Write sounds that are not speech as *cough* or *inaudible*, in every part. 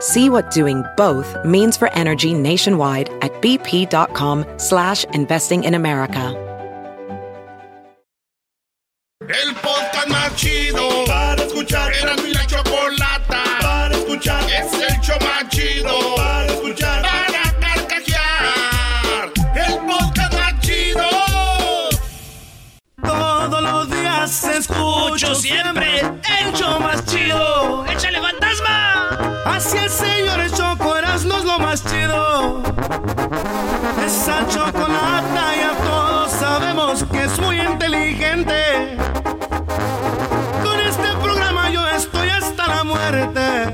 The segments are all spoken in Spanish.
See what doing both means for energy nationwide at bp.com slash investing in America. El podcast más chido para escuchar. Era mi la chocolata para escuchar. Es el show más chido para escuchar. Para carcajear. El podcast más chido. Todos los días escucho siempre el más chido. ¡Échale fantasma! Así es, señores, Choco Erasmo es lo más chido. Esa chocolata ya todos sabemos que es muy inteligente. Con este programa yo estoy hasta la muerte.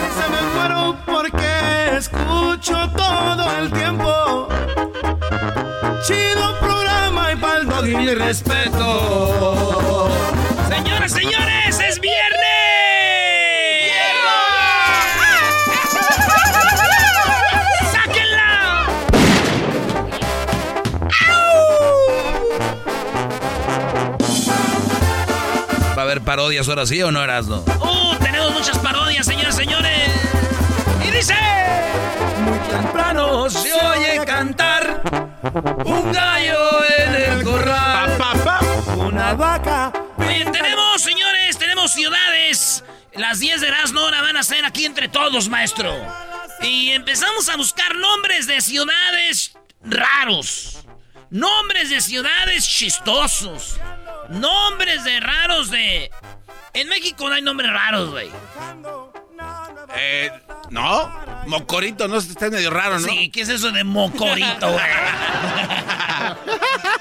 Risa me muero porque escucho todo el tiempo. Chido programa y pa'l y mi respeto. Señoras, señores, es viernes. ¡Sáquenla! ¿Va a haber parodias ahora sí o no, Erasno? ¡Uh! Tenemos muchas parodias, señores, señores. Y dice: Muy temprano se oye cantar un gallo en el corral. Una vaca. Ciudades. Las 10 de Erasmo ahora van a ser aquí entre todos, maestro. Y empezamos a buscar nombres de ciudades raros. Nombres de ciudades chistosos. Nombres de raros de... En México no hay nombres raros, güey. Eh, no, Mocorito, no, está medio raro, ¿no? Sí, ¿qué es eso de mocorito, güey? *laughs*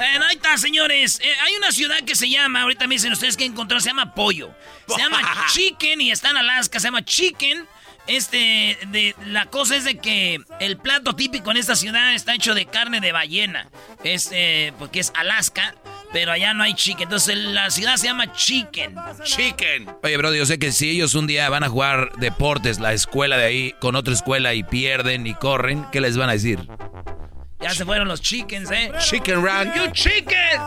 bueno, ahí está, señores. Eh, hay una ciudad que se llama, ahorita me dicen ustedes que encontró, se llama Pollo. Se llama *laughs* Chicken y está en Alaska, se llama Chicken. Este, de, la cosa es de que el plato típico en esta ciudad está hecho de carne de ballena. Es, eh, porque es Alaska, pero allá no hay chicken. Entonces la ciudad se llama Chicken. Chicken. Oye, bro, yo sé que si ellos un día van a jugar deportes, la escuela de ahí, con otra escuela y pierden y corren, ¿qué les van a decir? Ya se fueron los chickens, ¿eh? Chicken run. You chicken.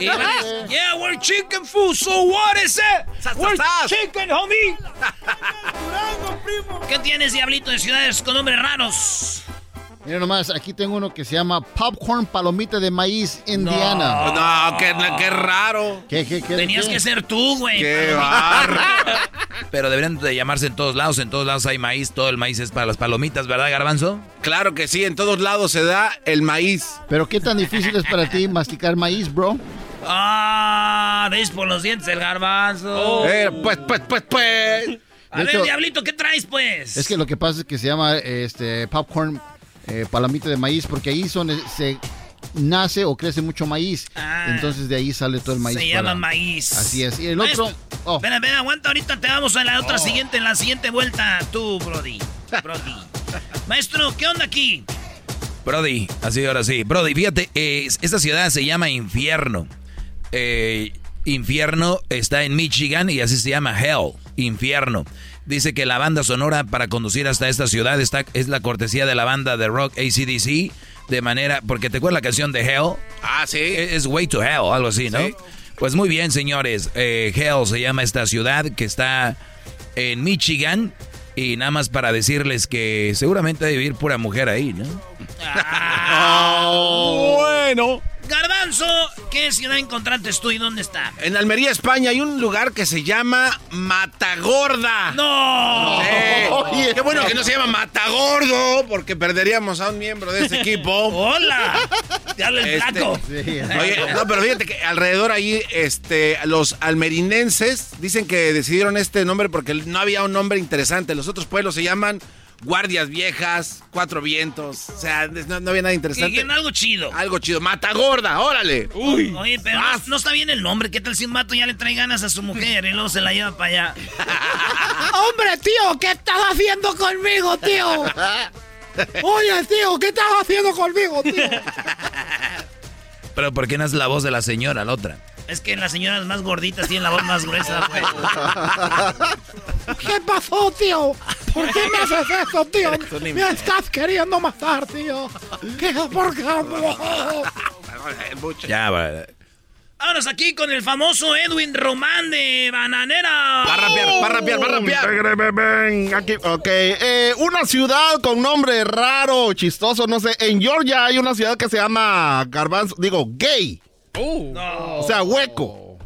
Y van a decir, yeah, we're chicken food. So what is it? We're chicken, homie. *laughs* ¿Qué tienes, diablito, de ciudades con nombres raros? Mira nomás, aquí tengo uno que se llama Popcorn Palomita de Maíz, Indiana. No, qué, qué raro. ¿Qué, qué, qué? Tenías qué? que ser tú, güey. Qué barro. *laughs* Pero deberían de llamarse en todos lados, en todos lados hay maíz, todo el maíz es para las palomitas, ¿verdad, Garbanzo? Claro que sí, en todos lados se da el maíz. Pero qué tan difícil es para ti masticar maíz, bro. Ah, ves por los dientes el garbanzo. Eh, pues, pues, pues, pues. A de ver, hecho- diablito, ¿qué traes, pues? Es que lo que pasa es que se llama este popcorn eh, palomita de maíz porque ahí son se nace o crece mucho maíz. Ah. Entonces de ahí sale todo el maíz. Se para- llama maíz. Así es. Y el Maestro, otro. oh, Espera, espera, aguanta, ahorita te vamos a la otra siguiente, en la siguiente vuelta, tú, Brody. *laughs* Brody. Maestro, ¿qué onda aquí? Brody, así ahora sí. Brody, fíjate, eh, esta ciudad se llama Infierno. Eh, infierno está en Michigan y así se llama Hell, Infierno. Dice que la banda sonora para conducir hasta esta ciudad está, es la cortesía de la banda de rock ACDC. De manera, porque te acuerdas la canción de Hell, Ah, sí. es es Way to Hell, algo así, ¿no? Sí. Pues muy bien, señores. Eh, Hell se llama esta ciudad que está en Michigan. Y nada más para decirles que seguramente debe vivir pura mujer ahí, ¿no? *laughs* Bueno. Garbanzo, ¿qué ciudad encontraste tú y dónde está? En Almería, España, hay un lugar que se llama Matagorda. ¡No! Sí. Qué bueno que no se llama Matagordo, porque perderíamos a un miembro de ese equipo. *laughs* ¡Hola! ¡Ya el Este, flaco! Oye, no, pero fíjate que alrededor ahí, este, los almerinenses dicen que decidieron este nombre porque no había un nombre interesante. Los otros pueblos se llaman Guardias Viejas, Cuatro Vientos. O sea, no, no había nada interesante. quieren algo chido. Algo chido. Matagorda, órale. Uy. Oye, pero no, no está bien el nombre. ¿Qué tal si un vato ya le trae ganas a su mujer y luego se la lleva para allá? *laughs* Hombre, tío, ¿qué estás haciendo conmigo, tío? *laughs* Oye, tío, ¿qué estás haciendo conmigo, tío? *laughs* Pero ¿por qué no es la voz de la señora, la otra? Es que las señoras más gorditas tienen la voz más gruesa, güey. ¿Qué pasó, tío? ¿Por qué me haces eso, tío? Me estás queriendo matar, tío. ¿Qué? ¿Por qué? Ya, va. Vámonos aquí con el famoso Edwin Román de Bananera. Va a rapear, va a rapear, va a rapear. Ven, aquí, ok. Eh, una ciudad con nombre raro, chistoso, no sé. En Georgia hay una ciudad que se llama Garbanzo, digo, gay. O sea, hueco.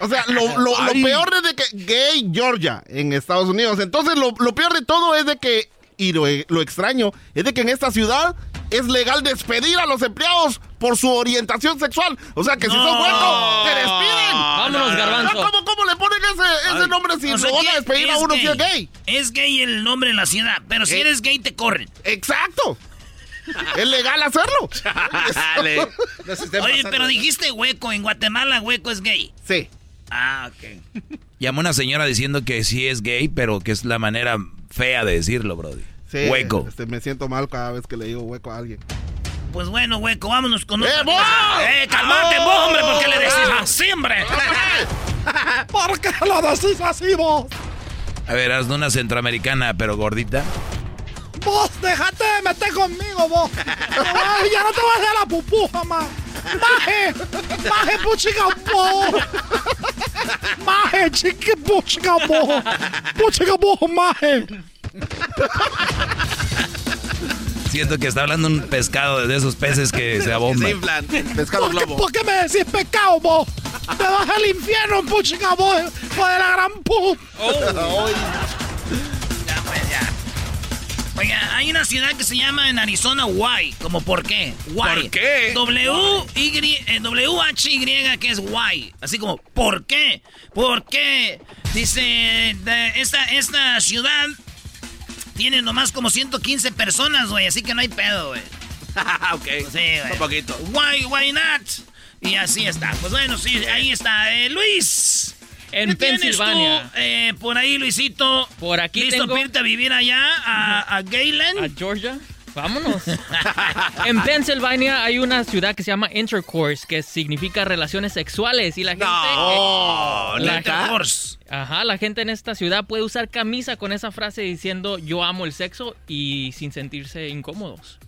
O sea, lo, lo- lo peor es de que gay Georgia en Estados Unidos. Entonces, lo, lo peor de todo es de que, y lo, lo extraño, es de que en esta ciudad es legal despedir a los empleados por su orientación sexual. O sea, que si son huecos, te despiden. Vámonos, Garbanzo. ¿Cómo, cómo le ponen ese, ese nombre si O sea, lo van a despedir a uno si es gay? Es gay el nombre en la ciudad, pero si Gay. eres gay te corren. Exacto. es legal hacerlo. Dale. No se Oye, pero dijiste hueco. En Guatemala hueco es gay. Sí. Ah, ok. Llamó una señora diciendo que sí es gay, pero que es la manera fea de decirlo, Brody. Sí, Hueco. este, me siento mal cada vez que le digo hueco a alguien. Pues bueno, hueco, vámonos con ¡Eh, otra vos! ¡Eh, calmate, ¡Oh! vos, hombre! ¿Por qué le decís así, hombre? *laughs* ¿Por qué lo decís así, vos? A ver, hazme una centroamericana, pero gordita. Vos, déjate de meter conmigo, vos. Ay, ya no te voy a hacer la pupuja, man. Maje, maje, puchica, vos. Maje, chique. Puchica, vos, maje. Siento que está hablando un pescado de esos peces que se *laughs* Se abomban. inflan. *laughs* Pescado ¿Por qué, globo. por qué me decís pecado, vos? Te vas al infierno, puchica, vos. Hijo de la gran puta. Ya, pues, ya. Oiga, hay una ciudad que se llama en Arizona Why. ¿Como por qué? Why. ¿Por qué? W Y eh, W H Y que es Why. Así como ¿por qué? ¿Por qué? Dice de- esta esta ciudad tiene nomás como 115 personas, güey, así que no hay pedo, güey. *laughs* ok. Sí, güey. Un poquito. Why why not? Y así está. Pues bueno, sí, ahí está. Eh, Luis. En ¿qué tienes Pensilvania. tú, eh, por ahí, Luisito. Por aquí ¿Listo tengo- para irte a vivir allá, a, a Gayland? ¿A Georgia? Vámonos. *laughs* en Pensilvania hay una ciudad que se llama Intercourse, que significa relaciones sexuales. Y la gente. No, la- Intercourse. Ajá, la gente en esta ciudad puede usar camisa con esa frase diciendo yo amo el sexo y sin sentirse incómodos.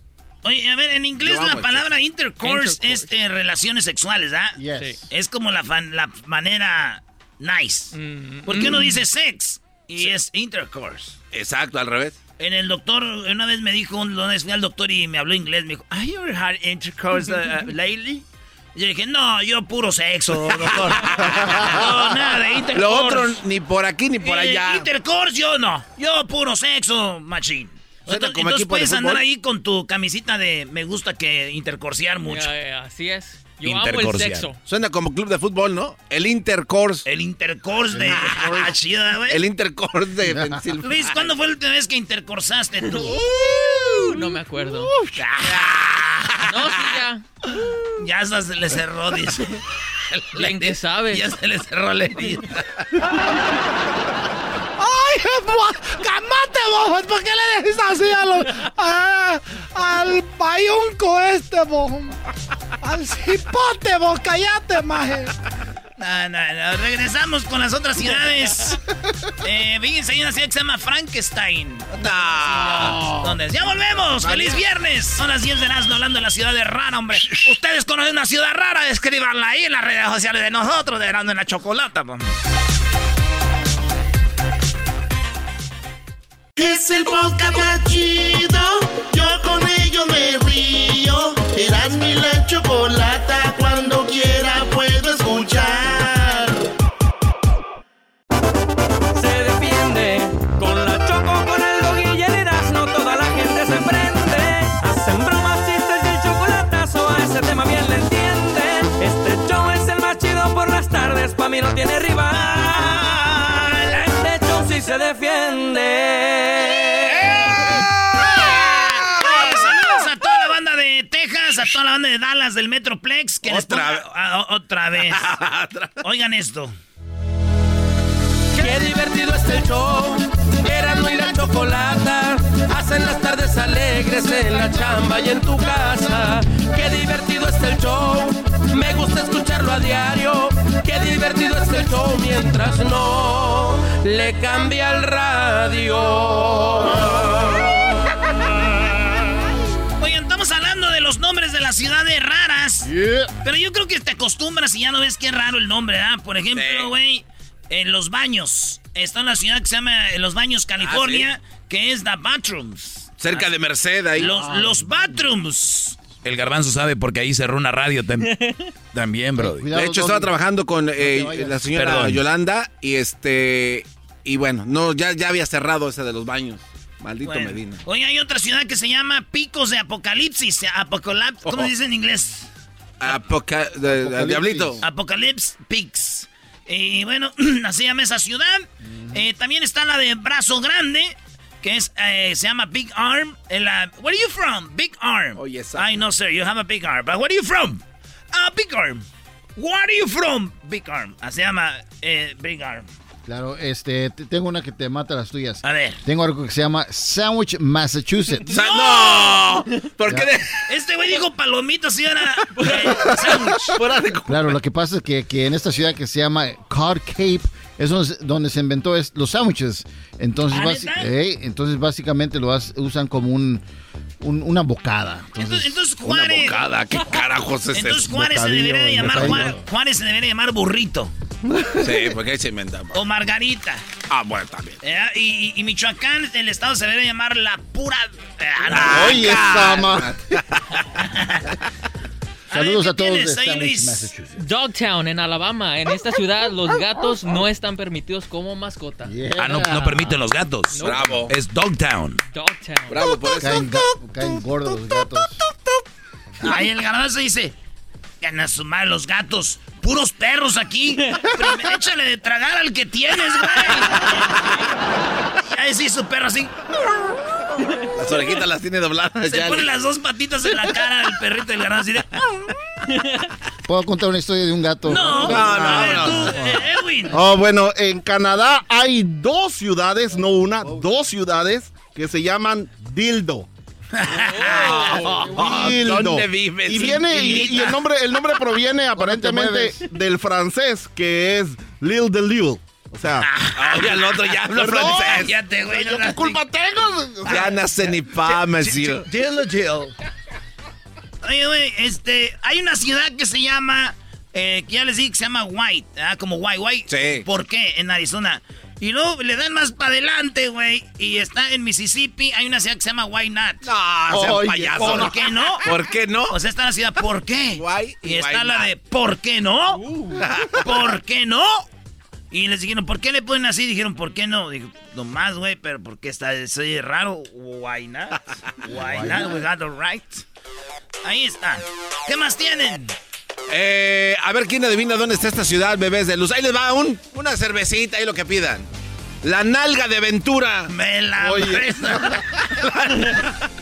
Oye, a ver, en inglés la palabra intercourse, Intercourse. es eh, relaciones sexuales, ¿ah? Yes. Sí. Es como la, fan- la manera nice. Mm, Porque uno dice sex y es intercourse. Exacto, al revés. En el doctor, una vez me dijo, una vez fui al doctor y me habló inglés, me dijo, ¿Have you ever had intercourse uh, uh, lately? Y yo dije, no, yo puro sexo, doctor. *laughs* no, nada de intercourse. Lo otro, ni por aquí ni por Eh, allá. Intercourse yo no. Yo puro sexo, machín. Entonces, entonces puedes andar ahí con tu camisita de me gusta que intercorsear mucho. Eh, así es. Yo amo el sexo. Suena como club de fútbol, ¿no? El Intercourse. El intercourse de... Ah, chida, güey. El Intercourse de Pensilvania. *laughs* Luis, ¿cuándo fue la última vez que intercorsaste tú? No me acuerdo. Ah, *laughs* No, sí, ya. ya hasta se le cerró, dice. *laughs* Que sabe. Ya se le cerró la herida. ¡Ay, vos! ¡Cámate, vos! ¿Por qué le decís así a los, a- al payunco este, vos? Al cipote, vos, cállate, maje. No, no, no. Regresamos con las otras ciudades. *laughs* Eh, fíjense, hay una ciudad que se llama Frankenstein. No. ¿Dónde? ¡Ya volvemos! ¡Feliz viernes! Son las 10 de Erasmo hablando de la ciudad de rara, hombre. Ustedes conocen una ciudad rara, escríbanla ahí en las redes sociales de nosotros, de Erasmo en la Chocolata. pues. Es el podcast más chido. Yo con ello me río. Eras mi la chocolata cuando quiera se defiende. Oye, Saludos a toda la banda de Texas, a toda la banda de Dallas del Metroplex. Que les Otra ponga- o- otra vez. *laughs* Oigan esto. Qué divertido es el show. Erasmo y la chocolata. Hacen las tardes alegres en la chamba y en tu casa. Qué divertido es el show. Me gusta escucharlo a diario. Qué divertido es el show mientras no le cambia el radio. Oigan, estamos hablando de los nombres de las ciudades raras. Pero yo creo que te acostumbras y ya no ves qué raro el nombre, ¿ah? Por ejemplo, güey, en Los Baños. Está una ciudad que se llama en Los Baños, California, que es The Bathrooms. Cerca de Merced ahí. Los, los Bathrooms. El garbanzo sabe porque ahí cerró una radio tam- *laughs* también, bro. De hecho, estaba trabajando con eh, la señora Perdón. Yolanda y este. Y bueno, no, ya, ya había cerrado ese de los baños. Maldito Bueno. Medina. Oye, hay otra ciudad que se llama Picos de Apocalipsis. Apocalip- ¿Cómo Oh. se dice en inglés? Apoca- Diablito. Apocalypse Peaks. Y bueno, *clears throat* así llama esa ciudad. Eh, también está la de Brazo Grande, que es, eh, se llama Big Arm. En la, where are you from? Big Arm. Oh, yes, I know, sir, you have a big arm. But where are you from? Ah, Big Arm. Where are you from? Big Arm. Así llama eh, Big Arm. Claro, este, te- tengo una que te mata las tuyas. A ver. Tengo algo que se llama Sandwich, Massachusetts. ¡No! ¿Por qué? Este güey dijo palomito, señora. Eh, sándwich. Claro, lo que pasa es que, que en esta ciudad que se llama Cod Cape es donde, se inventó es, los sándwiches. Entonces, eh, entonces básicamente lo has- usan como un, un- una bocada. Entonces, entonces Juárez. ¿Qué carajos es Entonces? Juárez se debería de llamar Juárez se debería llamar burrito. Sí, porque ahí se inventaba. O Margarita. Ah, bueno, también. ¿eh? Y, y- y Michoacán, el estado se debería llamar la pura. Ah, Oye, Sama. Saludos a, todos de tienes ahí, Sandwich, Luis? Massachusetts. Dogtown, en Alabama. En esta ciudad, los gatos no están permitidos como mascota. Ah, no, no permiten los gatos. No. Bravo. Es Dogtown. Dogtown. Bravo por eso. Caen, gordos los gatos. Ahí el garbanzo dice: Gana su madre los gatos. Puros perros aquí. Primero, *laughs* échale de tragar al que tienes, güey. Ahí sí, su perro así. Las orejitas las tiene dobladas Se ya. pone las dos patitas en la cara del perrito del garbanzo. Así de, ¿Puedo contar una historia de un gato? no, No, a ver, no, tú, no. eh, Edwin. Oh, bueno, en Canadá hay dos ciudades, no una, dos ciudades que se llaman Dildo. Dildo. ¿Dónde vives, Y viene y, y el nombre el nombre proviene aparentemente del francés que es Lil de Lille. O sea, Oye, el otro ya habla francés. Ya te, güey. no ¿qué culpa tengo? Ya nace ni pa, monsieur. Oye, güey, este, hay una ciudad que se llama, eh, que ya les dije que se llama White, ¿ah? como White, White. Sí. ¿Por qué? En Arizona. Y luego le dan más para adelante, güey, y está en Mississippi, hay una ciudad que se llama White Not. No, sea Oye, payaso. ¿Por qué no? ¿Por qué no? O sea, está la ciudad, ¿por qué? Why y está why la not? de, ¿por qué no? *laughs* ¿Por qué no? Y les dijeron, ¿por qué le ponen así? Dijeron, ¿por qué no? Dijo, nomás, güey, pero porque está, soy raro. Why not? *laughs* Why not? We got the right. Ahí está. ¿Qué más tienen? Eh, a ver quién adivina dónde está esta ciudad, bebés de luz. Ahí les va un, una cervecita, ahí lo que pidan. La nalga de Ventura. Me la Oye. *laughs*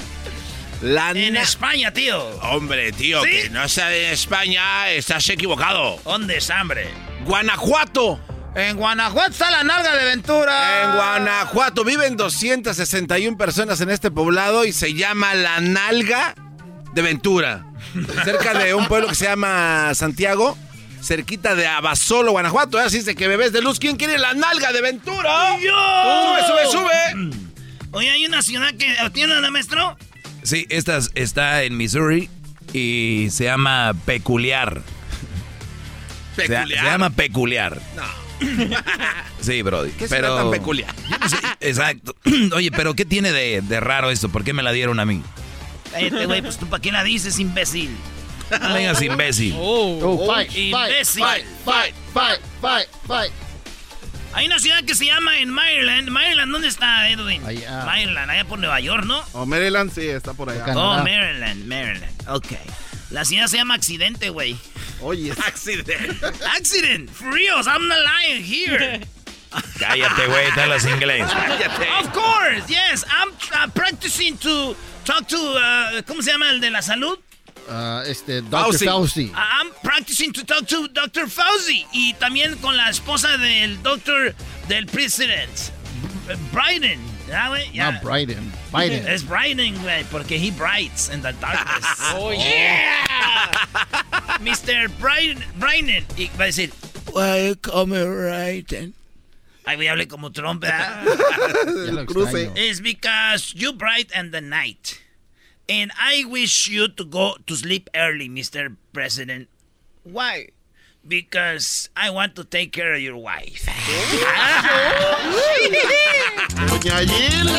La En España, tío. Hombre, tío, ¿Sí? que no sea en España, estás equivocado. ¿Dónde es hambre? Guanajuato. En Guanajuato está la nalga de Ventura. En Guanajuato viven 261 personas en este poblado y se llama La Nalga de Ventura. Cerca de un pueblo que se llama Santiago, cerquita de Abasolo, Guanajuato. ¿eh? Así es de que bebés de luz, ¿quién quiere la nalga de Ventura? ¡Yo! Sube, sube, sube. Oye, hay una ciudad que... ¿Tiene una, maestro? Sí, esta es- está en Missouri y se llama Peculiar. Se- Se, Peculiar. llama Peculiar. *laughs* Sí, Brody. ¿Qué pero... tan peculiar? No exacto. *clears throat* Oye, pero ¿qué tiene de, de raro esto? ¿Por qué me la dieron a mí? Este güey, pues tú para qué la dices, imbécil. No me digas imbécil. Oh. Oh, fight, fight, imbécil. fight, fight, fight, fight, fight. Hay una ciudad que se llama en Maryland. Maryland, ¿dónde está, Edwin? Allá. Maryland, allá por Nueva York, ¿no? oh, Maryland sí está por allá. Oh. Maryland, Maryland. Ok. La ciudad se llama Accidente, güey. Oye. *laughs* Accident. Accident. For reals, I'm not lying here. *laughs* Cállate, güey, te hablas inglés. Of course, yes. I'm uh, practicing to talk to, uh, ¿cómo se llama el de la salud? Ah, este, Dr. Fauci. Fauci. I'm practicing to talk to Dr. Fauci. Y también con la esposa del doctor del president, Biden. ¿Ya, güey? Ya. Not Biden. Biden. Es Biden, güey, porque he brights in the darkness. *laughs* Oh, yeah. Mr. Biden, Biden. Y va a decir, welcome, Biden. Ay, güey, hable como Trump, Cruce. It's because you bright and the night. And I wish you to go to sleep early, Mr. President. Why? Because I want to take care of your wife. Doña Gil.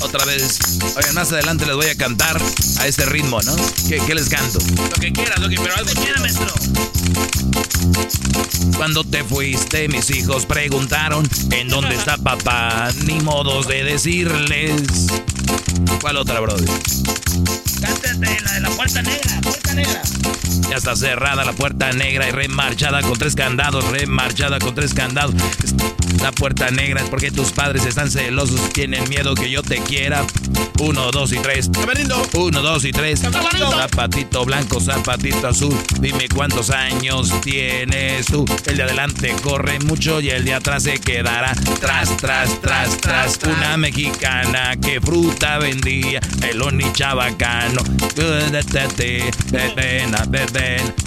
Otra vez. Oigan, más adelante les voy a cantar a este ritmo, ¿no? ¿Qué, qué les canto? Lo que quieras, lo que pero algo Mira, maestro. Cuando te fuiste, mis hijos preguntaron ¿En dónde está papá? Ni modos de decirles. ¿Cuál otra, brother? Cántate la de la puerta negra, puerta negra. Ya está cerrada la puerta negra y remarchada con tres candados, remarchada con tres candados. La puerta negra es porque tus padres están celosos, tienen miedo que yo te quiera. Uno, dos y tres. Uno, dos y tres. Zapatito blanco, zapatito azul. Dime cuántos años tienes tú. El de adelante corre mucho y el de atrás se quedará. Tras, tras, tras, tras. Una mexicana que fruta vendía. Melón y chabacano.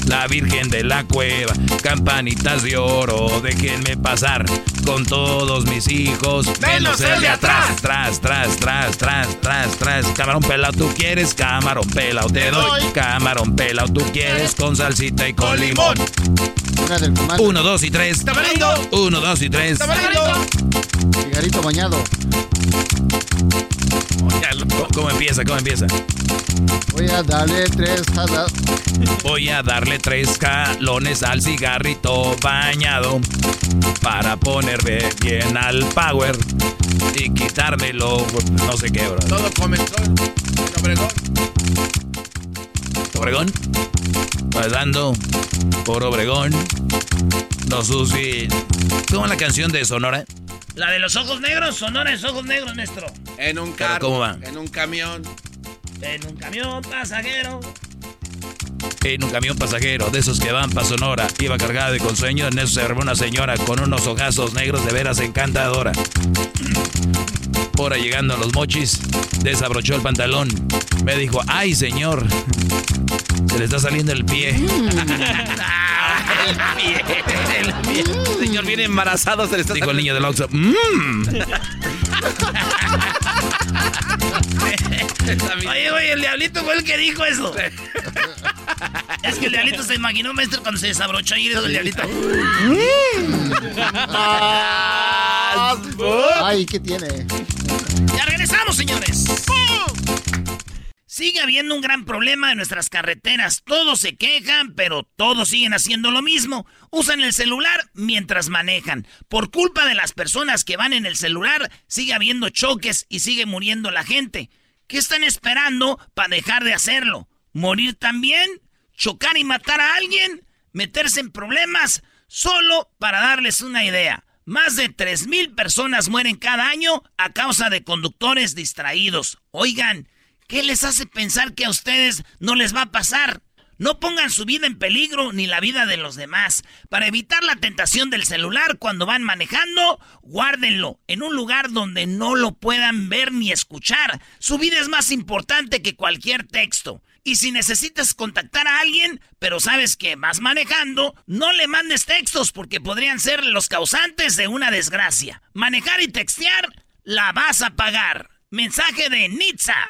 La virgen de la cueva. Campanitas de oro. Déjenme pasar con todos mis hijos. Menos el de atrás. Tras, tras, tras, tras, tras, tras. Camarón pelado, tú quieres. Camarón pelado, te doy. Camarón pelado, tú quieres. Con salsita y con limón. Una del comando. Uno, dos y tres. Tamarindo. Uno, dos y tres. Tamarindo. Cigarrito bañado. ¿Cómo, cómo empieza? ¿Cómo empieza? Voy a darle tres jadas. Voy a darle tres calones al cigarrito bañado para ponerme bien al power y quitármelo, no sé qué, bro. Todo comenzó en Obregón. Pasando por Obregón, no susi. ¿Cómo es la canción de Sonora? La de los ojos negros, sonora de ojos negros, maestro. En un carro. ¿cómo va? En un camión. En un camión pasajero. En un camión pasajero, de esos que van para Sonora, iba cargada de consueño, en eso se armó una señora con unos ojazos negros de veras encantadora. Ahí llegando a los mochis, desabrochó el pantalón. Me dijo, ay señor, se le está saliendo el pie. *laughs* el pie. El pie. Señor, viene embarazado. Se le está Dijo el niño del Oxxo, mmm. *laughs* Oye, güey, el diablito fue el que dijo eso. *laughs* es que el diablito se imaginó, maestro, cuando se desabrochó y dijo el diablito. Ay, ¿qué tiene? Ya regresamos, señores. Sigue habiendo un gran problema en nuestras carreteras. Todos se quejan, pero todos siguen haciendo lo mismo. Usan el celular mientras manejan. Por culpa de las personas que van en el celular, sigue habiendo choques y sigue muriendo la gente. ¿Qué están esperando para dejar de hacerlo? ¿Morir también? ¿Chocar y matar a alguien? ¿Meterse en problemas? Solo para darles una idea. Más de 3.000 personas mueren cada año a causa de conductores distraídos. Oigan, ¿qué les hace pensar que a ustedes no les va a pasar? No pongan su vida en peligro ni la vida de los demás. Para evitar la tentación del celular cuando van manejando, guárdenlo en un lugar donde no lo puedan ver ni escuchar. Su vida es más importante que cualquier texto. Y si necesitas contactar a alguien, pero sabes que vas manejando, no le mandes textos porque podrían ser los causantes de una desgracia. Manejar y textear, la vas a pagar. Mensaje de Nitza.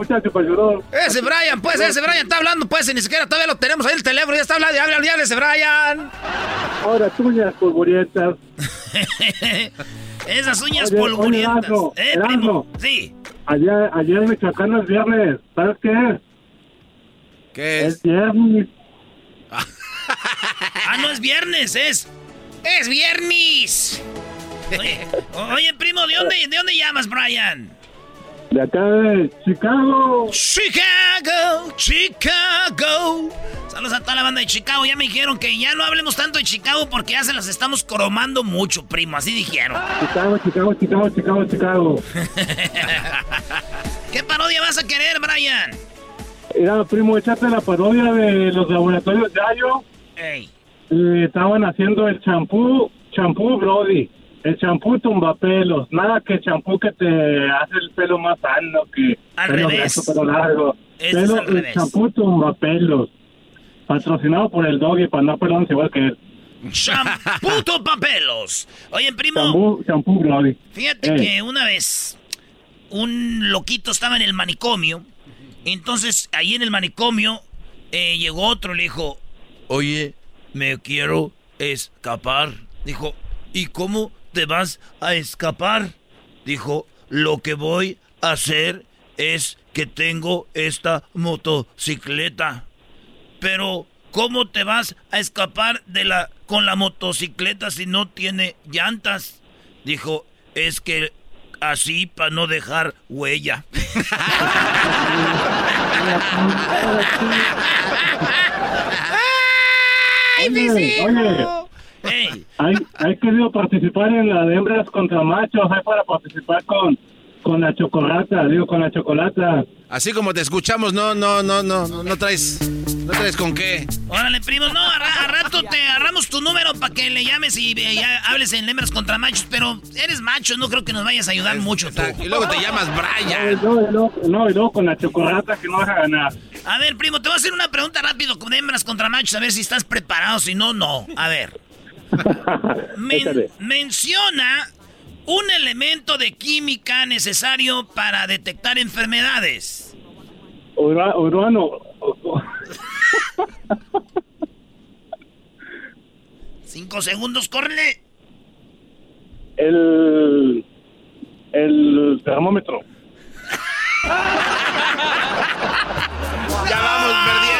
Muchacho para llorar. Ese Brian, pues, ese Brian está hablando, pues, y ni siquiera todavía lo tenemos ahí el teléfono, ya está hablando, ya habla, ya ese Brian. Ahora tuñas polvorientas. *laughs* Esas uñas Oye, oye, polvorientas. Erasmo, eh, Erasmo. Sí. Ayer, ayer en Michoacán es viernes. ¿Sabes qué es? ¿Qué es? viernes. *laughs* Ah, no es viernes, es. Es viernes. *laughs* Oye, oye, primo, ¿de dónde, ¿de dónde llamas, Brian? De acá de Chicago. Chicago, Chicago. Saludos a toda la banda de Chicago. Ya me dijeron que ya no hablemos tanto de Chicago porque ya se las estamos cromando mucho, primo. Así dijeron. Chicago, Chicago, Chicago, Chicago, Chicago. *laughs* ¿Qué parodia vas a querer, Brian? Era, primo, échate la parodia de los laboratorios Yayo. Ey. Eh, estaban haciendo el champú, champú Brody. El champú tumbapelos. Nada que champú que te hace el pelo más sano que Al pelo revés. pelo largo. Pelo- es al el champú tumbapelos. Patrocinado por el doggy para no pelonse igual que él. Champuto *laughs* papelos. Oye, primo, Champú, champú fíjate Ey. que una vez un loquito estaba en el manicomio. Entonces, ahí en el manicomio eh, llegó otro y le dijo, oye, me quiero escapar. Dijo, ¿y cómo te vas a escapar? Dijo, lo que voy a hacer es que tengo esta motocicleta. Pero, ¿cómo te vas a escapar de la con la motocicleta si no tiene llantas? Dijo, es que así para no dejar huella. *laughs* Oye, oye, hay, hay querido participar en la de hembras contra machos, hay para participar con, con la chocolata, digo, con la chocolata. Así como te escuchamos, no, no, no, no, no, no traes, no traes con qué. Órale, primo, no, a, ra- a rato te agarramos tu número para que le llames y eh, hables en hembras contra machos, pero eres macho, no creo que nos vayas a ayudar mucho tú. Y luego te llamas Brian. No, y luego, no, y luego con la chocolata que no vas a ganar. A ver, primo, te voy a hacer una pregunta rápido con hembras contra machos, a ver si estás preparado, si no, no. A ver. *laughs* Men- menciona un elemento de química necesario para detectar enfermedades. Ura- Cinco segundos, córrele. el, el termómetro. *laughs* Ya vamos perdiendo.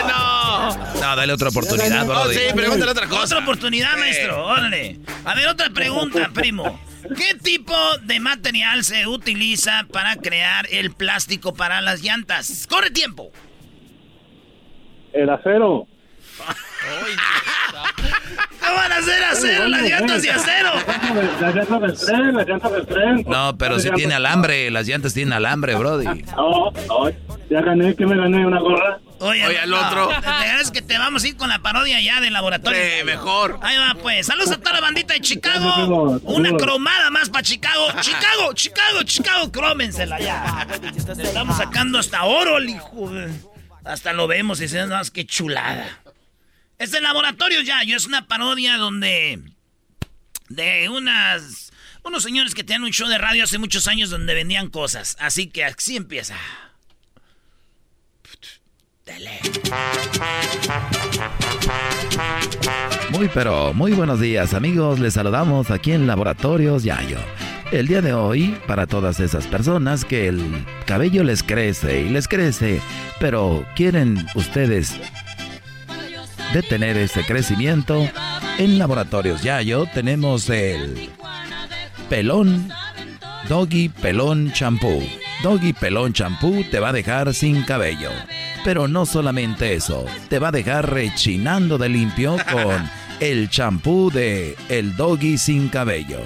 No, dale otra oportunidad, No, Brody. sí, pregúntale otra cosa. Otra oportunidad, maestro, órale. A ver, otra pregunta, primo. ¿Qué tipo de material se utiliza para crear el plástico para las llantas? ¡Corre tiempo! El acero. *laughs* ¿Cómo van a hacer acero? Las llantas de acero. *laughs* Las llantas del tren, las llantas del tren. No, pero Las sí tiene alambre. Las llantas tienen alambre, Brody. No, no, ya gané, que me gané una gorra. Oye, Oye, al no, otro. De verdad es que te vamos a ir con la parodia ya del laboratorio. Sí, mejor. Ahí va, pues. Saludos a toda la bandita de Chicago. Una cromada más para Chicago. Chicago, Chicago, Chicago, crómensela ya. Le estamos sacando hasta oro, el hijo. Hasta lo vemos y se más que chulada. Es el laboratorio ya. Yo es una parodia donde. De unas. Unos señores que tenían un show de radio hace muchos años donde vendían cosas. Así que así empieza. Dale. Muy pero muy buenos días amigos, les saludamos aquí en Laboratorios Yayo. El día de hoy, para todas esas personas que el cabello les crece y les crece, pero quieren ustedes detener ese crecimiento, en Laboratorios Yayo tenemos el pelón Doggy Pelón Champú. Doggy Pelón Champú te va a dejar sin cabello. Pero no solamente eso, te va a dejar rechinando de limpio con *laughs* el champú de El Doggy sin cabello.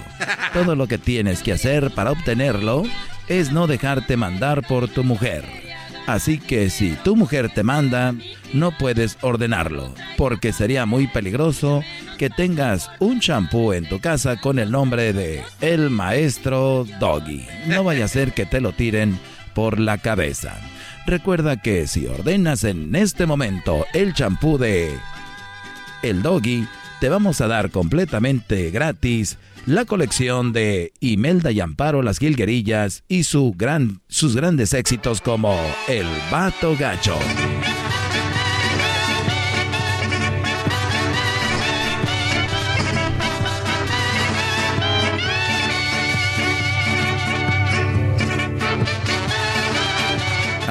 Todo lo que tienes que hacer para obtenerlo es no dejarte mandar por tu mujer. Así que si tu mujer te manda, no puedes ordenarlo, porque sería muy peligroso que tengas un champú en tu casa con el nombre de El Maestro Doggy. No vaya a ser que te lo tiren por la cabeza. Recuerda que si ordenas en este momento el champú de El Doggy, te vamos a dar completamente gratis la colección de Imelda y Amparo Las Gilguerillas y su gran, sus grandes éxitos como El Vato Gacho.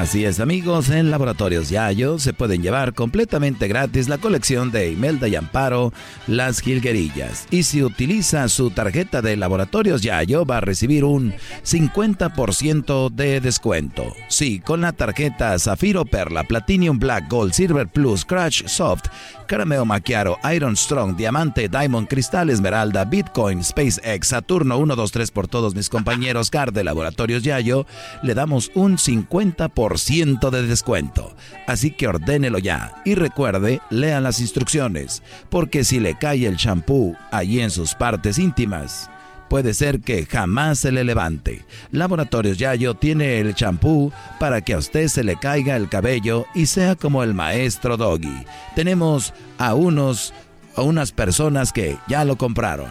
Así es amigos, en Laboratorios Yayo se pueden llevar completamente gratis la colección de Imelda y Amparo, Las Gilguerillas. Y si utiliza su tarjeta de Laboratorios Yayo va a recibir un 50% de descuento. Sí, con la tarjeta Zafiro Perla, Platinum Black Gold, Silver Plus, Crash Soft, Carameo Macchiaro, Iron Strong, Diamante, Diamond, Cristal Esmeralda, Bitcoin, SpaceX, Saturno 123 por todos mis compañeros CAR de Laboratorios Yayo, le damos un 50% de descuento. Así que ordénelo ya y recuerde, lea las instrucciones, porque si le cae el champú allí en sus partes íntimas, puede ser que jamás se le levante. Laboratorios Yayo tiene el champú para que a usted se le caiga el cabello y sea como el maestro Doggy. Tenemos a unos a unas personas que ya lo compraron.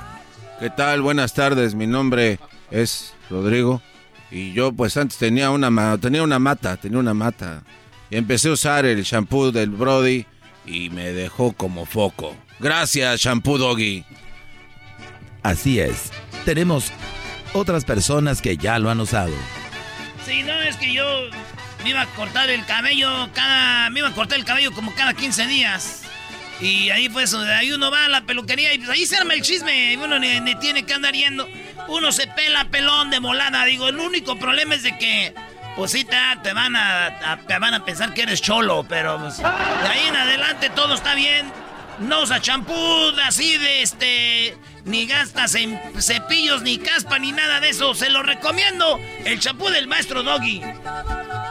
¿Qué tal? Buenas tardes. Mi nombre es Rodrigo y yo pues antes tenía una tenía una mata, tenía una mata. Y empecé a usar el shampoo del Brody y me dejó como foco. Gracias, shampoo Doggy. Así es tenemos otras personas que ya lo han usado. Sí, no, es que yo me iba a cortar el cabello cada... Me iba a cortar el cabello como cada 15 días. Y ahí pues, ahí uno va a la peluquería y pues ahí se arma el chisme. Uno ni, tiene que andar yendo. Uno se pela pelón de molada. Digo, el único problema es de que... Pues sí, te, van a, te van a pensar que eres cholo, pero pues, de ahí en adelante todo está bien. No usa champú así de este ni gastas en cepillos, ni caspa, ni nada de eso. Se lo recomiendo. El champú del maestro Doggy.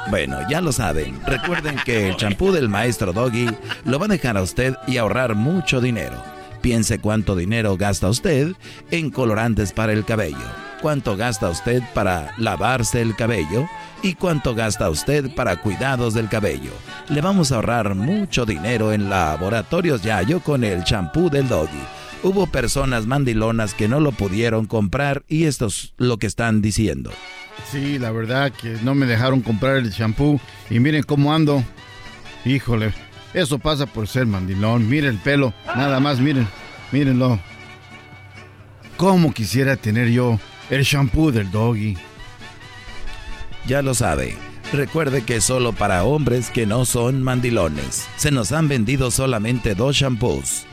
Bueno, ya lo saben. Recuerden que el *laughs* champú del maestro Doggy lo va a dejar a usted y ahorrar mucho dinero. Piense cuánto dinero gasta usted en colorantes para el cabello, cuánto gasta usted para lavarse el cabello y cuánto gasta usted para cuidados del cabello. Le vamos a ahorrar mucho dinero en Laboratorios Yayo con el champú del Doggy. Hubo personas mandilonas que no lo pudieron comprar y esto es lo que están diciendo. Sí, la verdad que no me dejaron comprar el champú y miren cómo ando. Híjole, eso pasa por ser mandilón. Miren el pelo, nada más, miren, mírenlo. ¿Cómo quisiera tener yo el champú del doggy? Ya lo sabe. Recuerde que solo para hombres que no son mandilones. Se nos han vendido solamente dos shampoos.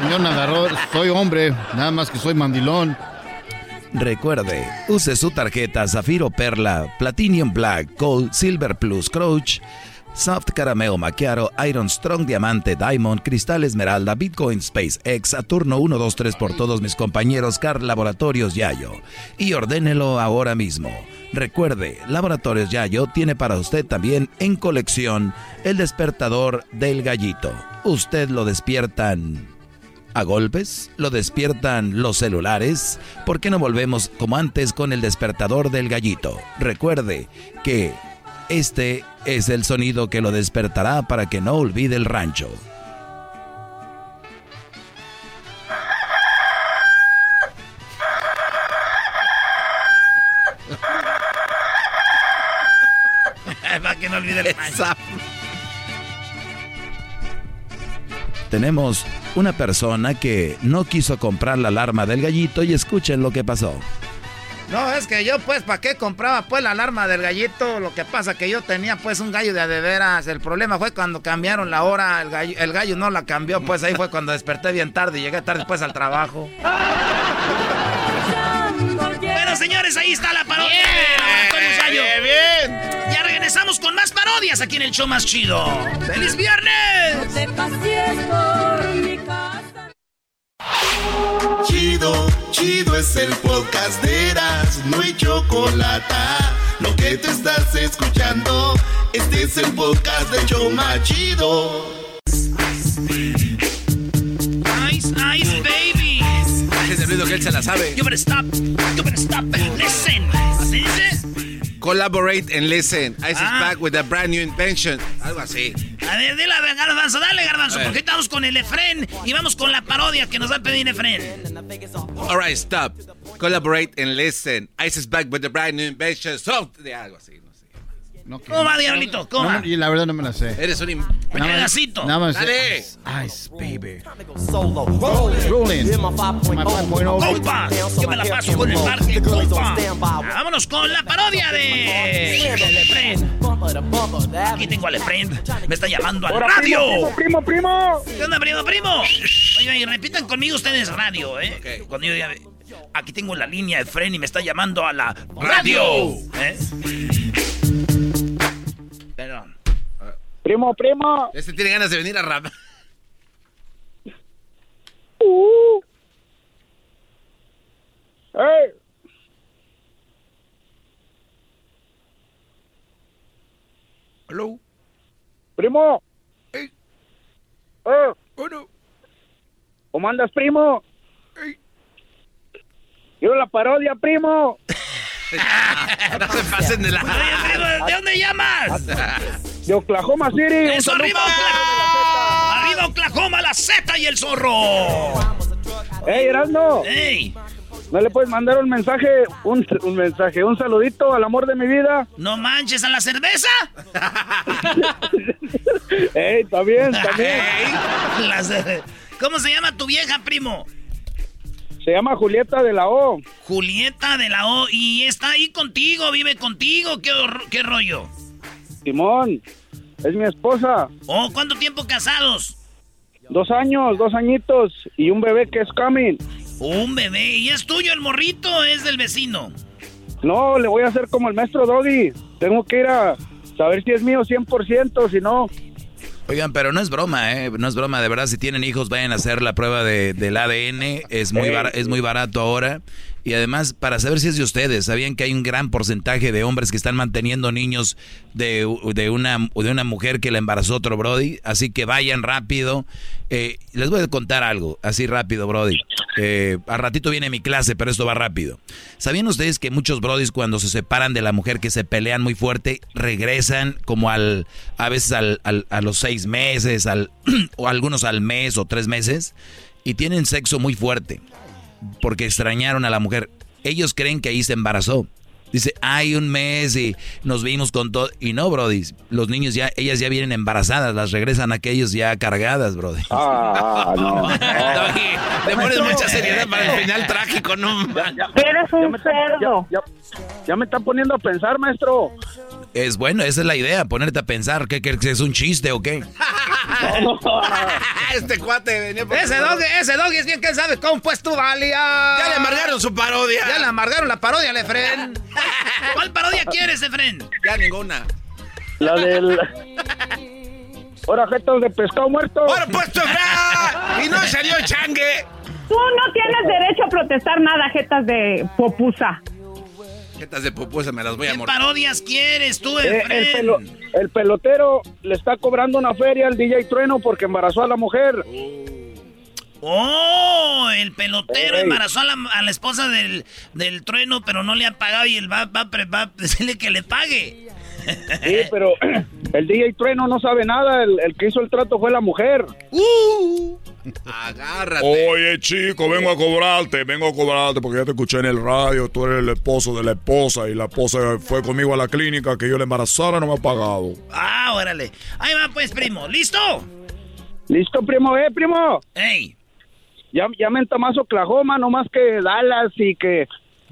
Señor, nadador, soy hombre, nada más que soy mandilón. Recuerde, use su tarjeta Zafiro Perla, Platinum Black, Gold, Silver Plus, Crouch, Soft Carameo Macchiaro, Iron Strong Diamante, Diamond, Cristal Esmeralda, Bitcoin Space X, Saturno 123 por todos mis compañeros Car Laboratorios Yayo. Y ordénelo ahora mismo. Recuerde, Laboratorios Yayo tiene para usted también en colección el despertador del gallito. Usted lo despiertan a golpes, lo despiertan los celulares. ¿Por qué no volvemos como antes con el despertador del gallito? Recuerde que este es el sonido que lo despertará para que no olvide el rancho. *laughs* para que no olvide el rancho. Tenemos una persona que no quiso comprar la alarma del gallito y escuchen lo que pasó. No, es que yo pues, ¿para qué compraba pues la alarma del gallito? Lo que pasa que yo tenía pues un gallo de adeveras. El problema fue cuando cambiaron la hora, el gallo, el gallo no la cambió, pues ahí fue cuando desperté bien tarde y llegué tarde después al trabajo. Bueno, señores, ahí está la parodia bien, bien, bien. Ya regresamos con más parodias aquí en el show más chido. ¡Feliz viernes! Chido, chido es el podcast de Eras, no hay chocolate. Lo que te estás escuchando, este es el podcast de Choma Chido. Ice, ice, baby. Es el ruido que él se la sabe. You better stop, you better stop, listen. ¿Así dice? Collaborate and listen. Ice is Ah. back with a brand new invention. Algo así. A ver, dile a Garbanzo, dale Garbanzo, porque estamos con el Efren y vamos con la parodia que nos va a pedir Efren. Alright, stop. Collaborate and listen. Ice is back with the brand new invention. So, de algo así. No, que- ¿Cómo va, Diablito? ¿Cómo No, va? y la verdad no me la sé. Eres un... im- Nada más- pedacito. Nada más. Dale. Ice, baby. Rolling. My 5.0. ¡Compa! Yo me la paso con el parque, compa. Vámonos con la parodia de... Aquí tengo al Efren. Me está llamando al radio. primo, primo, primo. ¿Qué onda, primo, primo? Oye, y repitan conmigo ustedes radio, ¿eh? Cuando yo diga, aquí tengo la línea de Fren y me está llamando a la radio. ¿eh? Perdón. Primo, primo. Este tiene ganas de venir a rap. Uh. Hey. Hello. Primo. Hey. Eh. Bueno. ¿Cómo andas, primo? Quiero la parodia, primo. No se pasen de la... Oye, ¿de dónde llamas? De Oklahoma City. ¡Eso, arriba, Oklahoma! ¡Arriba, Oklahoma, la Z y el zorro! Hey, Erasmo. ¡Ey! ¿No le puedes mandar un mensaje, un, un mensaje, un saludito al amor de mi vida? ¿No manches a la cerveza? *laughs* Ey, también, también. *laughs* ¿Cómo se llama tu vieja, primo? Se llama Julieta de la O. Julieta de la O. ¿Y está ahí contigo? ¿Vive contigo? ¿Qué, qué rollo? Simón, es mi esposa. Oh, ¿cuánto tiempo casados? Dos años, dos añitos y un bebé que es coming. Un bebé. ¿Y es tuyo el morrito o es del vecino? No, le voy a hacer como el maestro Doggy. Tengo que ir a saber si es mío 100%, si no... Oigan, pero no es broma, ¿eh? No es broma, de verdad, si tienen hijos, vayan a hacer la prueba de, del ADN, es muy, bar- es muy barato ahora. Y además, para saber si es de ustedes, ¿sabían que hay un gran porcentaje de hombres que están manteniendo niños de, de, una, de una mujer que la embarazó otro Brody? Así que vayan rápido. Eh, les voy a contar algo, así rápido, Brody. Eh, a ratito viene mi clase, pero esto va rápido. ¿Sabían ustedes que muchos Brodis cuando se separan de la mujer que se pelean muy fuerte, regresan como al, a veces al, al- a los seis meses, al, *clears throat* o algunos al mes o tres meses, y tienen sexo muy fuerte? Porque extrañaron a la mujer. Ellos creen que ahí se embarazó. Dice, hay un mes y nos vimos con todo. Y no, Brody. Los niños ya, ellas ya vienen embarazadas, las regresan aquellos ya cargadas, Brody. Ah, no. *laughs* Le pones mucha seriedad para el final trágico, no Eres un cerdo. Ya, ya me está poniendo a pensar, maestro. Es bueno, esa es la idea, ponerte a pensar que, que es un chiste o qué. *laughs* este cuate venía por... Ese doggy, ese doggy es bien que sabe cómo pues tú, Dalia. Ya le amargaron su parodia. Ya le amargaron la parodia, Lefren. *laughs* ¿Cuál parodia quieres, Efren? Ya ninguna. La del... Ahora, jetas de pescado muerto. ¡Ahora puesto! *laughs* Y no salió changue. Tú no tienes derecho a protestar nada, jetas de popusa. Jetas de pupusa me las voy a ¿Qué morder. parodias quieres tú, Eh, el, pelo- el pelotero le está cobrando una feria al DJ Trueno porque embarazó a la mujer. Oh, el pelotero Ey. embarazó a la, a la esposa del, del trueno, pero no le ha pagado y él va, va, a pre- va a decirle que le pague. Sí, pero *clears throat* el DJ Trueno no sabe nada. El, el que hizo el trato fue la mujer. Agárrate. Oye, chico, vengo a cobrarte, vengo a cobrarte porque ya te escuché en el radio, tú eres el esposo de la esposa y la esposa fue conmigo a la clínica que yo la embarazara, no me ha pagado. Ah, órale. Ahí va pues, primo. ¿Listo? ¿Listo, primo? ¿Eh, primo? ¡Ey! Ya, ya me más Oklahoma, no más que Dallas y que...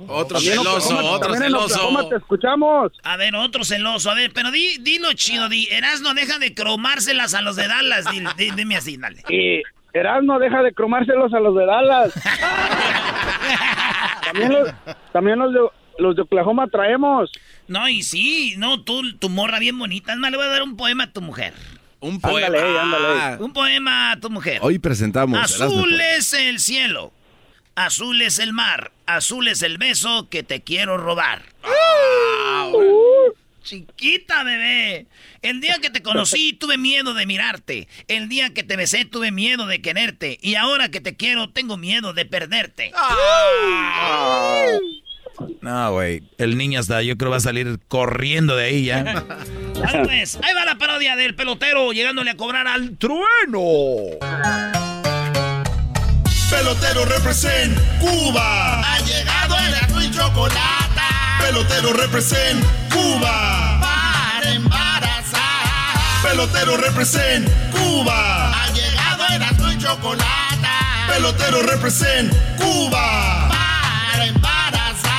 Otro También celoso, Oklahoma- otro celoso. Oklahoma te escuchamos. A ver, otro celoso. A ver, pero di, dilo chido, di. Erasno, deja de cromárselas a los de Dallas. Di, di- dime así, dale. Y Erasmo deja de cromárselos a los de Dallas. *laughs* también los, también los de, los de Oklahoma traemos. No, y sí, no, tú, tu morra bien bonita. Es más, le voy a dar un poema a tu mujer. Un Ándale, ándale. Un poema a tu mujer. Hoy presentamos. Azul Erasmo. es el cielo. Azul es el mar. Azul es el beso que te quiero robar. Chiquita bebé. El día que te conocí *laughs* tuve miedo de mirarte. El día que te besé tuve miedo de quererte. Y ahora que te quiero tengo miedo de perderte. No, güey. El niño hasta yo creo va a salir corriendo de ahí ya. *laughs* Vale, pues, ahí va la parodia del pelotero llegándole a cobrar al trueno. Pelotero represent Cuba. Ha llegado el y chocolate. Pelotero represent Cuba. Pelotero represent Cuba. Ha llegado el y chocolate. Pelotero represent Cuba. Para embarazar.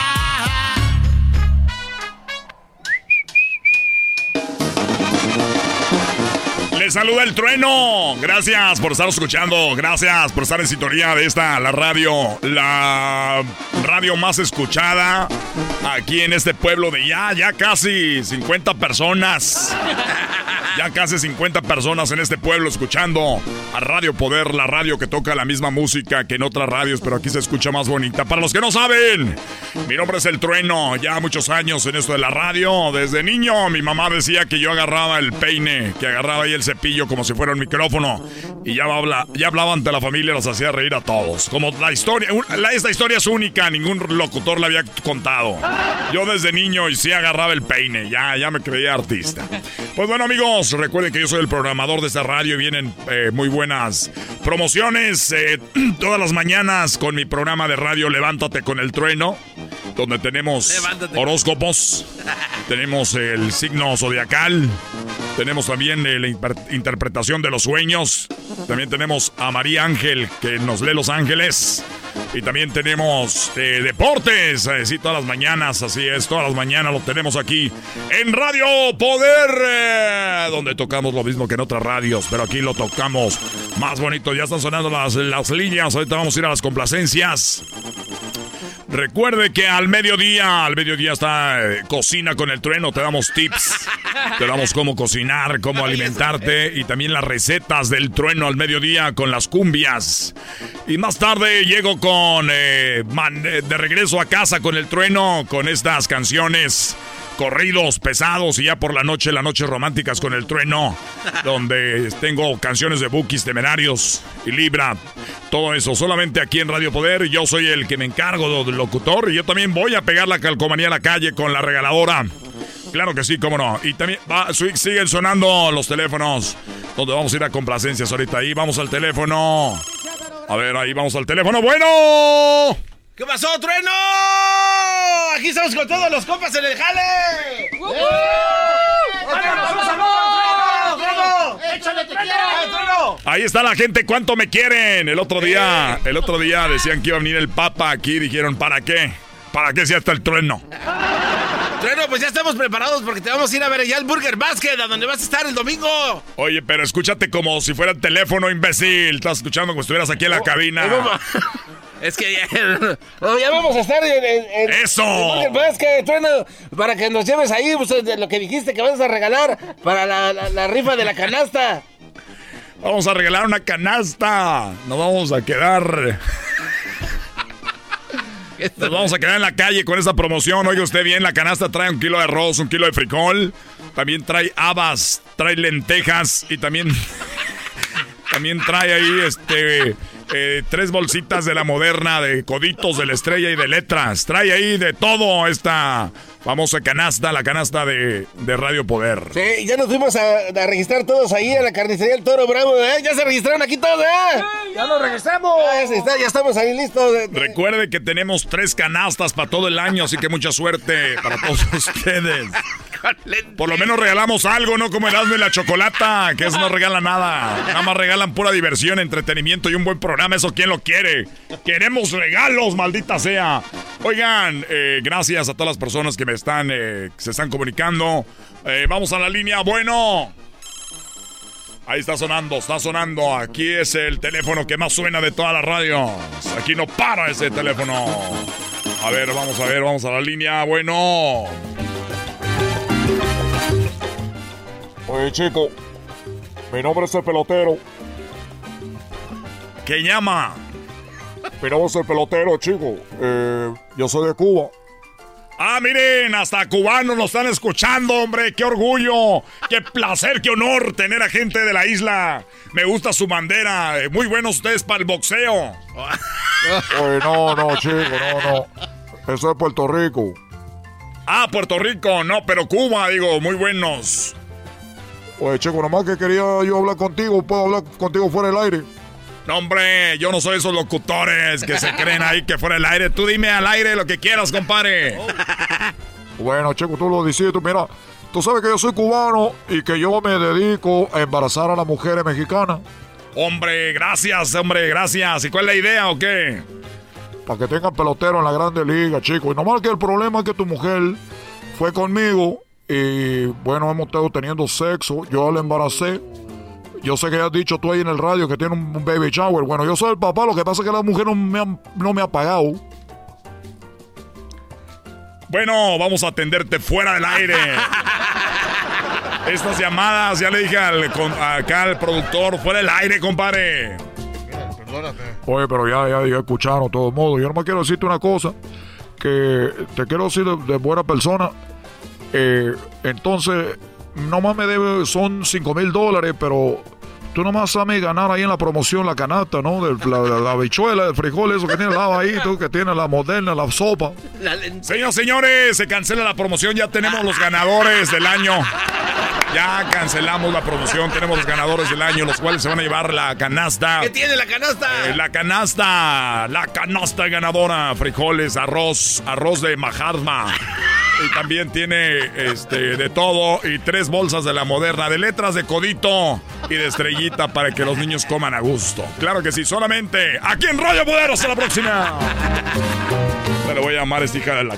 Les saluda el trueno. Gracias por estar escuchando. Gracias por estar en sintonía de esta, la radio. La radio más escuchada aquí en este pueblo de ya, ya casi 50 personas. Ya casi 50 personas en este pueblo escuchando a Radio Poder, la radio que toca la misma música que en otras radios, pero aquí se escucha más bonita. Para los que no saben, mi nombre es El Trueno, ya muchos años en esto de la radio. Desde niño mi mamá decía que yo agarraba el peine, que agarraba ahí el cepillo como si fuera un micrófono. Y ya, habla, ya hablaba ante la familia, los hacía reír a todos. Como la historia, esta historia es única, ningún locutor la había contado. Yo desde niño y sí agarraba el peine, ya, ya me creía artista. Pues bueno amigos, recuerden que yo soy el programador de esta radio y vienen eh, muy buenas promociones eh, *clears throat* todas las mañanas con mi programa de radio Levántate con el trueno, donde tenemos Levántate. horóscopos, *laughs* tenemos el signo zodiacal, tenemos también eh, la interpretación de los sueños, también tenemos a María Ángel que nos lee los ángeles. Y también tenemos eh, deportes, eh, sí, todas las mañanas, así es, todas las mañanas lo tenemos aquí en Radio Poder, eh, donde tocamos lo mismo que en otras radios, pero aquí lo tocamos más bonito. Ya están sonando las, las líneas, ahorita vamos a ir a las complacencias. Recuerde que al mediodía, al mediodía está eh, Cocina con el Trueno, te damos tips, te damos cómo cocinar, cómo alimentarte y también las recetas del trueno al mediodía con las cumbias. Y más tarde llego con eh, man- eh, de regreso a casa con el trueno, con estas canciones. Corridos pesados y ya por la noche, la noche románticas con el trueno, donde tengo canciones de Bookies temerarios y Libra, todo eso solamente aquí en Radio Poder. Yo soy el que me encargo del locutor y yo también voy a pegar la calcomanía a la calle con la regaladora. Claro que sí, cómo no. Y también va- siguen sonando los teléfonos, donde vamos a ir a complacencias ahorita. Ahí vamos al teléfono. A ver, ahí vamos al teléfono. Bueno. ¿Qué pasó, trueno? Aquí estamos con todos los compas en el jale. ¡Échale tequila! Ahí está la gente, ¿cuánto me quieren? El otro día, el otro día decían que iba a venir el Papa aquí, dijeron, ¿para qué? ¿Para qué si hasta el trueno? Trueno, pues ya estamos preparados porque te vamos a ir a ver allá al Burger Basket, a donde vas a estar el domingo. Oye, pero escúchate como si fuera el teléfono, imbécil. Estás escuchando como si estuvieras aquí en la cabina. Es que ya... *laughs* Ya vamos a estar en, ¡Eso! en Basket, trueno, para que nos lleves ahí, pues, lo que dijiste que vas a regalar para la, la- la rifa de la canasta. Vamos a regalar una canasta. Nos vamos a quedar. Nos vamos a quedar en la calle con esta promoción. Oiga usted bien, la canasta trae un kilo de arroz, un kilo de frijol. También trae habas, trae lentejas y también. *laughs* También trae ahí este. Eh, tres bolsitas de la moderna, de coditos de la estrella y de letras. Trae ahí de todo esta famosa canasta, la canasta de, de Radio Poder. Sí, ya nos fuimos a, a registrar todos ahí a la carnicería del Toro Bravo, ¿eh? Ya se registraron aquí todos, ¿eh? ¡Ya nos registramos! Ya, está- ya estamos ahí listos. Recuerde que tenemos tres canastas para todo el año, así que mucha suerte para todos *laughs* ustedes. Por lo menos regalamos algo, no como Erasmo y la Chocolata, que eso no regala nada. Nada más regalan pura diversión, entretenimiento y un buen programa. Eso quién lo quiere. Queremos regalos, maldita sea. Oigan, eh, gracias a todas las personas que me están, eh, se están comunicando. Eh, vamos a la línea. Bueno. Ahí está sonando, está sonando. Aquí es el teléfono que más suena de todas las radios. Aquí no para ese teléfono. A ver, vamos a ver, vamos a la línea. Bueno. Oye, chico, mi nombre es el pelotero. ¿Qué llama? Mi nombre es el pelotero, chico. Eh, yo soy de Cuba. Ah, miren, hasta cubanos nos están escuchando, hombre. ¡Qué orgullo! ¡Qué placer, qué honor tener a gente de la isla! Me gusta su bandera. Eh, Muy buenos ustedes para el boxeo. *laughs* Oye, no, no, chico, no, no. Eso es Puerto Rico. Ah, Puerto Rico, no, pero Cuba, digo, muy buenos. Oye, Checo, nomás que quería yo hablar contigo. ¿Puedo hablar contigo fuera del aire? No, hombre, yo no soy esos locutores que se creen ahí que fuera del aire. Tú dime al aire lo que quieras, compadre. *laughs* Bueno, Checo, tú lo dices, tú mira, tú sabes que yo soy cubano y que yo me dedico a embarazar a las mujeres mexicanas. Hombre, gracias, hombre, gracias. ¿Y cuál es la idea o qué? Para que tengan pelotero en la grande liga, chico. Y nomás que el problema es que tu mujer fue conmigo y bueno, hemos estado teniendo sexo. Yo la embaracé. Yo sé que has dicho tú ahí en el radio que tiene un baby shower. Bueno, yo soy el papá, lo que pasa es que la mujer no me ha, no me ha pagado. Bueno, vamos a atenderte fuera del aire. *laughs* Estas llamadas, ya le dije al, con- acá al productor, fuera del aire, compadre. Oye, pero ya, ya, ya escucharon, de todos modos. Yo nomás quiero decirte una cosa, que te quiero decir de, de buena persona. Eh, entonces, nomás me debe, son 5 mil dólares, pero tú nomás sabes ganar ahí en la promoción la canasta, ¿no? De la, la, la habichuela, el frijol, eso que tiene al lado ahí, tú que tiene la moderna, la sopa. Señoras señores, se cancela la promoción. Ya tenemos los ganadores del año. Ya cancelamos la promoción. Tenemos los ganadores del año, los cuales se van a llevar la canasta. ¿Qué tiene la canasta? Eh, la canasta, la canasta ganadora, frijoles, arroz, arroz de Mahatma. Y también tiene este de todo y tres bolsas de la moderna, de letras de codito y de estrellita para que los niños coman a gusto. Claro que sí, solamente aquí en Radio Poder. Hasta la próxima. Se le voy a llamar esta hija de la...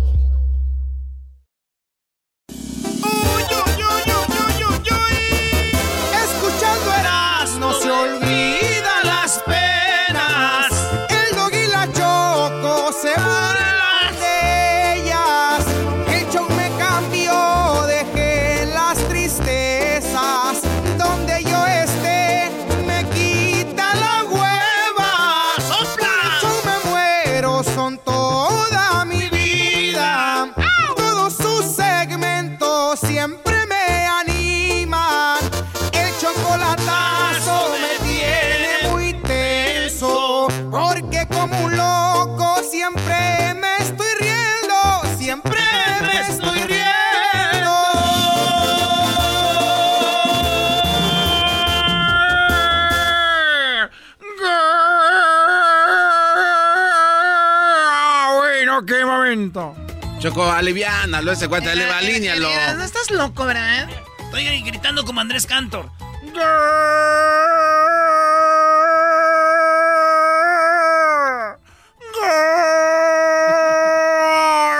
Choco, aliviánalo, ese cuate, le alíñalo. No estás loco, ¿verdad? Estoy gritando como Andrés Cantor.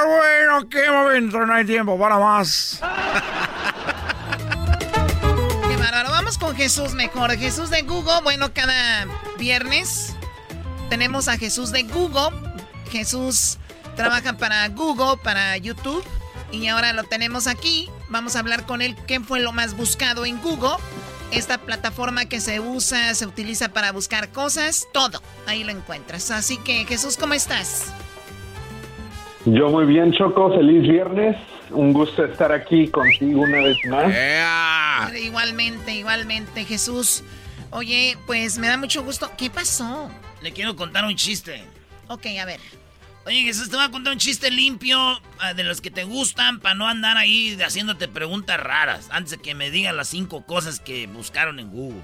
bueno, qué momento, no hay tiempo para más. Qué bárbaro. Vamos con Jesús mejor. Jesús de Google. Bueno, cada viernes tenemos a Jesús de Google. Jesús trabaja para Google, para YouTube. Y ahora lo tenemos aquí. Vamos a hablar con él. ¿Qué fue lo más buscado en Google? Esta plataforma que se usa, se utiliza para buscar cosas, todo. Ahí lo encuentras. Así que, Jesús, ¿cómo estás? Yo muy bien, Choco. Feliz viernes. Un gusto estar aquí contigo una vez más. Igualmente, igualmente, Jesús. Oye, pues me da mucho gusto. ¿Qué pasó? Le quiero contar un chiste. Ok, a ver. Oye, Jesús, te voy a contar un chiste limpio ah, de los que te gustan para no andar ahí haciéndote preguntas raras antes de que me digan las cinco cosas que buscaron en Google.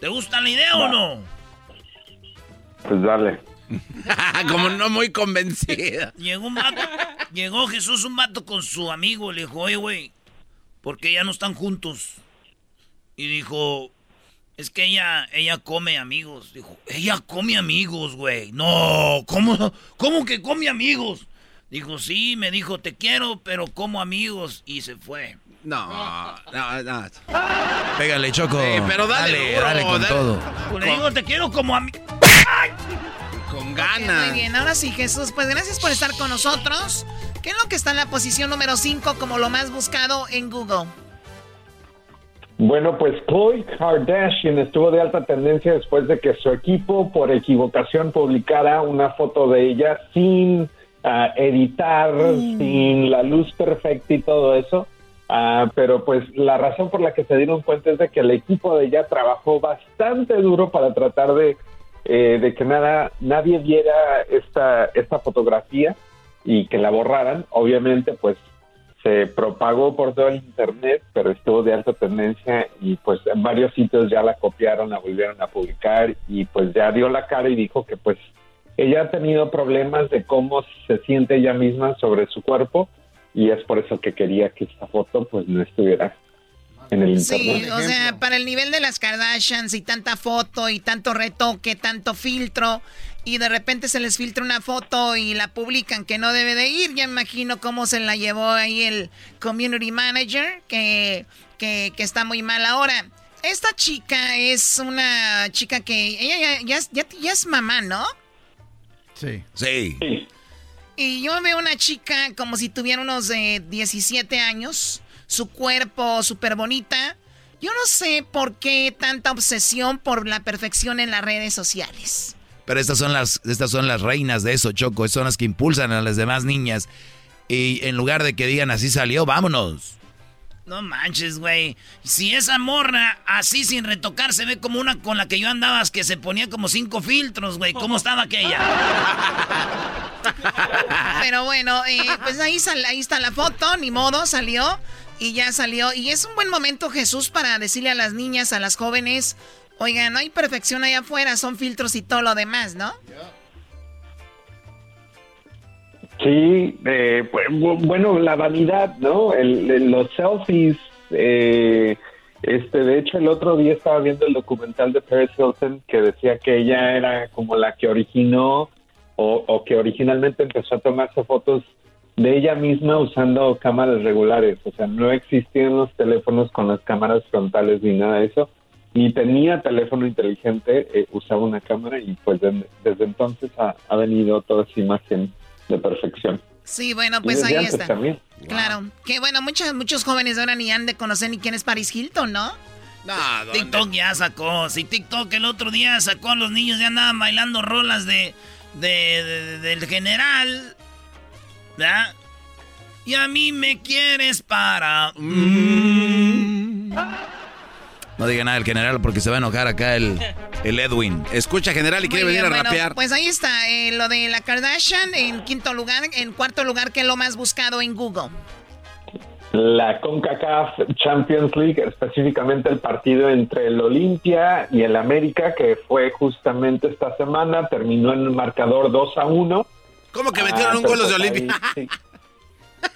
¿Te gusta la idea o no? Pues dale. *laughs* Como no muy convencida. Llegó un vato, llegó Jesús, un vato con su amigo, le dijo, oye, güey, ¿por qué ya no están juntos? Y dijo, es que ella, ella come amigos. Dijo, ella come amigos, güey. No, ¿cómo, ¿cómo que come amigos? Dijo, sí, me dijo, te quiero, pero como amigos. Y se fue. No, no, no. Pégale, Choco. pero dale, dale, duro, con dale. todo. Le digo, te quiero como a mí. Con Muy bien, ahora sí, Jesús, pues gracias por estar con nosotros. ¿Qué es lo que está en la posición número 5 como lo más buscado en Google? Bueno, pues Khloe Kardashian estuvo de alta tendencia después de que su equipo por equivocación publicara una foto de ella sin ah, editar, sin la luz perfecta y todo eso. Ah, pero pues la razón por la que se dieron cuenta es de que el equipo de ella trabajó bastante duro para tratar de, eh, de que nada, nadie viera esta, esta fotografía y que la borraran. Obviamente, pues se propagó por todo el internet, pero estuvo de alta tendencia y pues en varios sitios ya la copiaron, la volvieron a publicar y pues ya dio la cara y dijo que pues ella ha tenido problemas de cómo se siente ella misma sobre su cuerpo y es por eso que quería que esta foto pues no estuviera en el Sí, internet. o sea, para el nivel de las Kardashians y tanta foto y tanto retoque, tanto filtro, y de repente se les filtra una foto y la publican que no debe de ir, ya imagino cómo se la llevó ahí el community manager, que, que, que está muy mal ahora. Esta chica es una chica que, ella ya, ya es- ya- ya es mamá, ¿no? Sí. Sí. Y yo veo una chica como si tuviera unos eh, 17 años, su cuerpo súper bonita. Yo no sé por qué tanta obsesión por la perfección en las redes sociales. Pero estas son las, estas son las reinas de eso, Choco. Son las que impulsan a las demás niñas. Y en lugar de que digan así salió, vámonos. No manches, güey. Si esa morra así sin retocar se ve como una con la que yo andaba que se ponía como cinco filtros, güey. ¿Cómo estaba aquella? *laughs* Pero bueno, eh, pues ahí, sal- ahí está la foto, ni modo, salió y ya salió. Y es un buen momento, Jesús, para decirle a las niñas, a las jóvenes, oigan, no hay perfección allá afuera, son filtros y todo lo demás, ¿no? Sí, eh, pues, bu- bueno, la vanidad, ¿no? El- los selfies. eh, este, de hecho, el otro día estaba viendo el documental de Paris Hilton que decía que ella era como la que originó o, o que originalmente empezó a tomarse fotos de ella misma usando cámaras regulares. O sea, no existían los teléfonos con las cámaras frontales ni nada de eso. Ni tenía teléfono inteligente, eh, usaba una cámara y pues de- desde entonces ha, ha venido toda esa imagen de perfección. Sí, bueno, Y pues ahí está. también. Claro. Que bueno, muchos, muchos jóvenes ahora ni han de conocer ni quién es Paris Hilton, ¿no? TikTok ya sacó. Si TikTok el otro día sacó a los niños, ya andaban bailando rolas de, de, de- del general. ¿Verdad? Y a mí me quieres para. mm. No diga nada el general porque se va a enojar acá el, el Edwin. Escucha, general, y quiere venir a bueno, rapear. Pues ahí está, eh, lo de la Kardashian en quinto lugar, en cuarto lugar, que es lo más buscado en Google. La CONCACAF Champions League, específicamente el partido entre el Olimpia y el América, que fue justamente esta semana, terminó en el marcador 2 a 1. ¿Cómo que metieron Ah, un gol los de Olimpia? ahí sí. *laughs*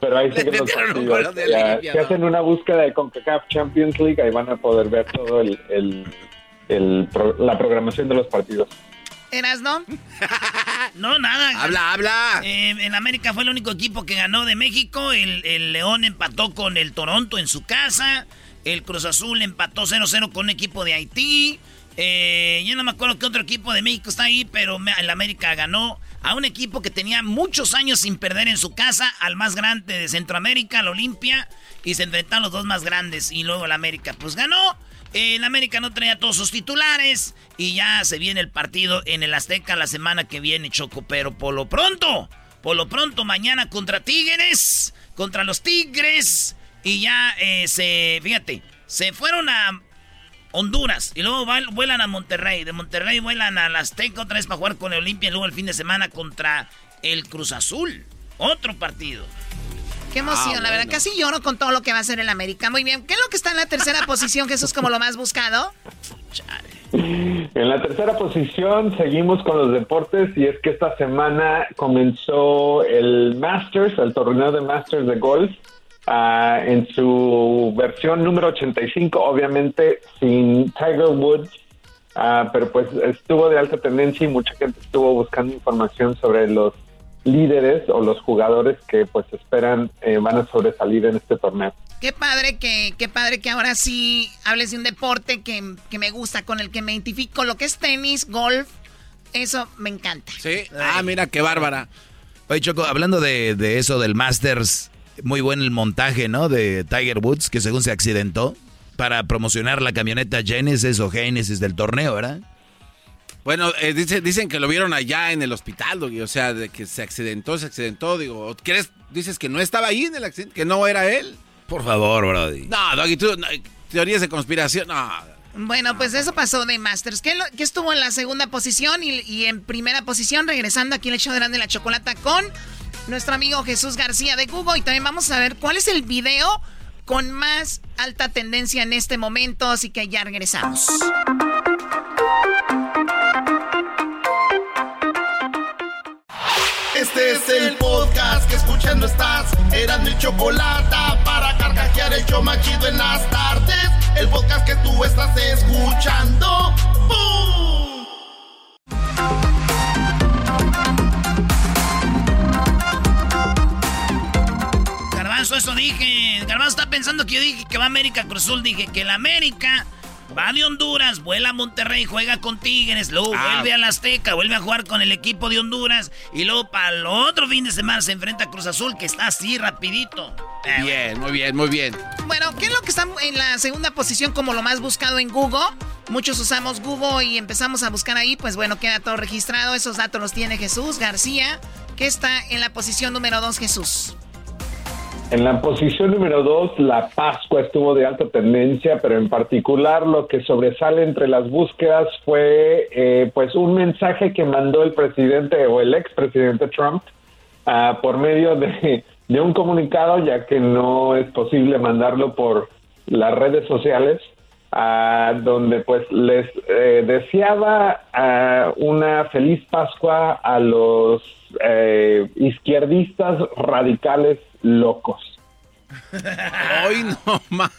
Pero ahí los partidos. Ya, Olimpia, si hacen una búsqueda de CONCACAF Champions League, ahí van a poder ver todo el, el- el pro- la programación de los partidos. ¿Eras, no? *laughs* No, nada. Habla, habla. Eh, en América fue el único equipo que ganó de México. El, el León empató con el Toronto en su casa. El Cruz Azul empató 0-0 con un equipo de Haití. Eh, yo no me acuerdo qué otro equipo de México está ahí, pero me- el América ganó a un equipo que tenía muchos años sin perder en su casa, al más grande de Centroamérica, al Olimpia, y se enfrentaron los dos más grandes. Y luego el América, pues ganó. El América no traía todos sus titulares y ya se viene el partido en el Azteca la semana que viene, Choco. Pero por lo pronto, por lo pronto, mañana contra Tigres, contra los Tigres. Y ya eh, se, fíjate, se fueron a Honduras y luego vuelan a Monterrey. De Monterrey vuelan al Azteca otra vez para jugar con el Olimpia y luego el fin de semana contra el Cruz Azul. Otro partido. Qué emoción, Ah, la verdad. Casi lloro con todo lo que va a hacer el América. Muy bien. ¿Qué es lo que está en la tercera *laughs* posición, Jesús, como lo más buscado? En la tercera posición seguimos con los deportes y es que esta semana comenzó el Masters, el torneo de Masters de golf, ah, en su versión número 85, obviamente sin Tiger Woods, ah, pero pues estuvo de alta tendencia y mucha gente estuvo buscando información sobre los líderes o los jugadores que pues esperan eh, van a sobresalir en este torneo. Qué padre que, qué padre que ahora sí hables de un deporte que, que me gusta, con el que me identifico, lo que es tenis, golf, eso me encanta. Sí, ah, mira qué bárbara. Oye, Choco, hablando de, de eso del Masters, muy buen el montaje, ¿no? De Tiger Woods, que según se accidentó para promocionar la camioneta Genesis o Genesis del torneo, ¿verdad? Bueno, eh, dice, dicen que lo vieron allá en el hospital, Doggy, o sea, de que se accidentó, se accidentó, digo, ¿quieres, dices que no estaba ahí en el accidente, que no era él? Por favor, Brody. No, Doggy, tú, no, teorías de conspiración, no. Bueno, pues eso pasó de Masters, que, lo- que estuvo en la segunda posición y, y en primera posición, regresando aquí en el show de Grande la Chocolata con nuestro amigo Jesús García de Google. Y también vamos a ver cuál es el video con más alta tendencia en este momento, así que ya regresamos. Este es el podcast que escuchando estás. Eran mi chocolate para carcajear el show machido en las tardes. El podcast que tú estás escuchando. ¡Bum! Garbanzo, eso dije. Garbanzo está pensando que yo dije que va a América Cruzul. Dije que el América va de Honduras, vuela a Monterrey, juega con Tigres, luego Ah. vuelve a la Azteca, vuelve a jugar con el equipo de Honduras y luego para el otro fin de semana se enfrenta a Cruz Azul, que está así rapidito. Eh, Bien, muy bien, muy bien. Bueno, ¿qué es lo que está en la segunda posición como lo más buscado en Google? Muchos usamos Google y empezamos a buscar ahí, pues bueno, queda todo registrado. Esos datos los tiene Jesús García, que está en la posición número dos, Jesús. En la posición número dos, la Pascua estuvo de alta tendencia, pero en particular lo que sobresale entre las búsquedas fue eh, pues un mensaje que mandó el presidente o el expresidente Trump ah, por medio de, un comunicado, ya que no es posible mandarlo por las redes sociales, ah, donde pues les eh, deseaba ah, una feliz Pascua a los eh, izquierdistas radicales locos. *laughs* Hoy no más.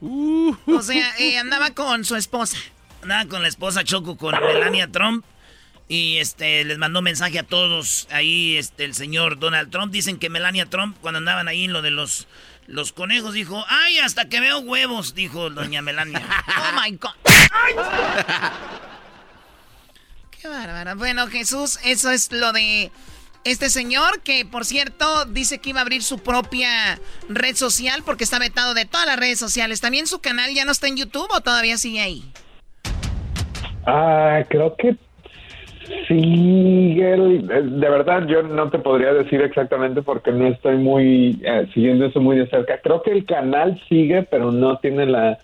O sea, eh, andaba con su esposa. Andaba con la esposa Choco, con Melania Trump. Y este les mandó mensaje a todos. Ahí este el señor Donald Trump. Dicen que Melania Trump, cuando andaban ahí en lo de los, los conejos, dijo, ay, hasta que veo huevos, dijo doña Melania. *laughs* Oh my God. *laughs* Qué bárbara. Bueno, Jesús, eso es lo de este señor que, por cierto, dice que iba a abrir su propia red social porque está vetado de todas las redes sociales. ¿También su canal ya no está en YouTube o todavía sigue ahí? Ah, creo que eh, De verdad, yo no te podría decir exactamente porque no estoy muy eh, siguiendo eso muy de cerca. Creo que el canal sigue, pero no tiene la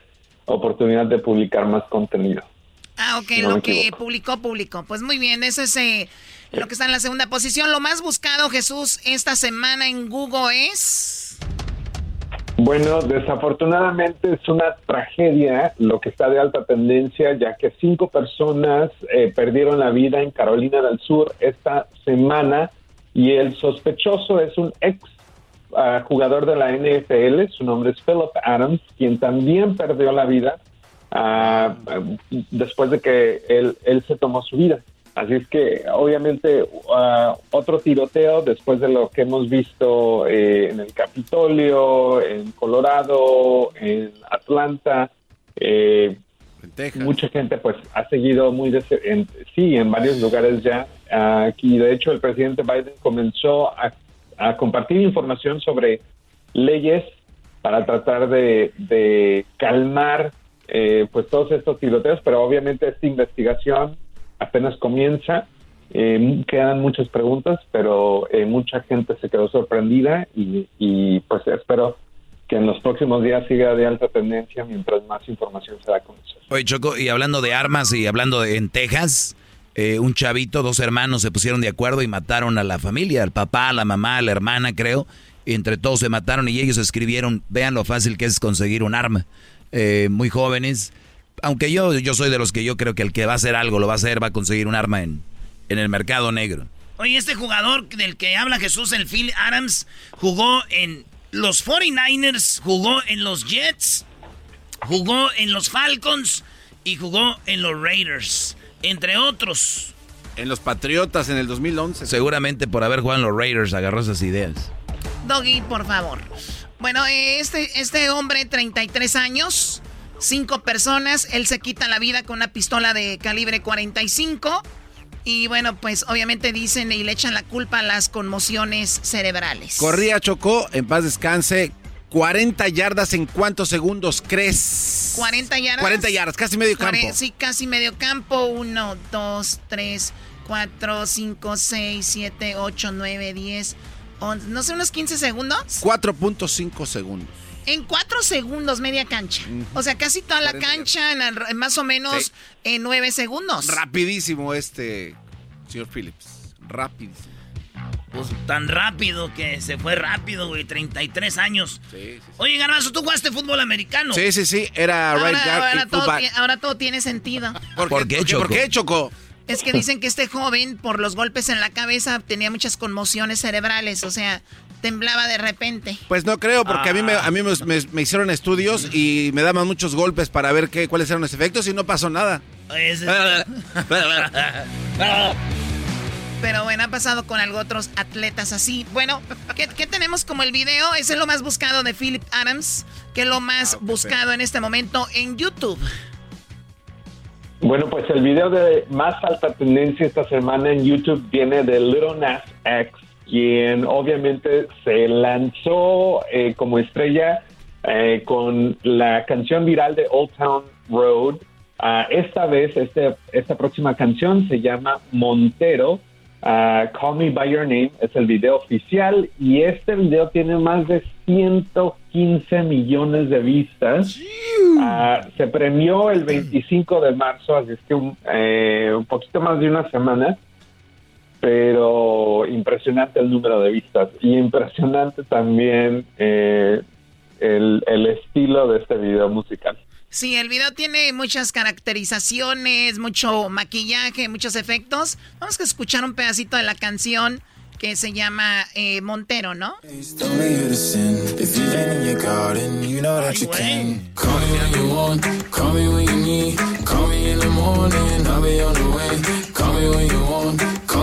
oportunidad de publicar más contenido. Ah, ok, No lo que publicó, publicó. Pues muy bien, eso es eh, lo que está en la segunda posición. Lo más buscado, Jesús, esta semana en Google es... Bueno, desafortunadamente es una tragedia lo que está de alta tendencia, ya que cinco personas eh, perdieron la vida en Carolina del Sur esta semana y el sospechoso es un ex ah, jugador de la NFL, su nombre es Philip Adams, quien también perdió la vida ah, después de que él, él se tomó su vida. Así es que obviamente ah, otro tiroteo después de lo que hemos visto eh, en el Capitolio, en Colorado, en Atlanta. eh, mucha gente pues ha seguido muy de en, sí en varios lugares ya Ah, aquí de hecho el presidente Biden comenzó a, a compartir información sobre leyes para tratar de, de calmar eh, pues todos estos tiroteos pero obviamente esta investigación apenas comienza eh, quedan muchas preguntas pero eh, mucha gente se quedó sorprendida y, y pues espero que en los próximos días siga de alta tendencia mientras más información se da a conocer. Oye, Choco, y hablando de armas y hablando de en Texas, eh, un chavito, dos hermanos se pusieron de acuerdo y mataron a la familia, al papá, a la mamá, a la hermana, creo. Y entre todos se mataron y ellos escribieron, vean lo fácil que es conseguir un arma. Eh, muy jóvenes. Aunque yo, yo soy de los que yo creo que el que va a hacer algo lo va a hacer, va a conseguir un arma en, en el mercado negro. Oye, este jugador del que habla Jesús, el Phil Adams, jugó en los 49ers, jugó en los Jets, jugó en los Falcons y jugó en los Raiders, entre otros. En los Patriotas en el 2011. Seguramente por haber jugado en los Raiders agarró esas ideas. Doggy, por favor. Bueno, este, este hombre, 33 años, cinco personas, él se quita la vida con una pistola de calibre 45. Y bueno, pues obviamente dicen y le echan la culpa a las conmociones cerebrales. Corría, chocó, en paz descanse. 40 yardas en cuántos segundos crees? 40 yardas. 40 yardas, casi medio campo. Sí, casi medio campo. 1, 2, 3, 4, 5, 6, 7, 8, 9, 10, 11. No sé, unos 15 segundos. 4.5 segundos. En 4 segundos, media cancha. O sea, casi toda la cancha en, más o menos en 9 segundos. Rapidísimo este, señor Phillips. Rapidísimo. Pues tan rápido que se fue rápido, güey. 33 años. Sí, sí, Oye, Garbanzo, ¿tú jugaste fútbol americano? Sí, sí, sí. Era right guard ahora, y todo, ahora todo tiene sentido. *laughs* ¿Por, qué, Choco? ¿Por qué, Choco? Es que dicen que este joven, por los golpes en la cabeza, tenía muchas conmociones cerebrales. O sea, temblaba de repente. Pues no creo, porque a mí, me, a mí me, hicieron estudios y me daban muchos golpes para ver qué, cuáles eran los efectos y no pasó nada. *laughs* Pero bueno, ha pasado con algo otros atletas así. Bueno, ¿qué, tenemos como el video? Ese es lo más buscado de Philip Adams, que es lo más ah, buscado en este momento en YouTube. Bueno, pues el video de más alta tendencia esta semana en YouTube viene de Little Nas X, quien obviamente se lanzó eh, como estrella eh, con la canción viral de Old Town Road. Ah, esta vez, este, esta próxima canción se llama Montero Uh, Call Me By Your Name es el video oficial y este video tiene más de 115 millones de vistas. Uh, se premió el 25 de marzo, así es que un, eh, un poquito más de una semana, pero impresionante el número de vistas y impresionante también eh, el, el estilo de este video musical. Sí, el video tiene muchas caracterizaciones, mucho maquillaje, muchos efectos. Vamos a escuchar un pedacito de la canción que se llama eh, Montero, ¿no?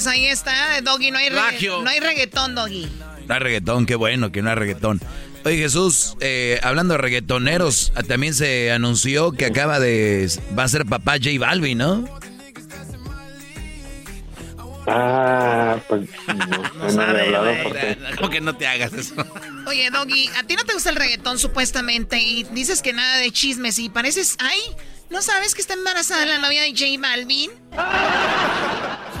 pues ahí está, Doggy. No hay, no hay reggaetón, Doggy. No hay reggaetón, qué bueno que no hay reggaetón. Oye Jesús, eh, hablando de reggaetoneros, también se anunció que acaba de... va a ser papá J Balvin, ¿no? Ah, pues no, *laughs* no, hablado *laughs* ¿Cómo que no te hagas eso? Oye, Doggy, ¿a ti no te gusta el reggaetón supuestamente? Y dices que nada de chismes y pareces... ¡Ay! ¿No sabes que está embarazada la novia de J Balvin? *laughs*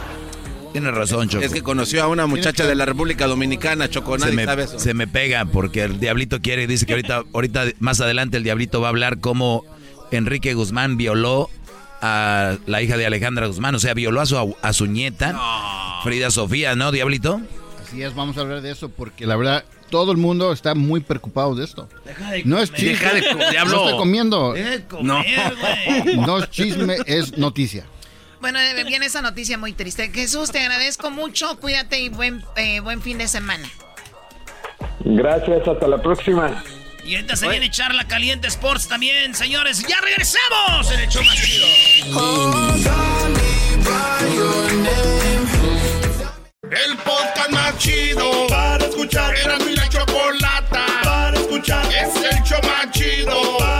Tienes razón, Choco. Es que conoció a una muchacha de la República Dominicana, Choco, nadie se me, sabe eso. Se me pega porque el diablito quiere, dice que ahorita, *laughs* ahorita más adelante el diablito va a hablar cómo Enrique Guzmán violó a la hija de Alejandra Guzmán, o sea, violó a su, a su nieta, Frida Sofía, ¿no, Diablito? Así es, vamos a hablar de eso porque la verdad todo el mundo está muy preocupado de esto. no es chisme. Deja de No estoy comiendo. no. no es chisme, es noticia. Bueno, eh, viene esa noticia muy triste. Jesús, te agradezco mucho. Cuídate y buen, eh, buen fin de semana. Gracias, hasta la próxima. Y ahorita se viene Charla Caliente Sports también, señores. ¡Ya regresamos en el show más chido! El podcast más chido para escuchar. Era mi la chocolata para escuchar. Es el show más chido para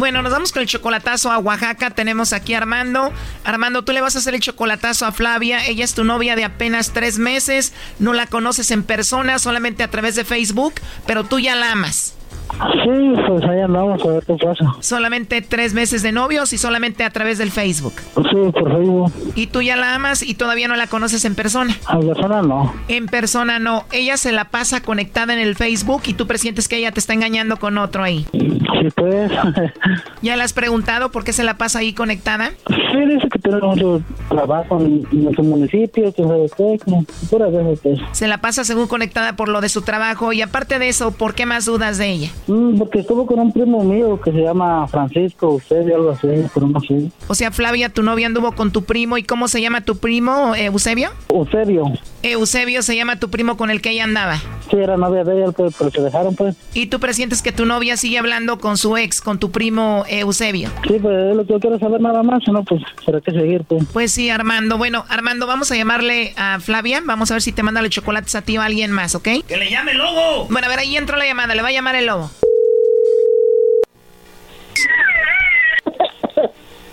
Bueno, nos vamos con el chocolatazo a Oaxaca. Tenemos aquí a Armando. Armando, tú le vas a hacer el chocolatazo a Flavia. Ella es tu novia de apenas tres meses. No la conoces en persona, solamente a través de Facebook, pero tú ya la amas. Sí, pues ahí andamos a ver qué pasa. Solamente tres meses de novios y solamente a través del Facebook. Sí, por Facebook. ¿Y tú ya la amas y todavía no la conoces en persona? En persona no. En persona no. Ella se la pasa conectada en el Facebook y tú presientes que ella te está engañando con otro ahí. Sí, pues. *laughs* ¿Ya le has preguntado por qué se la pasa ahí conectada? Sí, dice que tiene mucho trabajo en nuestro municipio, que veces pues. Se la pasa según conectada por lo de su trabajo y aparte de eso, ¿por qué más dudas de ella? Mm, porque estuvo con un primo mío que se llama Francisco, usted algo así, pero no sé. O sea, Flavia, tu novia anduvo con tu primo. ¿Y cómo se llama tu primo, eh, Eusebio? Eusebio. Eusebio se llama tu primo con el que ella andaba. Sí, era novia de ella, pero se dejaron, pues. ¿Y tú presientes que tu novia sigue hablando con su ex, con tu primo Eusebio? Sí, pues es lo que yo quiero saber nada más, no, pues, ¿para qué seguir, pues? Pues sí, Armando. Bueno, Armando, vamos a llamarle a Flavia. Vamos a ver si te manda los chocolates a ti o a alguien más, ¿ok? ¡Que le llame el lobo! Bueno, a ver, ahí entra la llamada. Le va a llamar el lobo.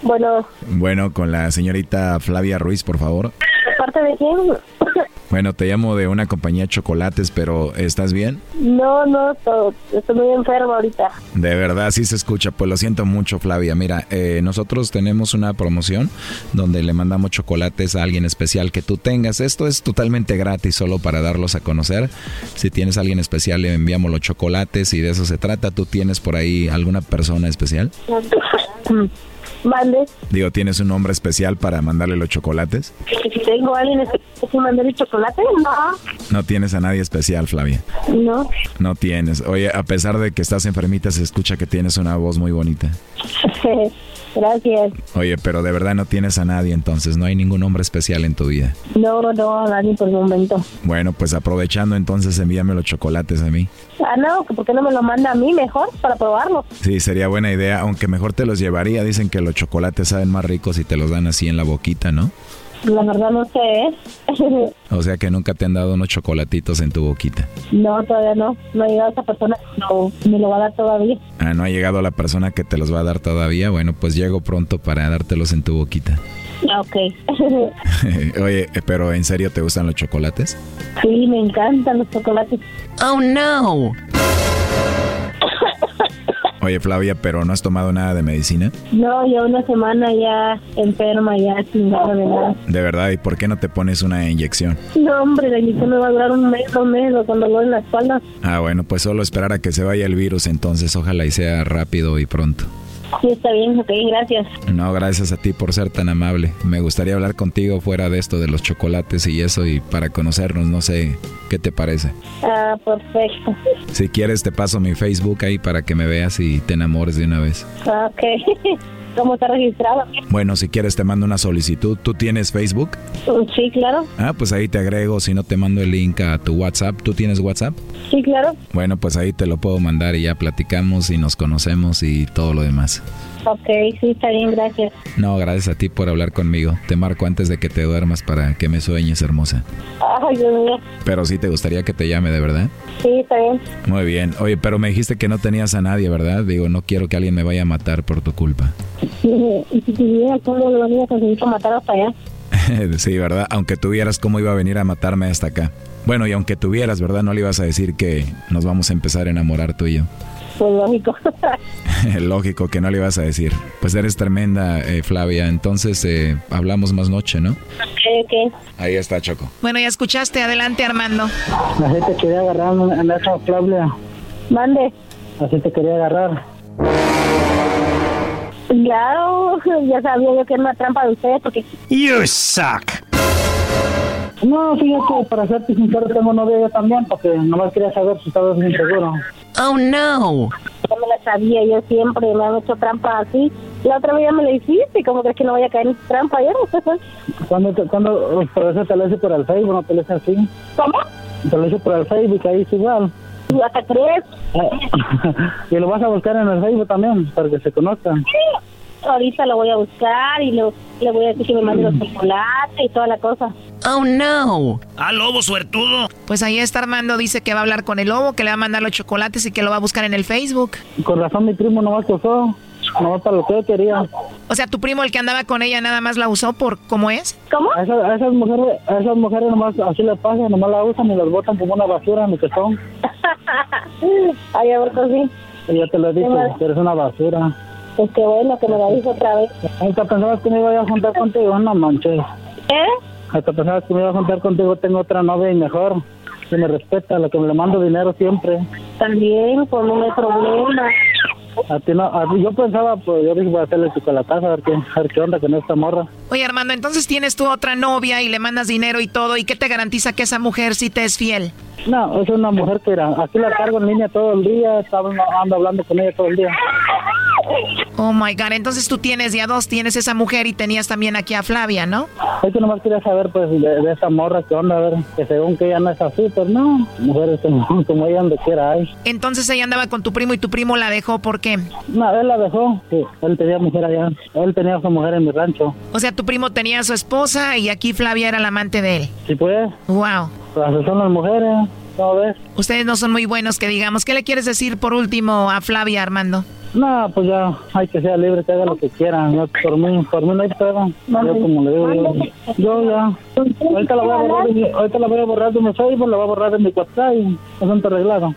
Bueno. Bueno, con la señorita Flavia Ruiz, por favor. ¿De parte de quién? Bueno, te llamo de una compañía de chocolates, pero ¿estás bien? No, no, to- estoy muy enferma ahorita. De verdad, sí se escucha. Pues lo siento mucho, Flavia. Mira, eh, nosotros tenemos una promoción donde le mandamos chocolates a alguien especial que tú tengas. Esto es totalmente gratis, solo para darlos a conocer. Si tienes a alguien especial, le enviamos los chocolates y de eso se trata. ¿Tú tienes por ahí alguna persona especial? Mande. Digo, ¿tienes un nombre especial para mandarle los chocolates? Si tengo a alguien especial que mandar el chocolate, no. No tienes a nadie especial, Flavia. No. No tienes. Oye, a pesar de que estás enfermita, se escucha que tienes una voz muy bonita. *laughs* Gracias. Oye, pero de verdad no tienes a nadie, entonces no hay ningún hombre especial en tu vida. No, no, a nadie por el momento. Bueno, pues aprovechando entonces envíame los chocolates a mí. Ah, no, ¿por qué no me lo manda a mí mejor para probarlo? Sí, sería buena idea, aunque mejor te los llevaría. Dicen que los chocolates saben más ricos si te los dan así en la boquita, ¿no? La verdad no sé, ¿eh? *laughs* O sea que nunca te han dado unos chocolatitos en tu boquita. no, todavía no. No ha llegado esa persona no, me lo va a dar todavía. Ah, no ha llegado la persona que te los va a dar todavía. Bueno, pues llego pronto para dártelos en tu boquita. Ah, Ok. *laughs* *laughs* Oye, pero ¿en serio te gustan los chocolates? sí, me encantan los chocolates. Oh, no. Oye, Flavia, pero ¿no has tomado nada de medicina? No, yo una semana ya enferma, ya sin nada de nada. De verdad, ¿y por qué no te pones una inyección? No, hombre, la inyección me va a durar un mes, dos meses, con dolor en la espalda. Ah, bueno, pues solo esperar a que se vaya el virus, entonces ojalá y sea rápido y pronto. Sí, está bien, ok, gracias. No, gracias a ti por ser tan amable. Me gustaría hablar contigo fuera de esto de los chocolates y eso y para conocernos, no sé, ¿qué te parece? Ah, perfecto. Si quieres te paso mi Facebook ahí para que me veas y te enamores de una vez. Ah, Ok. *laughs* ¿Cómo está registrado? Bueno, si quieres te mando una solicitud. ¿Tú tienes Facebook? Sí, claro. Ah, pues ahí te agrego, si no te mando el link a tu WhatsApp. ¿Tú tienes WhatsApp? Sí, claro. Bueno, pues ahí te lo puedo mandar y ya platicamos y nos conocemos y todo lo demás. Ok, sí, está bien, gracias. No, gracias a ti por hablar conmigo. Te marco antes de que te duermas para que me sueñes, hermosa. Ay, Dios mío. Pero sí te gustaría que te llame, ¿de verdad? Sí, está bien. Muy bien. Oye, pero me dijiste que no tenías a nadie, ¿verdad? Digo, no quiero que alguien me vaya a matar por tu culpa. Tuviera, ¿cómo lo matar hasta allá? *laughs* sí, ¿verdad? Aunque tuvieras, ¿cómo iba a venir a matarme hasta acá? Bueno, y aunque tuvieras, ¿verdad? No le ibas a decir que nos vamos a empezar a enamorar tú y yo. Pues lógico. *laughs* Lógico que no le ibas a decir. Pues eres tremenda, eh, Flavia. Entonces, eh, hablamos más noche, ¿no? Ok, ok. Ahí está, Choco. Bueno, ya escuchaste. Adelante, Armando. Así te quería agarrar esa Flavia. Mande. Así te quería agarrar. Claro, *laughs* ya sabía yo que era una trampa de ustedes porque... You suck. No, fíjate, para serte sincero, tengo novia yo también, porque nomás quería saber si estabas bien seguro. Oh, no. Ya me la sabía yo siempre, me han hecho trampa así. La otra vez ya me la hiciste, como crees que no vaya a caer en trampa yo? *laughs* Cuando, te, cuando, por eso te lo hice por el Facebook, no te lo hice así. ¿Cómo? Te lo hice por el Facebook, ahí es igual. ¿Y hasta crees? *laughs* y lo vas a buscar en el Facebook también, para que se conozcan. Sí, ahorita lo voy a buscar y lo, le voy a decir que me mande los chocolates y toda la cosa. Oh, no. Ah, lobo suertudo. Pues ahí está Armando, dice que va a hablar con el lobo, que le va a mandar los chocolates y que lo va a buscar en el Facebook. Con razón mi primo nomás que usó. No, para lo que quería. O sea, tu primo, el que andaba con ella, nada más la usó por cómo es. ¿Cómo? A esas, a esas mujeres, a esas mujeres nomás así les pasa, nomás la usan y las botan como una basura en el que son. *laughs* Ay, ahorita sí. Y ya te lo he dicho, eres una basura. Pues qué bueno que me lo dijo otra vez. Hasta pensabas que me iba a juntar contigo, no manches. ¿Eh? Hasta pensabas que me iba a juntar contigo, tengo otra novia y mejor. Que me respeta, la que me le mando dinero siempre. También, pues no hay problema. A ti no, a ti- yo pensaba, pues yo dije voy a hacerle chocolatazo a ver qué, a ver qué onda con esta morra. Oye, Armando, entonces tienes tú otra novia y le mandas dinero y todo. ¿Y qué te garantiza que esa mujer sí te es fiel? No, es una mujer que era, aquí la cargo en línea todo el día, estaba, ando hablando con ella todo el día. Oh my God, entonces tú tienes ya dos, tienes esa mujer y tenías también aquí a Flavia, ¿no? Es que nomás quería saber, pues, de, de esa morra, qué onda, a ver, que según que ella no es así, pues no, mujeres como, como ella donde quiera hay. Entonces ella andaba con tu primo y tu primo la dejó, ¿por qué? No, él la dejó, sí, él tenía mujer allá, él tenía a su mujer en mi rancho. O sea, tu primo tenía a su esposa y aquí Flavia era la amante de él. Sí, pues, Wow. pues son las mujeres, ¿cómo ves? Ustedes no son muy buenos que digamos. ¿Qué le quieres decir por último a Flavia, Armando? No, pues ya, hay que ser libre, que haga lo que quiera, yo, por mí, por mí no hay pedo. Yo como le digo, yo, yo ya, ahorita la voy a borrar, de ahorita la voy a borrar de mi Facebook, la voy a borrar de mi WhatsApp y asunto arreglado.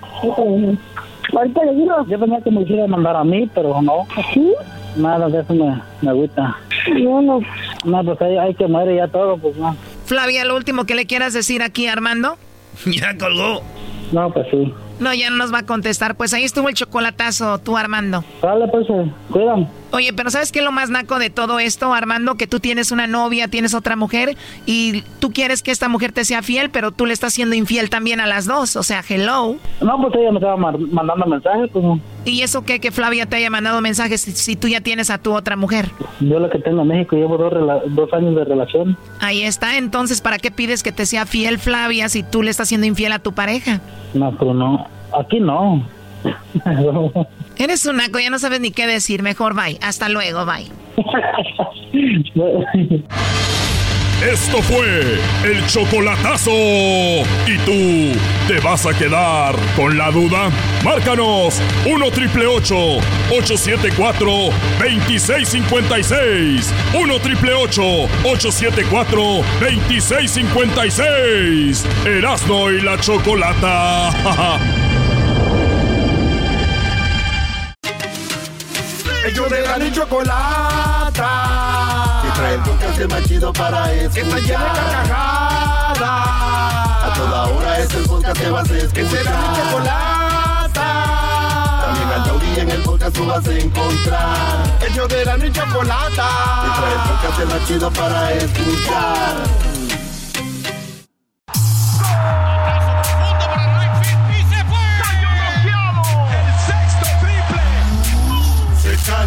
Ahorita le digo. Yo pensaba que me quisiera mandar a mí, pero no. ¿Sí? Nada de eso me, me agüita. No, no. No, pues hay, hay que morir ya todo, pues no. Flavia, lo último que le quieras decir aquí, Armando. *laughs* ya colgó. No, pues sí. No, ya no nos va a contestar. Pues ahí estuvo el chocolatazo, tú, Armando. Dale, pues, eh, cuidan. Oye, pero ¿sabes qué es lo más naco de todo esto, Armando? Que tú tienes una novia, tienes otra mujer y tú quieres que esta mujer te sea fiel, pero tú le estás siendo infiel también a las dos. O sea, hello. No, pues ella me estaba mandando mensajes, pues ¿Y eso qué? Que Flavia te haya mandado mensajes si, si tú ya tienes a tu otra mujer. yo lo que tengo en México, llevo dos, dos años de relación. Ahí está. Entonces, ¿para qué pides que te sea fiel Flavia si tú le estás siendo infiel a tu pareja? No, pero no, aquí no. *laughs* Eres un naco, ya no sabes ni qué decir. Mejor bye. Hasta luego, bye. Esto fue el chocolatazo. ¿Y tú te vas a quedar con la duda? Márcanos 1 triple 874 2656. 1 triple 874 2656. Erasno y la chocolata. *laughs* Ellos de la y chocolata. Que trae el podcast más chido para escuchar. Que está llena de carcajadas. A toda hora es el podcast que vas a escuchar. Que será mi chocolata. También al taurí en el podcast tú vas a encontrar. Ellos de la y chocolata. Que trae el podcast más chido para escuchar.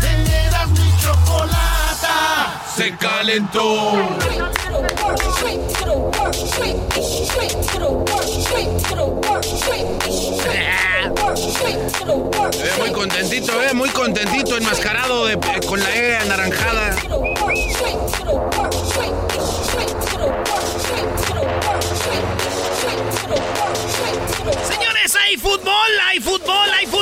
tenerás mi chocolata. Se calentó. Eh, muy contentito, eh, muy contentito, enmascarado de- eh, con la E anaranjada. Señores, hay fútbol, hay fútbol, hay fútbol.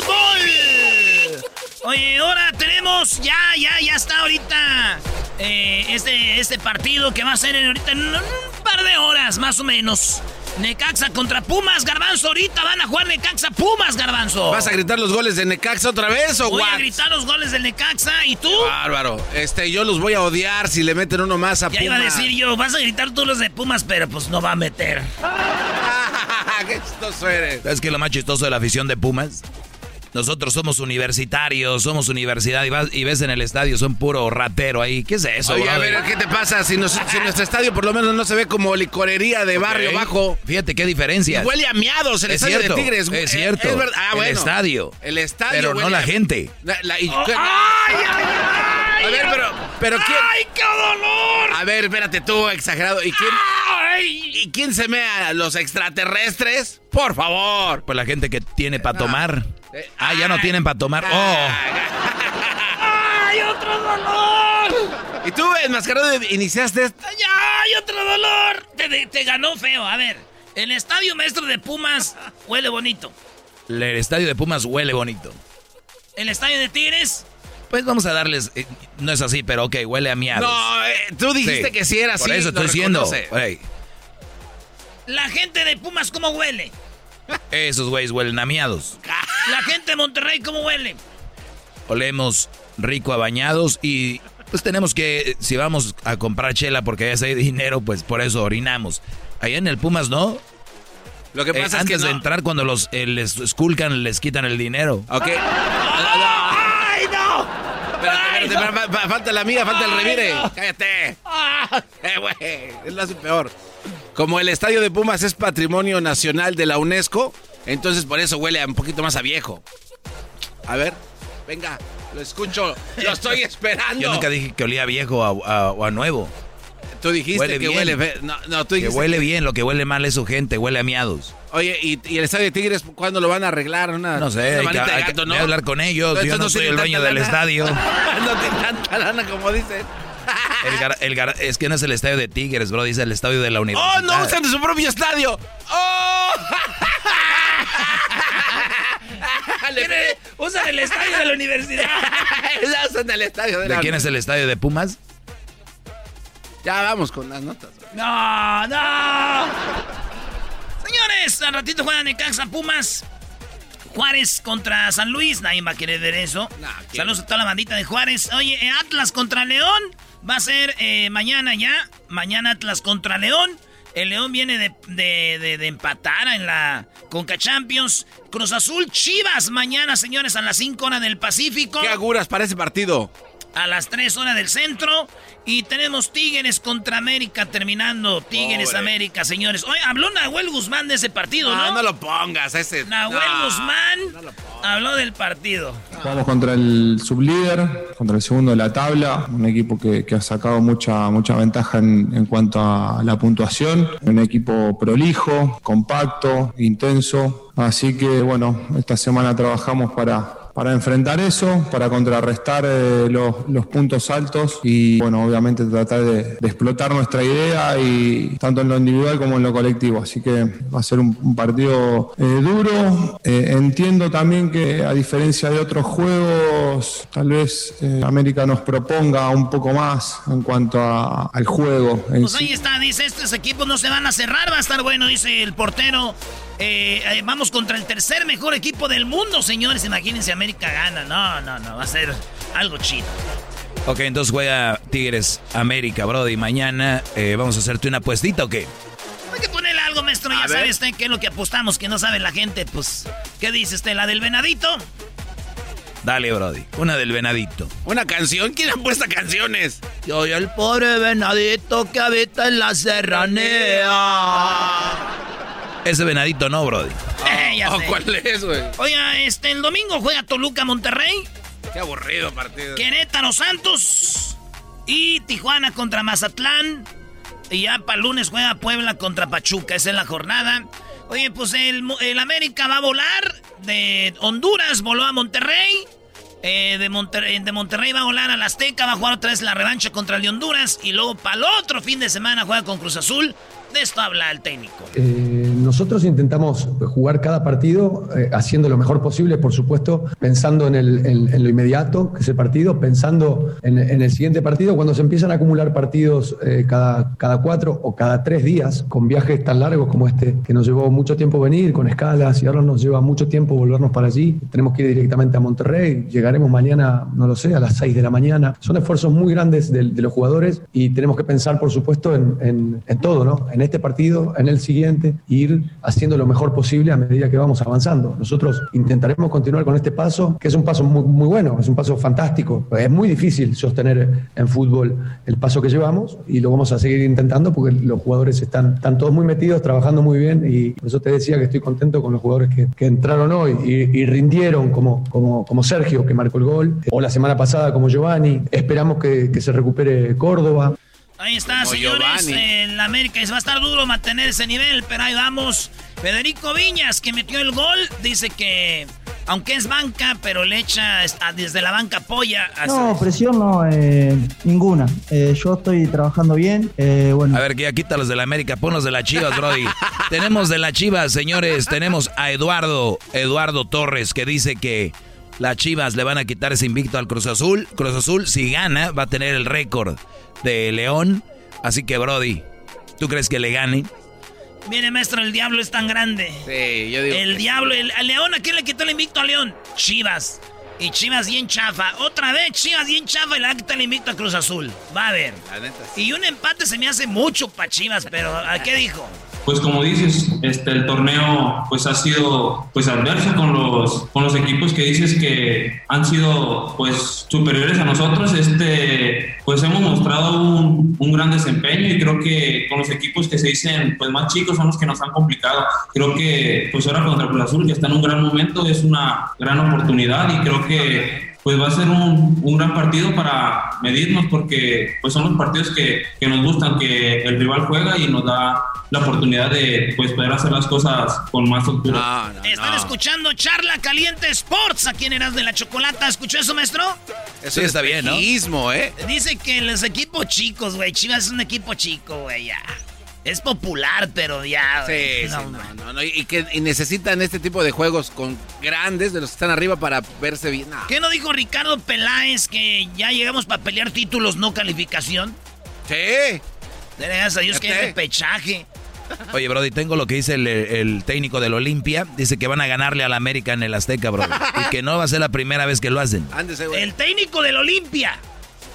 Oye, ahora tenemos, ya, ya, ya está ahorita eh, este, este partido que va a ser en, ahorita en un par de horas, más o menos. Necaxa contra Pumas, Garbanzo. Ahorita van a jugar Necaxa Pumas, Garbanzo. ¿Vas a gritar los goles de Necaxa otra vez o Voy a gritar los goles del Necaxa y tú. Bárbaro. Este, yo los voy a odiar si le meten uno más a Ya iba a Pumas. decir yo, vas a gritar tú los de Pumas, pero pues no va a meter. *laughs* ¡Qué chistoso eres! ¿Sabes qué es lo más chistoso de la afición de Pumas? Nosotros somos universitarios, somos universidad y, vas- y ves en el estadio, son puro ratero ahí. ¿Qué es eso, Oye, a ver, ¿qué te pasa? Si, nos- si nuestro estadio por lo menos no se ve como licorería de barrio bajo. Fíjate qué diferencia. Y huele a miados el Es estadio cierto, de Tigres. es Eh, cierto. Es verdad. Ah, El bueno. estadio. El estadio. Pero no la a- gente. La- la- y- ¡Ay, ay, ay! A ver, pero, pero ¿quién? ¡Ay, qué dolor! A ver, espérate tú, exagerado. ¿Y quién? ¿Y quién se mea? ¿Los extraterrestres? Por favor. Pues la gente que tiene para tomar. Eh, Ah, ya no tienen para tomar. Oh. ¡Ay, otro dolor! ¿Y tú, enmascarado, iniciaste esto? ¡Ay, otro dolor! Te, ganó feo. A ver, el estadio maestro de Pumas huele bonito. El estadio de Pumas huele bonito. El estadio de Tigres, Pues vamos a darles. eh, no es así, pero ok, huele a miados. No, eh, tú dijiste que sí era así. Por eso estoy diciendo. reconoce. ey, la gente de Pumas, ¿cómo huele? Esos güeyes huelen a miados. La gente de Monterrey, ¿cómo huele? Olemos rico a bañados y pues tenemos que, si vamos a comprar chela porque ya hay dinero, pues por eso orinamos. Allá en el Pumas, ¿no? Lo que Eh, pasa es antes que de no. entrar, cuando los eh, les esculcan, les quitan el dinero. Ok. ¡Ay, no! Espérate, espérate, fa- fa- falta la mía, falta el Ay, revire. no. Cállate. Eh, güey, es lo hace peor. Como el estadio de Pumas es patrimonio nacional de la UNESCO, entonces por eso huele a un poquito más a viejo. A ver, venga, lo escucho, lo estoy *laughs* esperando. Yo nunca dije que olía viejo a- a- nuevo. Tú dijiste Huele que bien. huele fe- No, no, tú Que dijiste huele bien, lo que huele mal es su gente, huele a miados. Oye, ¿y, y el estadio de Tigres cuándo lo van a arreglar? Una, No sé, una hay que, hay que- gato, ¿no? voy a hablar con ellos, yo no soy el dueño del estadio. *laughs* no tiene tanta lana como dicen. El gar- el gar- es que no es el estadio de Tigres, bro, dice el estadio de la universidad. ¡Oh, no usan su propio estadio! ¡Oh! *laughs* Usan el estadio de la universidad. *laughs* Usan el estadio de, ¿De la quién es el estadio de Pumas? Ya vamos con las notas. No, no. Señores, al ratito juegan Necaxa Pumas. Juárez contra San Luis. Nadie va a querer ver eso. Saludos a toda la bandita de Juárez. Oye, eh, Atlas contra León. Va a ser eh, mañana ya. Mañana Atlas contra León. El León viene de, de- de- de empatar en la Conca Champions. Cruz Azul Chivas mañana, señores, a las 5 horas del Pacífico. ¿Qué auguras para ese partido? A las 3 horas del centro. Y tenemos Tigres contra América terminando. Tigres Pobre. América, señores. Oye, habló Nahuel Guzmán de ese partido, ¿no? No, no lo pongas a ese. Nahuel no. Guzmán habló del partido. Jugamos contra el sublíder, contra el segundo de la tabla, un equipo que, que ha sacado mucha, mucha ventaja en, en cuanto a la puntuación, un equipo prolijo, compacto, intenso, así que bueno, esta semana trabajamos para, para enfrentar eso, para contrarrestar eh, los, los puntos altos y bueno, obviamente tratar de, de explotar nuestra idea y tanto en lo individual como en lo colectivo, así que va a ser un, un partido eh, duro. Eh, entiendo también que a diferencia de otros juegos, tal vez América nos proponga un poco más en cuanto a- al juego. Pues ahí está, dice, estos equipos no se van a cerrar, va a estar bueno, dice el portero. Eh, eh, vamos contra el tercer mejor equipo del mundo, señores. Imagínense, América gana. No, no, no, va a ser algo chido. Ok, entonces juega Tigres América, Brody. Mañana eh, vamos a hacerte una apuestita o qué? Hay que ponerle algo, maestro. Ya sabe usted qué es lo que apostamos, que no sabe la gente. Pues, ¿qué dice usted? ¿La del venadito? Dale, Brody. Una del venadito. ¿Una canción? ¿Quién apuesta canciones? Yo y el pobre venadito que habita en la serranía. Ese venadito no, Brody. Ya Oh, sé. ¿Cuál es, güey? Oiga, este, el domingo juega Toluca Monterrey, Qué aburrido partido. Querétaro Santos y Tijuana contra Mazatlán. Y ya para lunes juega Puebla contra Pachuca. Esa es la jornada. Oye, pues el, el América va a volar. De Honduras voló a Monterrey. Eh, de, Monterrey, de Monterrey va a volar al Azteca. Va a jugar otra vez la revancha contra el de Honduras. Y luego para el otro fin de semana juega con Cruz Azul. Esto habla el técnico. Eh, nosotros intentamos jugar cada partido eh, haciendo lo mejor posible, por supuesto, pensando en, el- en- lo inmediato, que es el partido, pensando en, el siguiente partido. Cuando se empiezan a acumular partidos eh, cada, cada cuatro o cada tres días, con viajes tan largos como este, que nos llevó mucho tiempo venir, con escalas, y ahora nos lleva mucho tiempo volvernos para allí. Tenemos que ir directamente a Monterrey, llegaremos mañana, no lo sé, a las seis de la mañana. Son esfuerzos muy grandes de, los jugadores y tenemos que pensar, por supuesto, en, todo, ¿no? Este partido, en el siguiente, e ir haciendo lo mejor posible a medida que vamos avanzando. Nosotros intentaremos continuar con este paso, que es un paso muy, bueno, es un paso fantástico. Es muy difícil sostener en fútbol el paso que llevamos y lo vamos a seguir intentando porque los jugadores están, están todos muy metidos, trabajando muy bien y por eso te decía que estoy contento con los jugadores que, que entraron hoy y, y rindieron como, como, como Sergio, que marcó el gol, o la semana pasada como Giovanni. Esperamos que, que se recupere Córdoba. Ahí está, señores. En la América va a estar duro mantener ese nivel, pero ahí vamos. Federico Viñas, que metió el gol, dice que aunque es banca, pero le echa desde la banca apoya. No, presión no, eh, ninguna. Eh, yo estoy trabajando bien. Eh, bueno. A ver, ya quita los de la América, ponlos de la Chivas, Brody. tenemos de la Chivas, señores, tenemos a Eduardo, Eduardo Torres, que dice que las Chivas le van a quitar ese invicto al Cruz Azul. Cruz Azul, si gana, va a tener el récord de León. Así que, Brody, ¿tú crees que le gane? Mire, maestro, el diablo es tan grande. Sí, yo digo. El diablo, el, a León, ¿a quién le quitó el invicto a León? Chivas. Y Chivas bien chafa. Otra vez Chivas bien chafa y le quita el invicto a Cruz Azul. Va a ver. Y un empate se me hace mucho para Chivas, pero ¿a qué dijo? Pues como dices, este, el torneo pues ha sido pues adverso con los, con los equipos que dices que han sido pues superiores a nosotros. Este, pues hemos mostrado un, un, gran desempeño y creo que con los equipos que se dicen pues más chicos son los que nos han complicado. Creo que pues ahora contra Cruz Azul que está en un gran momento es una gran oportunidad y creo que pues va a ser un, un, gran partido para medirnos porque pues son los partidos que, que, nos gustan, que el rival juega y nos da la oportunidad de pues poder hacer las cosas con más altura. Están escuchando Charla Caliente Sports aquí en Eras de la Chocolata. ¿Escuchó eso, maestro? Eso está bien, ¿no? ¿eh? Dice que los equipos chicos, güey. Chivas es un equipo chico, güey, ya. Es popular, pero ya. Sí, no, no, no, Y que necesitan este tipo de juegos con grandes de los que están arriba para verse bien. ¿Qué no dijo Ricardo Peláez que ya llegamos para pelear títulos, no calificación? Sí. Gracias a Dios que hay pechaje. Oye, Brody, tengo lo que dice el, técnico del Olimpia. Dice que van a ganarle al América en el Azteca, Brody. *laughs* Y que no va a ser la primera vez que lo hacen. el técnico del Olimpia.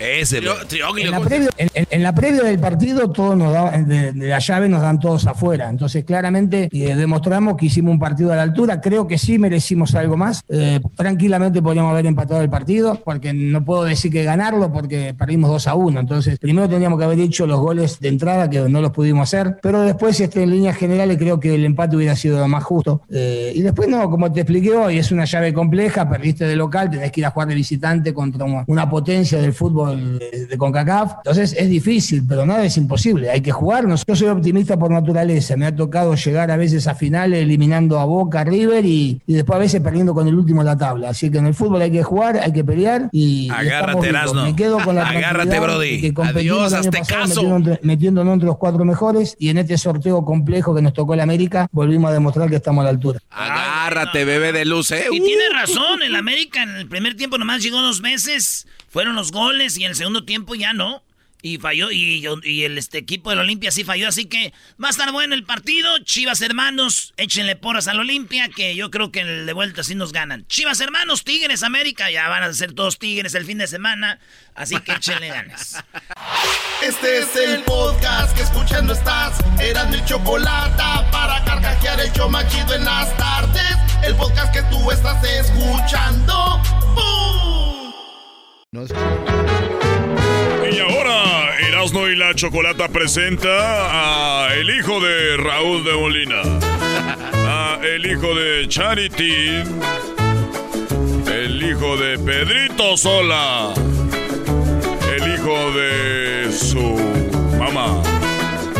Ese, en, la previa, del partido, todos nos de, la llave nos dan todos afuera. Entonces, claramente eh, demostramos que hicimos un partido a la altura. Creo que sí merecimos algo más. Eh, tranquilamente podríamos haber empatado el partido, porque no puedo decir que ganarlo, porque perdimos 2 a 1. Entonces, primero teníamos que haber hecho los goles de entrada, que no los pudimos hacer. Pero después, este, en líneas generales, creo que el empate hubiera sido lo más justo. Eh, y después, no, como te expliqué hoy, es una llave compleja. Perdiste de local, tenés que ir a jugar de visitante contra una potencia del fútbol de, CONCACAF. Entonces es difícil, pero nada es imposible. Hay que jugar. Yo soy optimista por naturaleza. Me ha tocado llegar a veces a finales eliminando a Boca, River y, después a veces perdiendo con el último de la tabla. Así que en el fútbol hay que jugar, hay que pelear y. Agárrate, Erasno. Me quedo con la Agárrate, Brody. Adiós, hazte caso. Metiéndonos entre los cuatro mejores y en este sorteo complejo que nos tocó el América volvimos a demostrar que estamos a la altura. Agárrate, bebé de luz, ¿eh? Y tiene razón, el América en el primer tiempo nomás llegó dos meses fueron los goles y en el segundo tiempo ya no. Y falló, y, y el este, equipo del Olimpia sí falló, así que va a estar bueno el partido. Chivas hermanos, échenle porras al Olimpia, que yo creo que de vuelta sí nos ganan. Chivas hermanos, Tigres América, ya van a ser todos Tigres el fin de semana, así que échenle ganas. *laughs* Este es el podcast que escuchando estás. Eran mi chocolate para carcajear el en las tardes. El podcast que tú estás escuchando. Y ahora, Erasmo y la Chocolata presenta a el hijo de Raúl de Molina, a el hijo de Charity, el hijo de Pedrito Sola, el hijo de su mamá.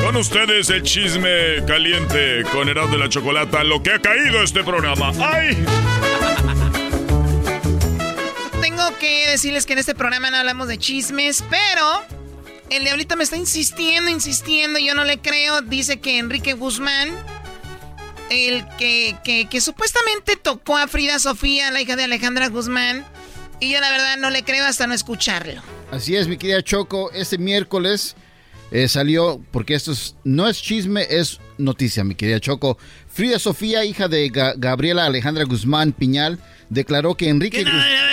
Con ustedes el chisme caliente con Erasmo y la Chocolata, lo que ha caído este programa. ¡Ay! Que decirles que en este programa no hablamos de chismes, pero el diablito me está insistiendo, insistiendo, yo no le creo. Dice que Enrique Guzmán, el que, que, supuestamente tocó a Frida Sofía, la hija de Alejandra Guzmán, y yo la verdad no le creo hasta no escucharlo. Así es, mi querida Choco, este miércoles eh, salió, porque esto no es chisme, es noticia, mi querida Choco. Frida Sofía, hija de Gabriela Alejandra Guzmán Piñal, declaró que Enrique...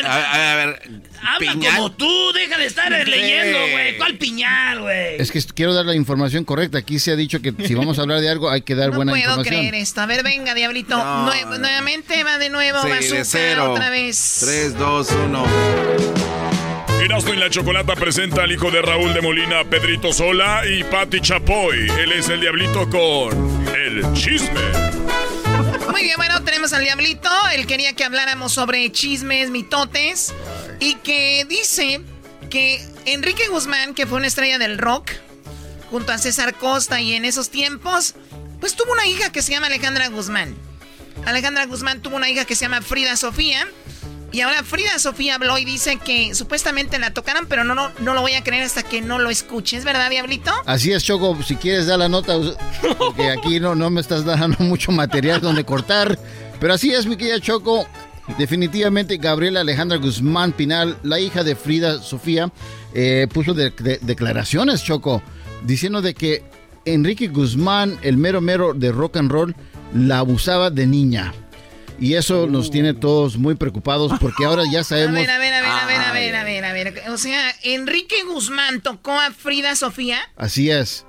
A ver, Habla como tú, deja de estar leyendo, güey. ¿Cuál piñal, güey? Es que quiero dar la información correcta. Aquí se ha dicho que si vamos a hablar de algo hay que dar buena información. No puedo creer esto. A ver, venga, Diablito. nuevamente va de nuevo. Sí, va de cero. otra vez. 3, 2, 1. Erasmo y la Chocolata presenta al hijo de Raúl de Molina, Pedrito Sola y Patti Chapoy. Él es el Diablito con el chisme. Muy bien, bueno, tenemos al Diablito. Él quería que habláramos sobre chismes, mitotes. Y que dice que Enrique Guzmán, que fue una estrella del rock, junto a César Costa y en esos tiempos, pues tuvo una hija que se llama Alejandra Guzmán. Alejandra Guzmán tuvo una hija que se llama Frida Sofía. Y ahora Frida Sofía habló y dice que supuestamente la tocaron, pero no, no, no lo voy a creer hasta que no lo escuches, ¿verdad, Diablito? Así es, Choco. Si quieres dar la nota, porque aquí no, no me estás dando *laughs* mucho material donde cortar. Pero así es, mi querida Choco. Definitivamente Gabriela Alejandra Guzmán Pinal, la hija de Frida Sofía, eh, puso de- de- declaraciones, Choco, diciendo de que Enrique Guzmán, el mero mero de rock and roll, la abusaba de niña. Y eso nos tiene todos muy preocupados porque ahora ya *laughs* A sabemos... ver, a ver, a ver, a ver, a ver, a ver, a ver. O sea, Enrique Guzmán tocó a Frida Sofía. Así es.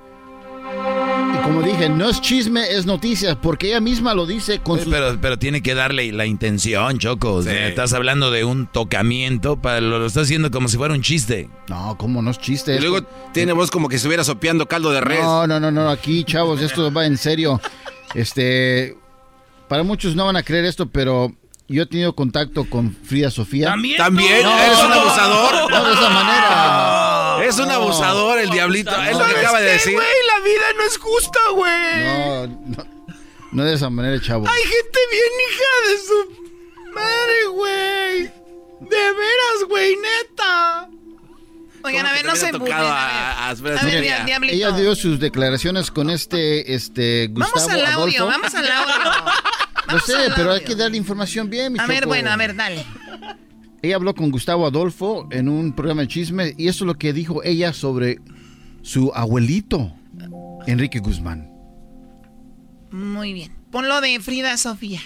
Y como dije, no es chisme, es noticia, porque ella misma lo dice con sus... Pero, pero tiene que darle la intención, Choco. O sea, estás hablando de un tocamiento, para, lo, lo estás haciendo como si fuera un chiste. No, como no es chiste. Y luego tiene voz como que se hubiera sopeando caldo de res. No, no, no, no, aquí, chavos, esto va en serio. *laughs* Este, para muchos no van a creer esto, pero yo he tenido contacto con Frida Sofía. ¿También ¿También? tú? ¿Eres un abusador? No, de esa manera. Es un No. abusador el diablito. Es lo que ¿Sabes acaba de decir. güey? La vida no es justa, güey. No, no, no de esa manera, chavo. Hay gente bien hija de su madre, güey. De veras, güey, neta. Oigan, a ver, no se burlen. A ver, a ver Miren, dia- Diablito. ella dio sus declaraciones con este, este, Gustavo Vamos al audio, Adolfo. vamos al audio. *laughs* No sé, pero hay que darle información bien, mi A ver, bueno, a ver, dale. Ella habló con Gustavo Adolfo en un programa de chisme y esto es lo que dijo ella sobre su abuelito, Enrique Guzmán. Muy bien. Ponlo de Frida Sofía.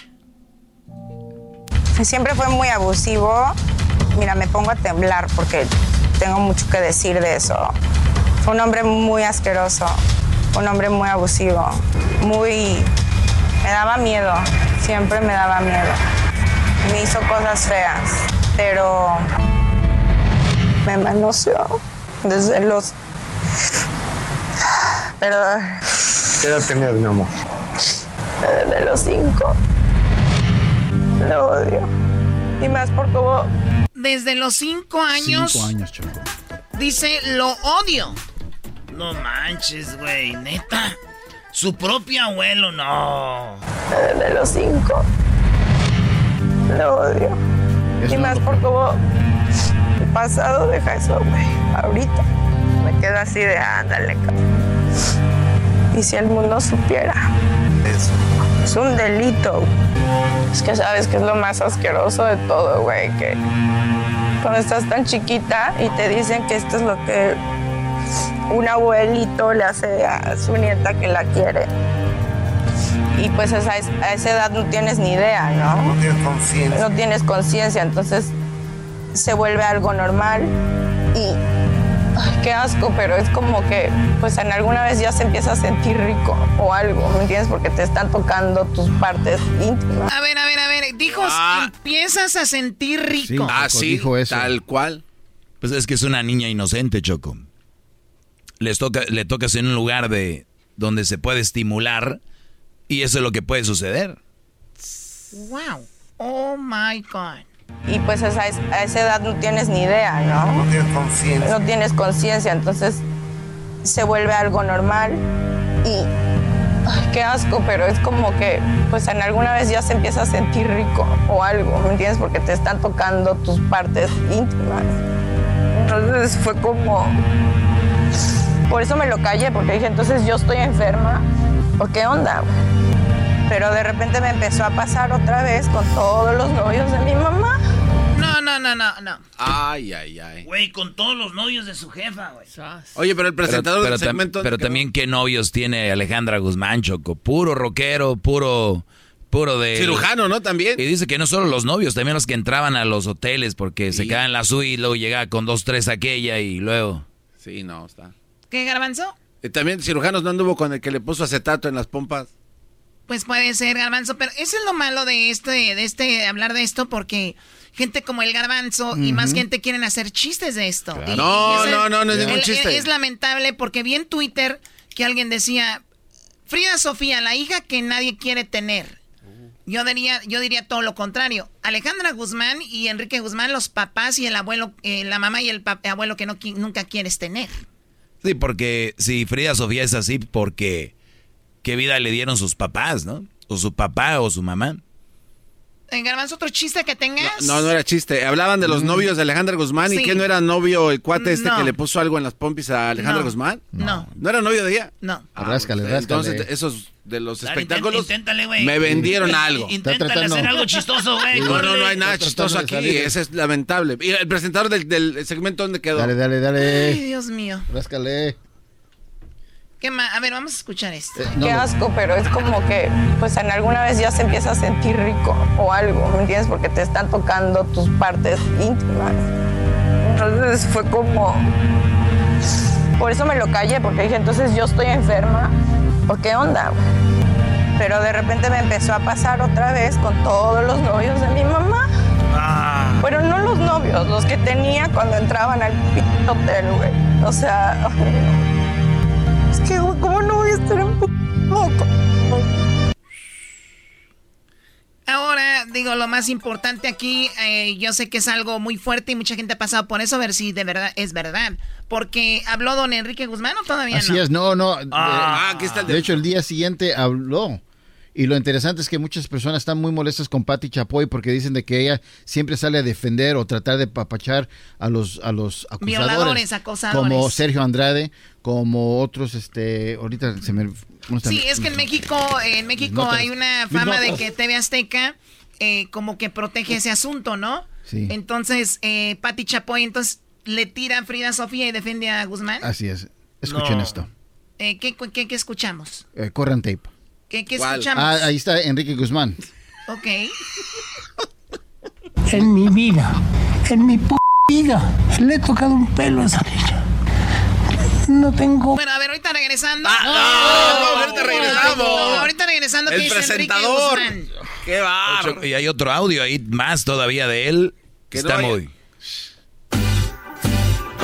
Siempre fue muy abusivo. Mira, me pongo a temblar porque tengo mucho que decir de eso. Fue un hombre muy asqueroso, un hombre muy abusivo, muy... Me daba miedo, siempre me daba miedo. Me hizo cosas feas, pero me manoseó desde los... Pero ¿Qué edad tenías, mi amor? desde los cinco. Lo odio. Y más por cómo Desde los cinco años, Cinco años, Choco. dice, lo odio. No manches, güey, neta. Su propio abuelo, no. de los cinco. Lo odio. y más por cómo el pasado deja eso, güey. Ahorita me quedo así de ándale. ca-". Y si el mundo supiera. Es un delito. Es que sabes que es lo más asqueroso de todo, güey. Que cuando estás tan chiquita y te dicen que esto es lo que un abuelito le hace a su nieta que la quiere. Y pues a esa, a esa edad no tienes ni idea, ¿no? No tienes conciencia. No tienes conciencia, entonces se vuelve algo normal y ay, qué asco, pero es como que pues en alguna vez ya se empieza a sentir rico o algo, ¿me entiendes? Porque te están tocando tus partes íntimas. A ver, a ver, a ver. Dijo, empiezas a sentir rico. Ah, sí, tal cual. Pues es que es una niña inocente, Choco. Les toca, le tocas en un lugar de donde se puede estimular y eso es lo que puede suceder. Wow. Oh my God. Y pues a esa, a esa edad no tienes ni idea, ¿no? No tienes conciencia. No tienes conciencia, entonces se vuelve algo normal y ay, qué asco, pero es como que pues en alguna vez ya se empieza a sentir rico o algo, ¿me entiendes? Porque te están tocando tus partes íntimas. Entonces fue como... Por eso me lo callé, porque dije, entonces yo estoy enferma. ¿O qué onda? Pero de repente me empezó a pasar otra vez con todos los novios de mi mamá. No, no, no, no, no. Ay, ay, ay. Güey, con todos los novios de su jefa, güey. Oye, pero el presentador pero, del tam- segmento... pero también qué novios tiene Alejandra Guzmán, Choco. Puro rockero, puro, puro de... Cirujano, ¿no? También. Y dice que no solo los novios, también los que entraban a los hoteles porque se quedaban en la suite y luego llegaba con dos, tres aquella y luego... Sí, no, está. ¿Qué, Garbanzo? Y también cirujanos no anduvo con el que le puso acetato en las pompas. Pues puede ser, Garbanzo, pero eso es lo malo de este, de este, hablar de esto, porque gente como el Garbanzo y más gente quieren hacer chistes de esto. Claro. Y- No, y no, no, no es ningún chiste. Es lamentable porque vi en Twitter que alguien decía, Frida Sofía, la hija que nadie quiere tener. Yo diría, yo diría todo lo contrario. Alejandra Guzmán y Enrique Guzmán, los papás y el abuelo, eh, la mamá y el abuelo que no, qui- nunca quieres tener. Sí, porque si Frida Sofía es así, porque qué vida le dieron sus papás, ¿no? O su papá o su mamá. ¿En Garbanzo otro chiste que tengas? No, no era chiste. Hablaban de los Mm. novios de Alejandra Guzmán y que no era novio el cuate este No. que le puso algo en las pompis a Alejandra No. Guzmán. No. ¿No era novio de ella? No. Ah, Ráscale, pues, ráscale. Entonces, esos de los Dale, espectáculos inténtale, güey. me vendieron algo. Inténtale hacer algo chistoso, güey. No, no, no hay nada chistoso aquí. Ese es lamentable. Y el presentador del, del segmento, ¿dónde quedó? Dale, dale, Ay, dale. Dios mío. Ráscale. ¿Qué más? A ver, vamos a escuchar esto. Eh, no, Qué asco, pero es como que, pues en alguna vez ya se empieza a sentir rico o algo, ¿me entiendes? Porque te están tocando tus partes íntimas. Entonces fue como... Por eso me lo callé, porque dije, entonces yo estoy enferma, ¿o qué onda? Pero de repente me empezó a pasar otra vez con todos los novios de mi mamá. Ah. Pero no los novios, los que tenía cuando entraban al hotel, güey. O sea, *laughs* digo, lo más importante aquí, eh, yo sé que es algo muy fuerte y mucha gente ha pasado por eso, a ver si de verdad es verdad. Porque habló don Enrique Guzmán o todavía Así no. es, no, no. Ah, eh, aquí está el de de- hecho, el día siguiente habló. Y lo interesante es que muchas personas están muy molestas con Patti Chapoy porque dicen de que ella siempre sale a defender o tratar de papachar a los a los acusadores. Violadores, acosadores. Como Sergio Andrade, como otros, este, ahorita se me... Sí, es que en México, en México hay una fama de que TV Azteca eh, como que protege ese asunto, ¿no? Sí. Entonces, eh, Pati Chapoy, entonces le tira a Frida Sofía y defiende a Guzmán. Así es. Escuchen No. esto. Eh, ¿qué, qué, qué escuchamos? Eh, corran tape. ¿Qué, qué escuchamos? Ah, ahí está Enrique Guzmán. Ok. En mi vida, en mi p vida, le he tocado un pelo a esa niña. No tengo. Bueno, a ver, ahorita regresando. Ah, no, ahorita regresamos. No, ahorita regresando, ¿qué El dice Enrique presentador. ¡Qué bárbaro! Y hay otro audio ahí más todavía de él. Que Está no muy...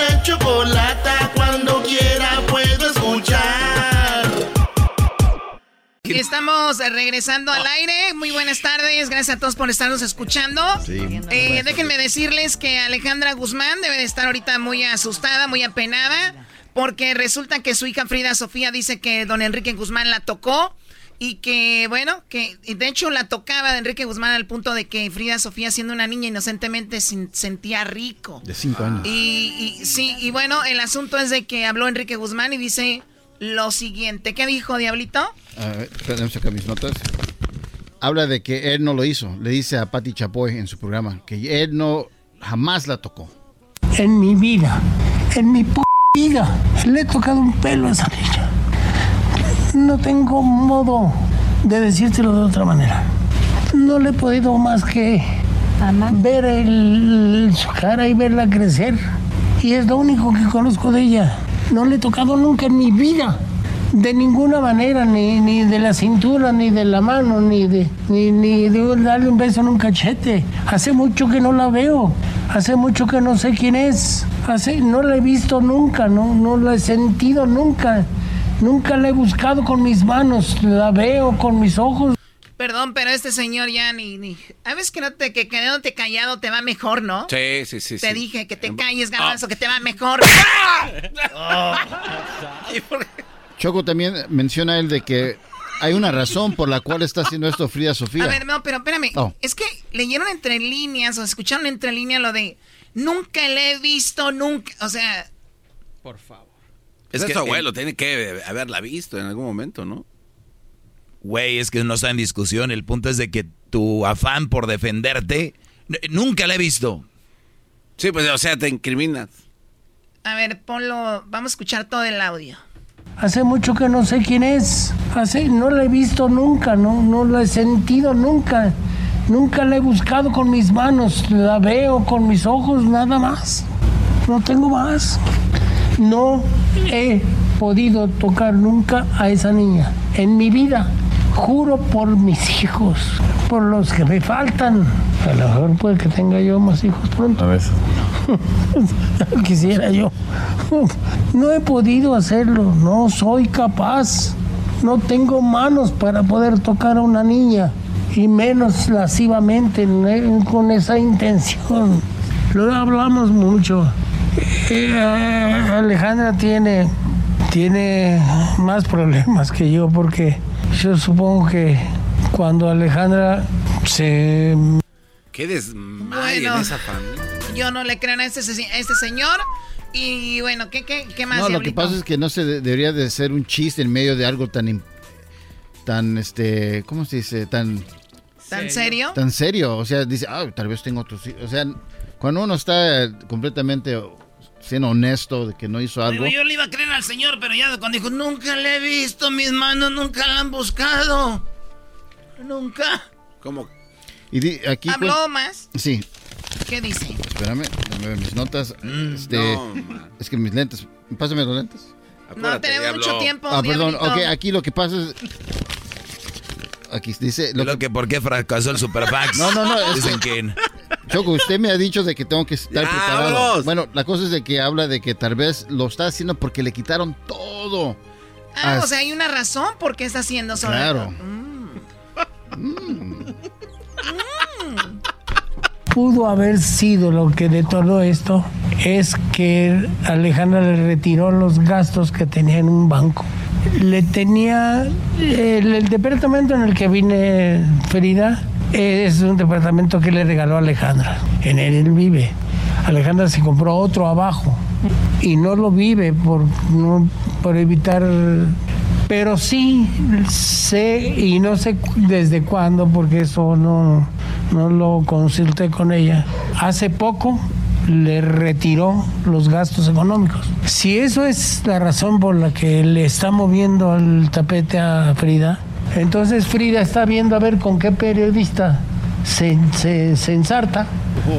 La chocolata. Cuando quiera puedo escuchar. Estamos regresando al aire. Muy buenas tardes. Gracias a todos por estarnos escuchando. Eh, déjenme decirles que Alejandra Guzmán debe de estar ahorita muy asustada, muy apenada, porque resulta que su hija Frida Sofía dice que don Enrique Guzmán la tocó y que, bueno, que de hecho la tocaba de Enrique Guzmán al punto de que Frida Sofía, siendo una niña inocentemente, sin- sentía rico. De cinco años. Y, y sí, y bueno, el asunto es de que habló Enrique Guzmán y dice lo siguiente. ¿Qué dijo, Diablito? A ver, déjame sacar mis notas. Habla de que él no lo hizo. Le dice a Patti Chapoy en su programa que él no jamás la tocó. En mi vida, en mi p vida, le he tocado un pelo a esa niña. No tengo modo de decírtelo de otra manera. No le he podido más que ver el- su cara y verla crecer. Y es lo único que conozco de ella. No le he tocado nunca en mi vida. De ninguna manera, ni, ni de la cintura, ni de la mano, ni de, ni, ni de darle un beso en un cachete. Hace mucho que no la veo. Hace mucho que no sé quién es. Hace, no la he visto nunca, no, no la he sentido nunca. Nunca la he buscado con mis manos. La veo con mis ojos. Perdón, pero este señor ya ni... ni a veces que, no te, que quedándote callado te va mejor, ¿no? Sí, sí, sí. Te sí. dije que te calles, garbanzo, que te va mejor. *laughs* *laughs* Choco también menciona él de que hay una razón por la cual está haciendo esto Frida Sofía. A ver, no, pero espérame. Oh. Es que leyeron entre líneas o escucharon entre líneas lo de nunca le he visto, nunca. O sea, Por favor. Es, que su abuelo tiene que haberla visto en algún momento, ¿no? Güey, es que no está en discusión. El punto es de que tu afán por defenderte, nunca la he visto. Sí, pues, o sea, te incriminas. a ver, ponlo. Vamos a escuchar todo el audio. Hace mucho que no sé quién es. Hace, no la he visto nunca, no, no la he sentido nunca. Nunca la he buscado con mis manos. La veo con mis ojos, nada más. No tengo más. No he podido tocar nunca a esa niña en mi vida. Juro por mis hijos, por los que me faltan. A lo mejor puede que tenga yo más hijos pronto. A veces. *laughs* Quisiera yo. No he podido hacerlo, no soy capaz. No tengo manos para poder tocar a una niña y menos lascivamente con esa intención. Lo hablamos mucho. Eh, Alejandra tiene, tiene más problemas que yo porque yo supongo que cuando Alejandra se Qué desmadre Bueno. en esa familia. Yo no le creo a este, a este señor. Y bueno, ¿qué, qué, qué más? No, lo que pasa es que no se de- debería de ser un chiste en medio de algo tan tan este, ¿cómo se dice? tan ¿Tan serio? tan serio, o sea, dice, "Ah, tal vez tengo otros, hi-". o sea, cuando uno está completamente siendo honesto de que no hizo algo, Digo, yo le iba a creer al señor, pero ya cuando dijo, nunca le he visto, mis manos nunca la han buscado. Nunca. ¿Cómo? y di- aquí ¿Habló cuen- más? Sí, ¿Qué dice? espérame, déjame ver mis notas, Mm, este, no, es que mis lentes, pásame los lentes. No tenemos mucho tiempo. Ah, perdón, Diablito. ok, aquí lo que pasa es aquí dice Lo, que, ¿por qué fracasó el Superfax? No, no, no, Dicen que- que... Choco, usted me ha dicho de que tengo que estar Ya, preparado. vámonos. Bueno, la cosa es de que habla de que tal vez lo está haciendo porque le quitaron todo. Ah, As- o sea, hay una razón por qué está haciendo solo. Claro. pudo haber sido lo que detonó esto es que Alejandra le retiró los gastos que tenía en un banco. Le tenía el, el departamento en el que vine Frida es un departamento que le regaló Alejandra. En él vive. Alejandra se compró otro abajo y no lo vive por, no- por evitar pero sí sé y no sé desde cuándo porque eso no, no lo consulté con ella. Hace poco le retiró los gastos económicos. Si eso es la razón por la que le está moviendo el tapete a Frida, entonces Frida está viendo a ver con qué periodista se, se, se ensarta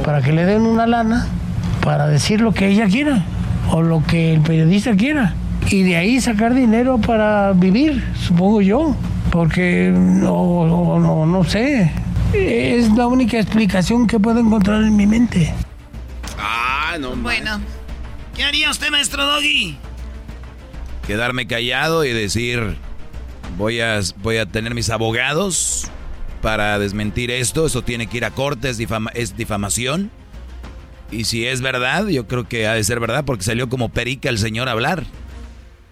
para que le den una lana para decir lo que ella quiera o lo que el periodista quiera. Y de ahí sacar dinero para vivir, supongo yo. Porque no, no, no, no sé. Es la única explicación que puedo encontrar en mi mente. Ah, no. Bueno. ¿Qué haría usted, maestro Doggy? quedarme callado y decir voy a, voy a tener mis abogados para desmentir esto, eso tiene que ir a corte, es, difama- es difamación. Y si es verdad, yo creo que ha de ser verdad porque salió como perica el señor a hablar.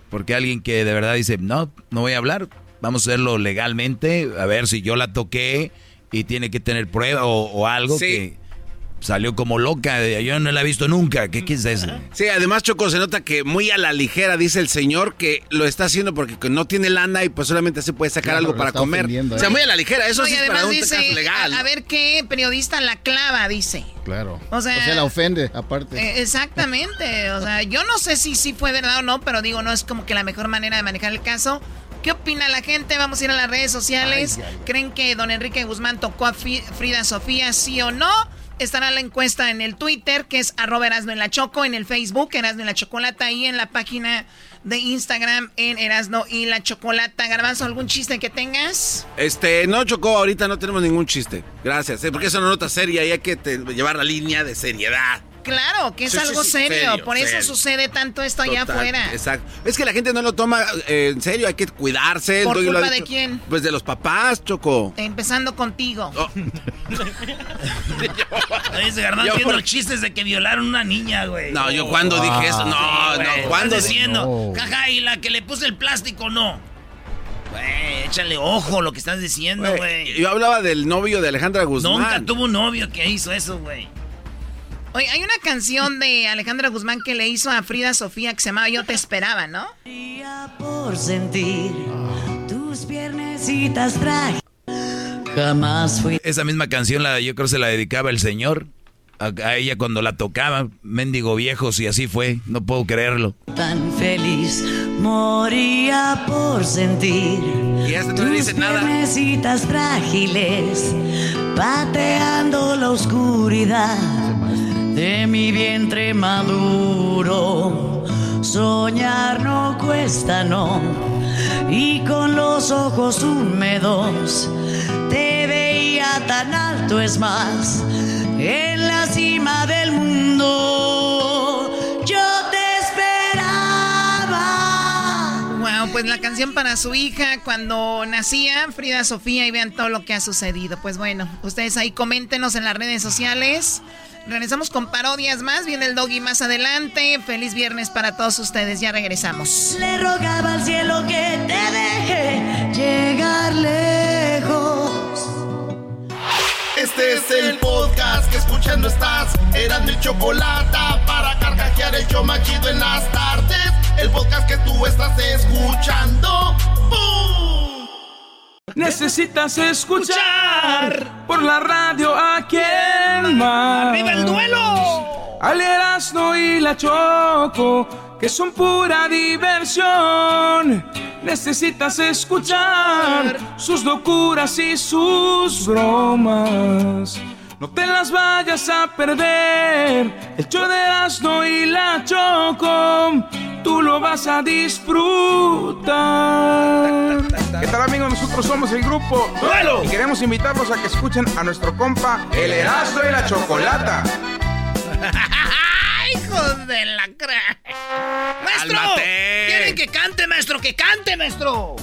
Porque alguien que de verdad dice, no, no voy a hablar, vamos a hacerlo legalmente, a ver si yo la toqué y tiene que tener prueba o, o algo Sí. que salió como loca, yo no la he visto nunca, ¿qué, qué es eso? Sí, además Choco se nota que muy a la ligera dice el señor que lo está haciendo porque que no tiene lana y pues solamente se puede sacar Claro, algo para comer. ofendiendo, O sea, ¿eh? muy a la ligera, eso No, sí es para un dice, caso legal. a, a ver qué periodista la clava, dice. Claro. O sea- la ofende, aparte. Eh, exactamente. O sea, yo no sé si sí fue verdad o no, pero digo, no es como que la mejor manera de manejar el caso. ¿Qué opina la gente? Vamos a ir a las redes sociales. ¿Creen que don Enrique Guzmán tocó a Frida Sofía, sí o no? Estará la encuesta en el Twitter, que es arroba Erasno en la Choco, en el Facebook, Erasno en la Chocolata, y en la página de Instagram, en Erasno y la Chocolata. Garbanzo, ¿algún chiste que tengas? Este, no Choco, ahorita no tenemos ningún chiste. Gracias, ¿eh? porque es una nota seria y hay que llevar la línea de seriedad. Claro, que es Sí, algo sí, serio, serio, por eso sucede tanto esto allá Total, afuera. Exacto. Es que la gente no lo toma eh, en serio, hay que cuidarse. ¿Por lo culpa de dicho. quién? Pues de los papás, Choco. Empezando contigo. Oh. *laughs* Dice Garbanzo Yo haciendo por- chistes de que violaron una niña, güey. No, yo cuando dije eso, no, no, estás diciendo, No. jaja, y la que le puse el plástico, no. Güey, échale ojo lo que estás diciendo, güey. Yo hablaba del novio de Alejandra Guzmán. Nunca tuvo un novio que hizo eso, güey. Oye, hay una canción de Alejandra Guzmán que le hizo a Frida Sofía que se llamaba Yo te esperaba, ¿no? por sentir tus piernecitas frágiles. Jamás fui Esa misma canción la, yo creo se la dedicaba el señor a, a ella cuando la tocaba, mendigo viejo, si así fue, no puedo creerlo. tan feliz. Moría por sentir Y este no dice nada. piernecitas frágiles. Pateando la oscuridad de mi vientre maduro. Soñar no cuesta, no. Y con los ojos húmedos te veía tan alto, es más, en la cima del mundo. Yo te esperaba. Wow, pues la canción para su hija cuando nacía, Frida Sofía, y vean todo lo que ha sucedido. Pues bueno, ustedes ahí coméntenos en las redes sociales. Regresamos con parodias más. Viene el doggy más adelante. Feliz viernes para todos ustedes. Ya regresamos. Le rogaba al cielo que te deje llegar lejos. Este es el podcast que escuchando estás. Eran mi chocolate para carcajear el yo machido en las tardes. El podcast que tú estás escuchando. ¡Bum! Necesitas escuchar por la radio a quien más. ¡Arriba el duelo! Al Erasmo y la Choco, que son pura diversión. Necesitas escuchar sus locuras y sus bromas. No te las vayas a perder. El show de Erasmo y la Choco, tú lo vas a disfrutar. ¿Qué tal amigos? Nosotros somos el grupo ¡Duelo! y queremos invitarlos a que escuchen a nuestro compa El Erasmo y la Chocolata. *laughs* ¡Hijos de la cra... ¡Maestro! ¡Cálmate! ¿Quieren que cante, maestro? ¡Que cante, maestro!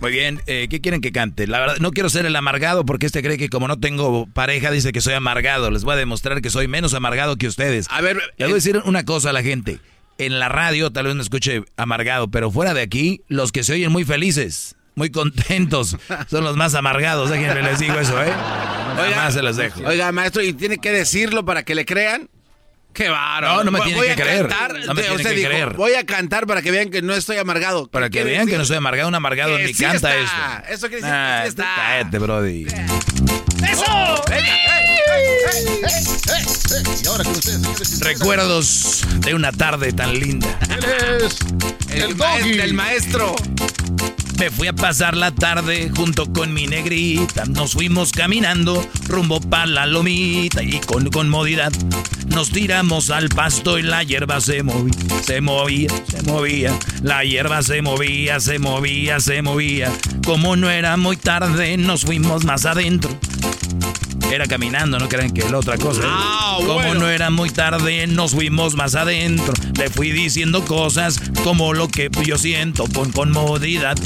Muy bien, eh, ¿qué quieren que cante? La verdad, no quiero ser el amargado porque este cree que como no tengo pareja dice que soy amargado. Les voy a demostrar que soy menos amargado que ustedes. A ver, Les voy a decir una cosa a la gente. En la radio tal vez me escuche amargado, pero fuera de aquí, los que se oyen muy felices, muy contentos, *laughs* son los más amargados. Déjenme les digo eso, ¿eh? Más se los dejo. Oiga, maestro, ¿y tiene que decirlo para que le crean? ¡Qué bárbaro! No, no me tiene que creer. cantar, No me tiene que dijo, creer. Voy a cantar para que vean que no estoy amargado. Para que ¿Qué vean que decir? no soy amargado, un amargado Que mi sí canta está. esto. Eso que sí está. cállate, brody. ¡Eso! Y ahora con ustedes, señores y señoras, Recuerdos de una tarde tan linda. él es El, el el maestro. Me fui a pasar la tarde junto con mi negrita. Nos fuimos caminando rumbo pa' la lomita y con comodidad nos tiramos al pasto y la hierba se movía, se movía, se movía. La hierba se movía, se movía, se movía. Como no era muy tarde, nos fuimos más adentro. Era caminando, no crean que es la otra cosa. Ah, como bueno. no era muy tarde, nos fuimos más adentro. Le fui diciendo cosas como lo que yo siento con comodidad.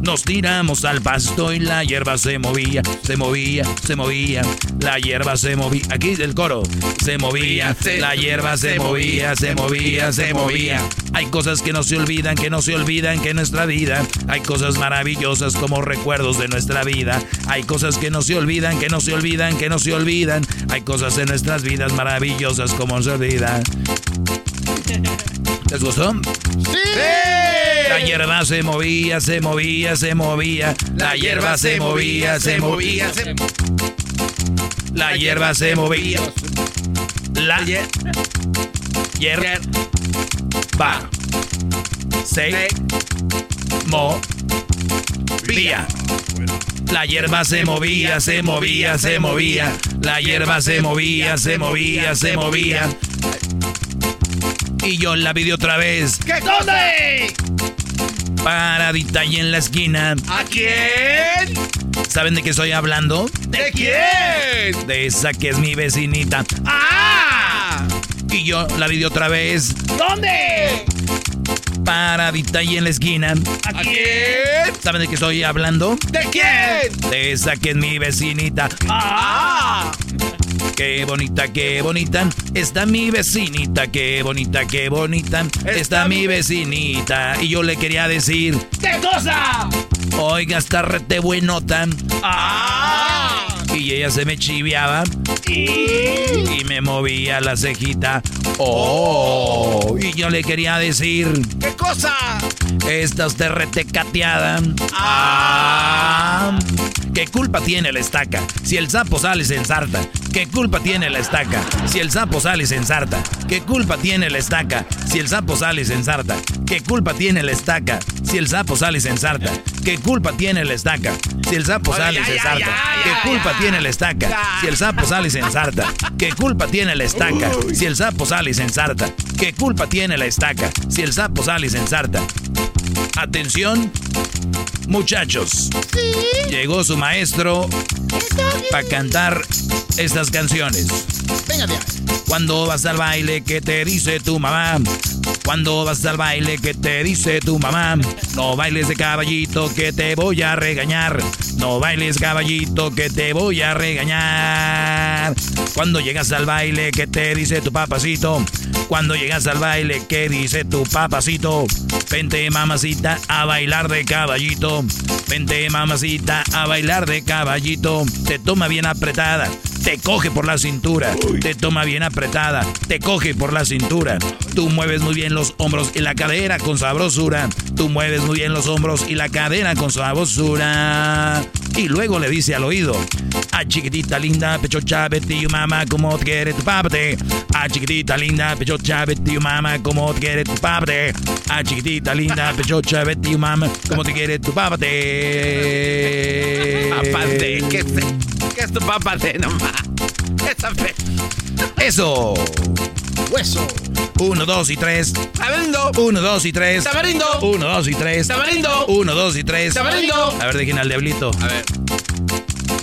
Nos tiramos al pasto y la hierba se movía, se movía, se movía. La hierba se movía. Aquí el coro. Se movía, la hierba se movía, se movía, se movía. Hay cosas que no se olvidan, que no se olvidan que en nuestra vida. Hay cosas maravillosas como recuerdos de nuestra vida. Hay cosas que no se olvidan, que no se olvidan, que no se olvidan. Hay cosas en nuestras vidas maravillosas como se olvidan. ¿Les gustó? La hierba se movía, se movía, se movía. La hierba se movía, se movía. se- La hierba se movía. La hierba. Se movía. La hierba se movía, se movía, se movía. La hierba se movía, se movía, se movía. Y yo la vi de otra vez. ¿Qué dónde? Paradita ahí en la esquina. ¿A quién? ¿Saben de qué estoy hablando? ¿De quién? De esa que es mi vecinita. ¡Ah! Y yo la vi de otra vez. ¿Dónde? Paradita ahí en la esquina. ¿A quién? ¿Saben de qué estoy hablando? ¿De quién? De esa que es mi vecinita. ¡Ah! Qué bonita, qué bonita. Está mi vecinita, qué bonita, qué bonita. Está mi vecinita. Y yo le quería decir, ¿Qué cosa? Oiga, está rete buenota. ¡Ah! Y ella se me chiviaba ¿Y? y me movía la cejita. Oh, y yo le quería decir, ¿Qué cosa? esta usted rete cateada. Ah, ¿Qué culpa tiene la estaca? Si el sapo sale y se ensarta. ¿Qué culpa tiene la estaca? Si el sapo sale y se ensarta. ¿Qué culpa tiene la estaca? Si el sapo sale se ensarta. ¿Qué culpa tiene la estaca? Si el sapo sale y se ensarta. ¿Qué culpa tiene la estaca? Si el sapo sale y se ensarta. ¿Qué culpa tiene la estaca? Si el sapo sale y se ensarta. ¿Qué culpa tiene la estaca? Si el sapo sale y se ensarta. ¿Qué culpa tiene la estaca? Si el sapo sale y se ensarta. Atención, muchachos. Llegó su maestro para cantar estas canciones. Venga, ya. Cuando vas al baile, ¿qué te dice tu mamá? Cuando vas al baile, ¿qué te dice tu mamá? No bailes de caballito, que te voy a regañar. No bailes caballito, que te voy a regañar. Cuando llegas al baile, ¿qué te dice tu papacito? Cuando llegas al baile, ¿qué dice tu papacito? Vente mamacita a bailar de caballito. Vente mamacita a bailar de caballito. Te toma bien apretada. Te coge por la cintura, te toma bien apretada, te coge por la cintura. Tú mueves muy bien los hombros y la cadera con sabrosura. Tú mueves muy bien los hombros y la cadera con sabrosura. Y luego le dice al oído, a chiquitita linda, pechocha, vete mamá, como te quiere tu papate. A chiquitita linda, pechocha, vete mamá, como te quiere tu papate. A chiquitita linda, pechocha, vete mamá, como te quiere tu papate. *laughs* Papate, ¿qué es, qué es tu papate nomás? Esa fe. Eso. Hueso. Uno, dos y tres. Tamarindo. Uno, dos y tres. Tamarindo. Uno, dos y tres. Tamarindo. Uno, dos y tres. Tamarindo. A ver, dejen al diablito. A ver. it.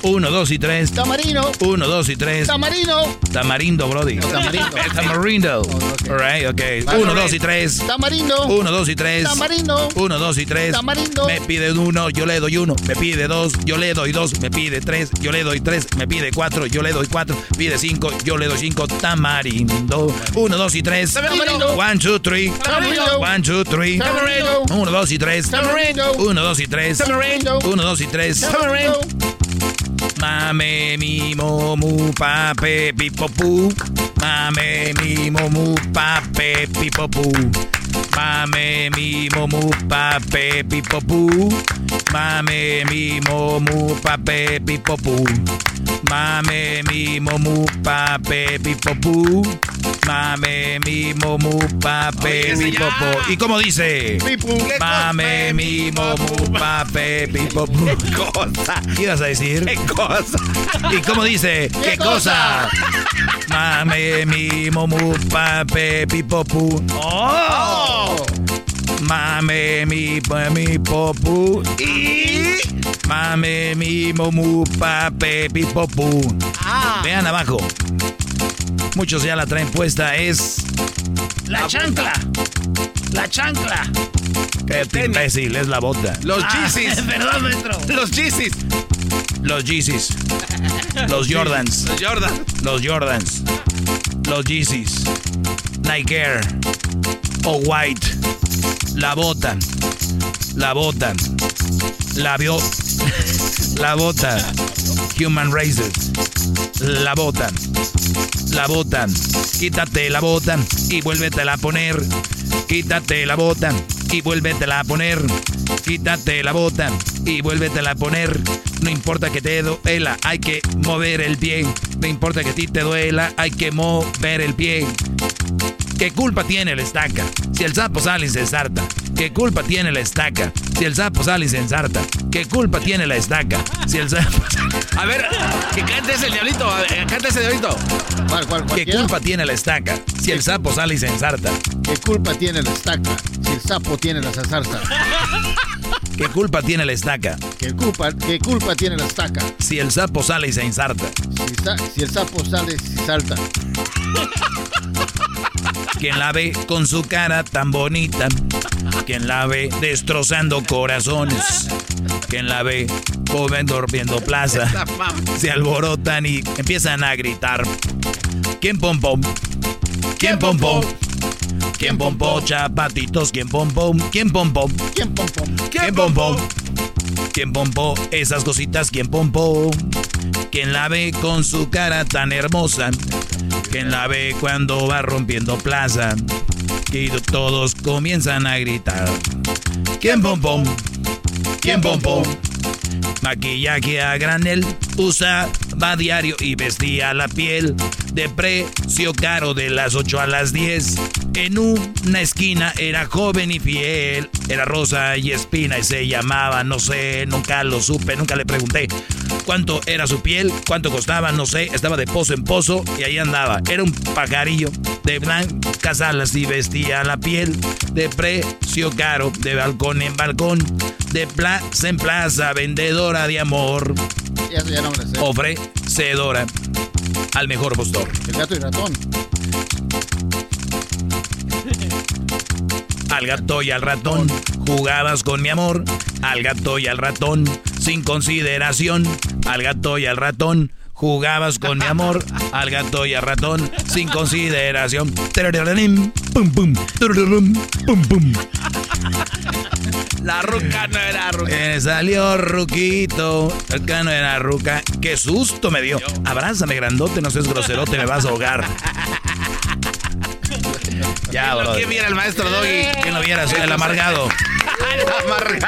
Uno, dos y tres. Tamarino. Uno, dos y tres. Tamarino. Tamarindo, Brody. Tamarindo. Tamarindo. Alright, ok. Uno, dos y tres. Tamarindo. Uno, dos y tres. Tamarindo. Uno, dos y tres. Tamarindo. Me pide uno, yo le doy uno. Me pide dos, yo le doy dos. Me pide tres, yo le doy tres. Me pide cuatro, yo le doy cuatro. Pide cinco, yo le doy cinco. Tamarindo. Uno, dos y tres. Tamarindo. One, two, three. Tamarindo. One, two, three. Tamarindo. Uno, dos y tres. Tamarindo. Uno, dos y tres. Tamarindo. Uno, dos y tres. Tamarindo. Mame mi momu pape pipopu. Mame mi momu pape pipopu. Mame mi momu pape pipopu. Mame mi momu pape pipopu. Mame mi momu pape pipopu. Mame mi momu pape pipopu. ¿Y cómo dice? Mame mi momu pape pipopu. Cosa. ¿Qué ibas a decir? ¿Qué cosa? ¿Y cómo dice? ¿Qué, cosa? Mame mi momu pape pipopu. ¡Oh! Mame mi mi popu. Y mame mi momu pape pipopu. Vean abajo. Muchos ya la traen puesta. Es La chancla. La chancla. Cállate, imbécil, es la bota. Los Ah, Yeezys. *laughs* Perdón, maestro. Los Yeezys. Los Yeezys. *laughs* Los Jordans. Los Jordan. Los Jordans. Los Yeezys. Nike Air. O White. La bota. La bota. La vio. *laughs* La bota. Human Races. La bota. La bota. Quítate la bota y vuélvetela a poner. Quítate la bota y vuélvetela a poner. Quítate la bota y vuélvetela a poner. No importa que te duela, hay que mover el pie. No importa que a ti te duela, hay que mover el pie. ¿Qué culpa tiene la estaca? Si el sapo sale y se ensarta. ¿Qué culpa tiene la estaca? Si el sapo sale y se ensarta. ¿Qué culpa tiene la estaca? Si el sapo *laughs* A ver, que cante ese diablito. Ver, cante ese diablito. ¿Cuál, cuál, cuál ¿Qué culpa tiene la estaca? Si el sapo sale y se ensarta. ¿Qué culpa tiene la estaca? Si el sapo tiene la zarza. *laughs* ¿Qué culpa tiene la estaca? ¿Qué culpa, ¿Qué culpa tiene la estaca? Si el sapo sale y se ensarta. Si, sa- si el sapo sale y salta. Quien la ve con su cara tan bonita. Quien la ve destrozando corazones. Quien la ve joven durmiendo plaza. Se alborotan y empiezan a gritar. ¿Quién pom pom? ¿Quién pom pom? ¿Quién pom pom? Chapatitos, ¿quién pom pom? ¿Quién pom pom? ¿Quién pom pom? ¿Quién pom pom? ¿Quién pom pom? Esas cositas, ¿quién pom pom? ¿Quién la ve con su cara tan hermosa? ¿Quién la ve cuando va rompiendo plaza? Y todos comienzan a gritar. ¿Quién pom pom? ¿Quién pom pom? Maquillaje a granel, usaba diario y vestía la piel de precio caro de las 8 a las 10. En una esquina era joven y fiel, era rosa y espina y se llamaba, no sé, nunca lo supe, nunca le pregunté cuánto era su piel, cuánto costaba, no sé, estaba de pozo en pozo y ahí andaba. Era un pajarillo de blancas alas y vestía la piel de precio caro, de balcón en balcón, de plaza en plaza, vendedora de amor. Eso ya no me sé. Ofrecedora al mejor postor. El gato y ratón. Al gato y al ratón jugabas con mi amor. Al gato y al ratón sin consideración. Al gato y al ratón jugabas con mi amor. Al gato y al ratón sin consideración. Pum pum. Pum pum. La ruca no era ruca. Eh, salió ruquito. Acá no era ruca. Qué susto me dio. Abrázame, grandote, no seas groserote, me vas a ahogar. Ya, Lo bro. que viera el maestro Doggy. Que no vieras, soy el amargado. El amargado.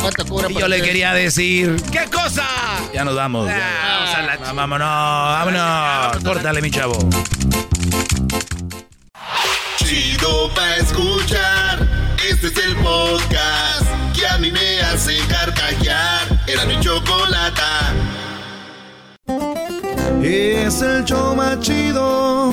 ¿Cuánto cobra yo le quería decir. ¿Qué cosa? Ya nos vamos. ya. Ah, vamos a la Ah, Vámonos, vámonos. Córtale, mi chavo. Chido pa' escuchar. Este es el podcast que a mí me hace carcajear. Era mi chocolata. Es el show más chido.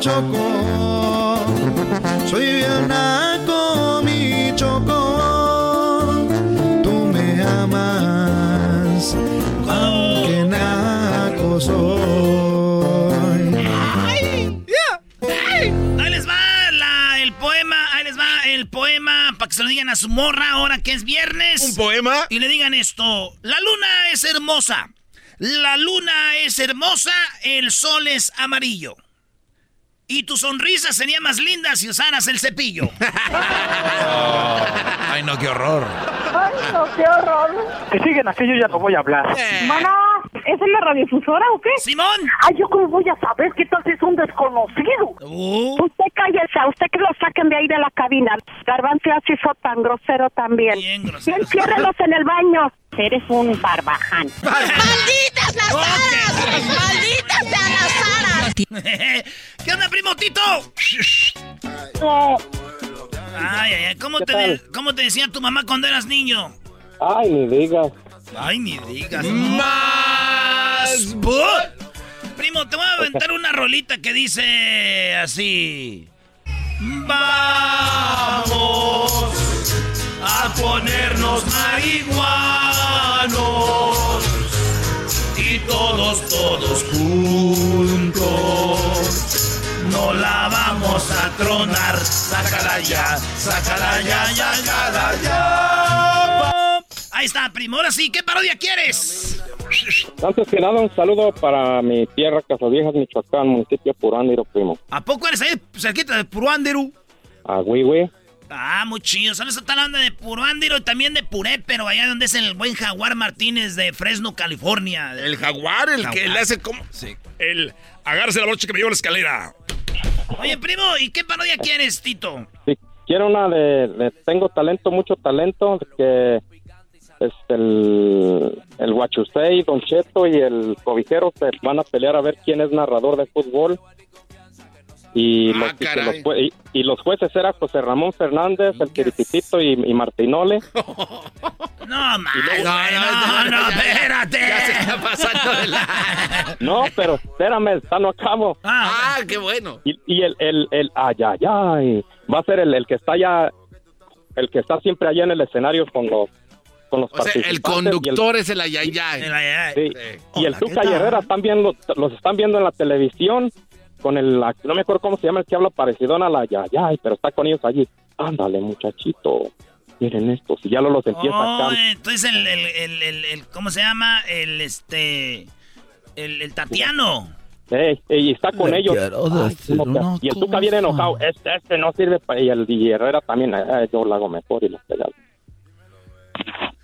choco, choco, soy bien naco, mi choco. Tú me amas, aunque naco soy. Ahí les va la- el poema, ahí les va el poema para que se lo digan a su morra ahora que es viernes. ¿Un poema? Y le digan esto, la luna es hermosa, la luna es hermosa, el sol es amarillo. Y tu sonrisa sería más linda si usaras el cepillo. *laughs* Ay, no, qué horror. Ay, no, qué horror. Que siguen así, yo ya no voy a hablar. Mana, ¿es en la radiodifusora o qué? ¡Simón! Ay, ¿yo cómo voy a saber que tal si es un desconocido? Usted cállese, a usted que lo saquen de ahí de la cabina. Garbanzo así fue tan grosero también. Bien grosero. Enciérrelos en el baño. Eres un barbaján. *laughs* ¡Malditas las aras! ¡Malditas sean las aras! ¿Qué onda, primo Tito? Ay, ay, ay, ¿cómo ¿Qué te, de- ¿cómo te decía tu mamá cuando eras niño? Ay, ni digas. Ay, ni digas. Más. Primo, te voy a aventar una rolita que dice así. Vamos a ponernos marihuanos y todos, todos juntos. No la vamos a tronar. Sácala ya, sácala ya, ya, sácala ya. Ahí está, primo. Ahora sí, ¿qué parodia quieres? Antes que nada, un saludo para mi tierra, Casaviejas, Michoacán, municipio Purándiro, primo. ¿A poco eres ahí cerquita de Puruánderu? A Huihue. Ah, muy chido. ¿Sabes? Está hablando de Puruándiro y también de Puré, pero allá donde es el buen Jaguar Martínez de Fresno, California. El jaguar, el que le hace como. Sí. El agárrese la brocha que me llevo la escalera. Oye, primo, ¿y qué parodia quieres, Tito? Sí, quiero una de, de Tengo talento, mucho talento, que este, el, el Huachusei, Don Cheto y el Cobijero se van a pelear a ver quién es narrador de fútbol. Y, los, y que caray. los jue- y- y los jueces eran José Ramón Fernández, el Tirititito y, y Martinole. No, *laughs* luego- no, no, espérate. Ya se está pasando de la. *laughs* No, pero espérame, está no acabo. Ah, qué bueno. Y, y el, el, el, ay, ay, ay, va a ser el, el que está allá, el que está siempre allá en el escenario con los, con los O sea, el y conductor es el ayayay. Sí. Y el Tuca y Herrera están viendo, los están viendo en la televisión con el, no me acuerdo cómo se llama el que habla parecido a la Yayay, pero está con ellos allí. Ándale, muchachito, miren esto, si ya lo los empieza Oh, acá. entonces el, el, el, el- el- ¿cómo se llama? El, este, el, el Tatiano. Ey, ey, está con Le ellos. no, una y el Tuca viene enojado. Este, este no sirve para... Y el y Herrera también. eh, yo lo hago mejor y lo pegado.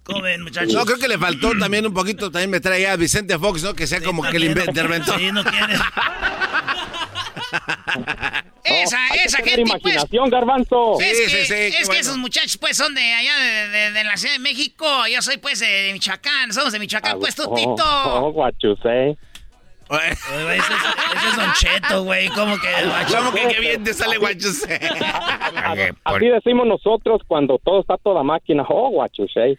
¿Cómo ven, muchachos? No, creo que le faltó también un poquito, también me trae a Vicente Fox, ¿no? Que sea como que el interventor. Sí, no quiere. *laughs* Esa, hay que esa tener gente, pues. imaginación, garbanzo. Es Sí, que, sí, es que bueno. esos muchachos, pues, son de allá, de, de- de la Ciudad de México. Yo soy, pues, de, Michoacán. Somos de Michoacán, pues, tú, Oh, Tito. oh, guachusé. Ese es, ese es Don Cheto, güey. ¿Cómo que? ¿Cómo que qué bien te sale guachusé? *laughs* Así decimos nosotros cuando todo está toda máquina. Oh, guachusé.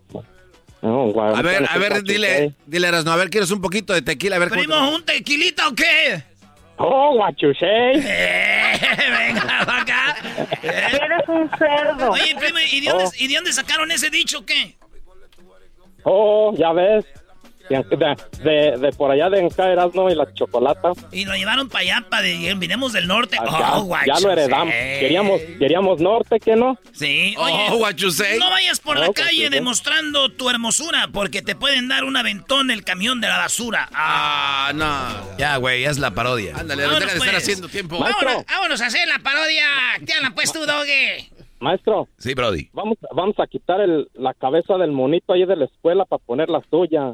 No, A ver, a ver, dile, dile, Erasno, a ver, ¿quieres un poquito de tequila? A ver, ¿Primo, un tequilita o qué? Oh, guachusé. *laughs* Venga, *laughs* pa' acá. Eres un cerdo. Oye, primo, ¿y de, dónde, Oh. ¿y de dónde sacaron ese dicho o qué? Oh, ya ves. De, de, de- por allá de Encaeras, ¿no? Y la chocolata. Y lo llevaron para allá, para de, vinimos del norte. Ya, oh, ya lo heredamos. Queríamos, queríamos norte, ¿qué no? Sí, oye. Oh, guachusé. No vayas por la Oh, calle demostrando tu hermosura, porque te pueden dar un aventón el camión de la basura. Ah, Ah, no. Ya, güey, es la parodia. Ándale, Vámonos, deja de estar pues. haciendo tiempo. Vámonos, vámonos a hacer la parodia. ¿Qué hablan, pues, tú, Doge? Maestro, Sí, Brody. vamos, vamos a quitar el, la cabeza del monito ahí de la escuela para poner la suya.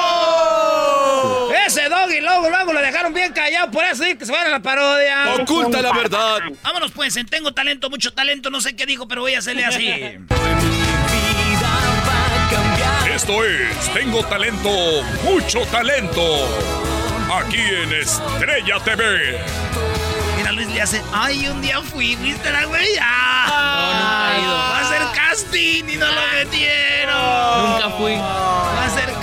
Ese Doggy luego, luego lo dejaron bien callado, por eso que se van a la parodia. Oculta la verdad. Vámonos, pues, en tengo talento, mucho talento, no sé qué dijo, pero voy a hacerle así. Esto es Tengo Talento, Mucho Talento. Aquí en Estrella TV. Mira, Luis le hace, ay, un día fui, ¿viste la güey? Ah, No, nunca he ido. Va a hacer casting y no lo metieron. Nunca fui. Va a. Le